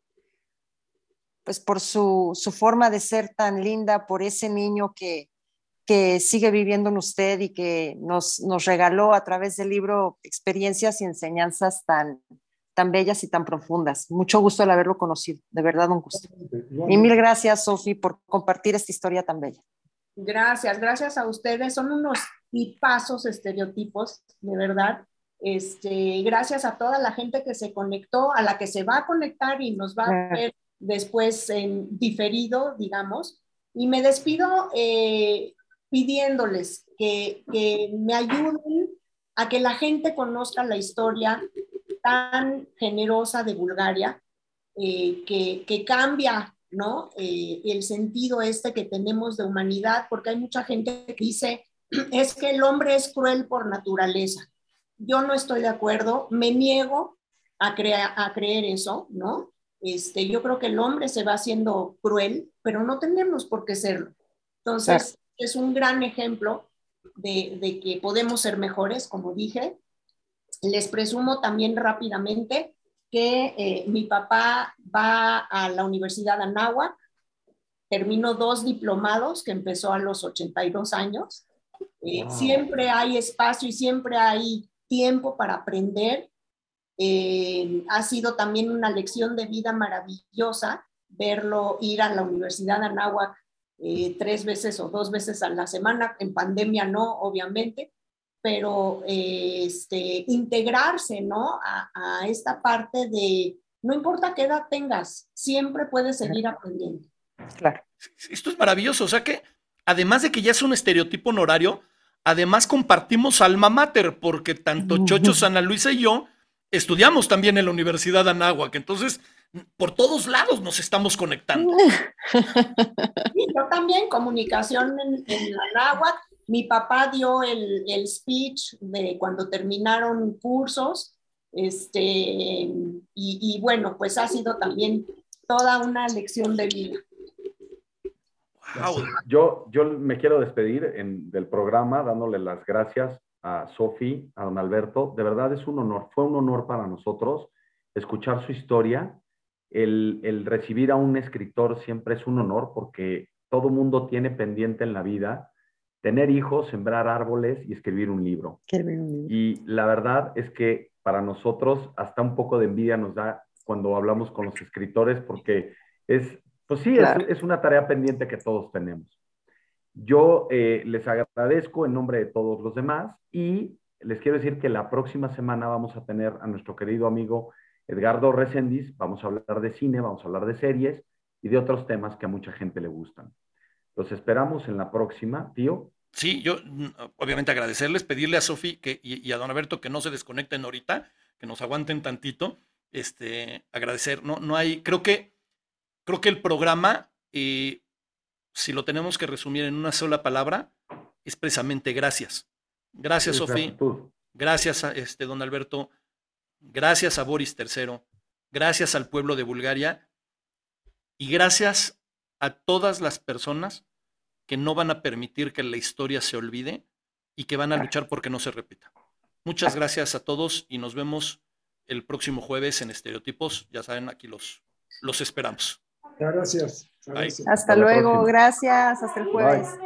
pues por su, forma de ser tan linda, por ese niño que, que sigue viviendo en usted y que nos, nos regaló a través del libro experiencias y enseñanzas tan, tan bellas y tan profundas. Mucho gusto al haberlo conocido, de verdad un gusto. Y mil gracias, Sofi, por compartir esta historia tan bella. Gracias, gracias a ustedes. Son unos tipazos estereotipos, de verdad. Este, gracias a toda la gente que se conectó, a la que se va a conectar y nos va a ver después en diferido, digamos. Y me despido eh, pidiéndoles que, que me ayuden a que la gente conozca la historia tan generosa de Bulgaria, eh, que, que, cambia ¿no? Eh, el sentido este que tenemos de humanidad, porque hay mucha gente que dice, [clears throat] es que el hombre es cruel por naturaleza. Yo no estoy de acuerdo, me niego a, a creer eso, ¿no? Este, yo creo que el hombre se va haciendo cruel, pero no tenemos por qué serlo. Entonces, es un gran ejemplo de, que podemos ser mejores, como dije. Les presumo también rápidamente que eh, mi papá va a la Universidad de Anáhuac, terminó dos diplomados que empezó a los 82 años. Eh, siempre hay espacio y siempre hay tiempo para aprender. Eh, ha sido también una lección de vida maravillosa verlo ir a la Universidad de Anáhuac eh, tres veces o dos veces a la semana, en pandemia no, obviamente, pero eh, este, integrarse, ¿no? A, esta parte de, no importa qué edad tengas, siempre puedes seguir aprendiendo. Claro. Esto es maravilloso, o sea que además de que ya es un estereotipo honorario, además compartimos alma mater, porque tanto Chocho Ana Luisa y yo estudiamos también en la Universidad de Anáhuac, entonces por todos lados nos estamos conectando. [laughs] yo también, comunicación en, en la Mi papá dio el, el, speech de cuando terminaron cursos, este, y, y, bueno, pues ha sido también toda una lección de vida. Wow. Yo, yo me quiero despedir en, del programa dándole las gracias a Sofi, a don Alberto. De verdad es un honor, fue un honor para nosotros escuchar su historia el, recibir a un escritor siempre es un honor porque todo mundo tiene pendiente en la vida tener hijos, sembrar árboles y escribir un libro. Y la verdad es que para nosotros hasta un poco de envidia nos da cuando hablamos con los escritores porque es, pues sí, es, una tarea pendiente que todos tenemos. Yo eh, les agradezco en nombre de todos los demás y les quiero decir que la próxima semana vamos a tener a nuestro querido amigo Edgardo Resendiz, vamos a hablar de cine, vamos a hablar de series y de otros temas que a mucha gente le gustan. Los esperamos en la próxima, tío. Sí, yo mm, obviamente agradecerles, pedirle a Sofi y, a don Alberto que no se desconecten ahorita, que nos aguanten tantito. Este, agradecer, no, no hay, creo que, creo que el programa, eh, si lo tenemos que resumir en una sola palabra, es precisamente gracias. Gracias, Sofi. Gracias, a este, don Alberto gracias a Boris III, gracias al pueblo de Bulgaria y gracias a todas las personas que no van a permitir que la historia se olvide y que van a luchar porque no se repita. Muchas gracias a todos y nos vemos el próximo jueves en Estereotipos. Ya saben, aquí los, los esperamos. Gracias. Hasta, luego, gracias. Hasta el jueves.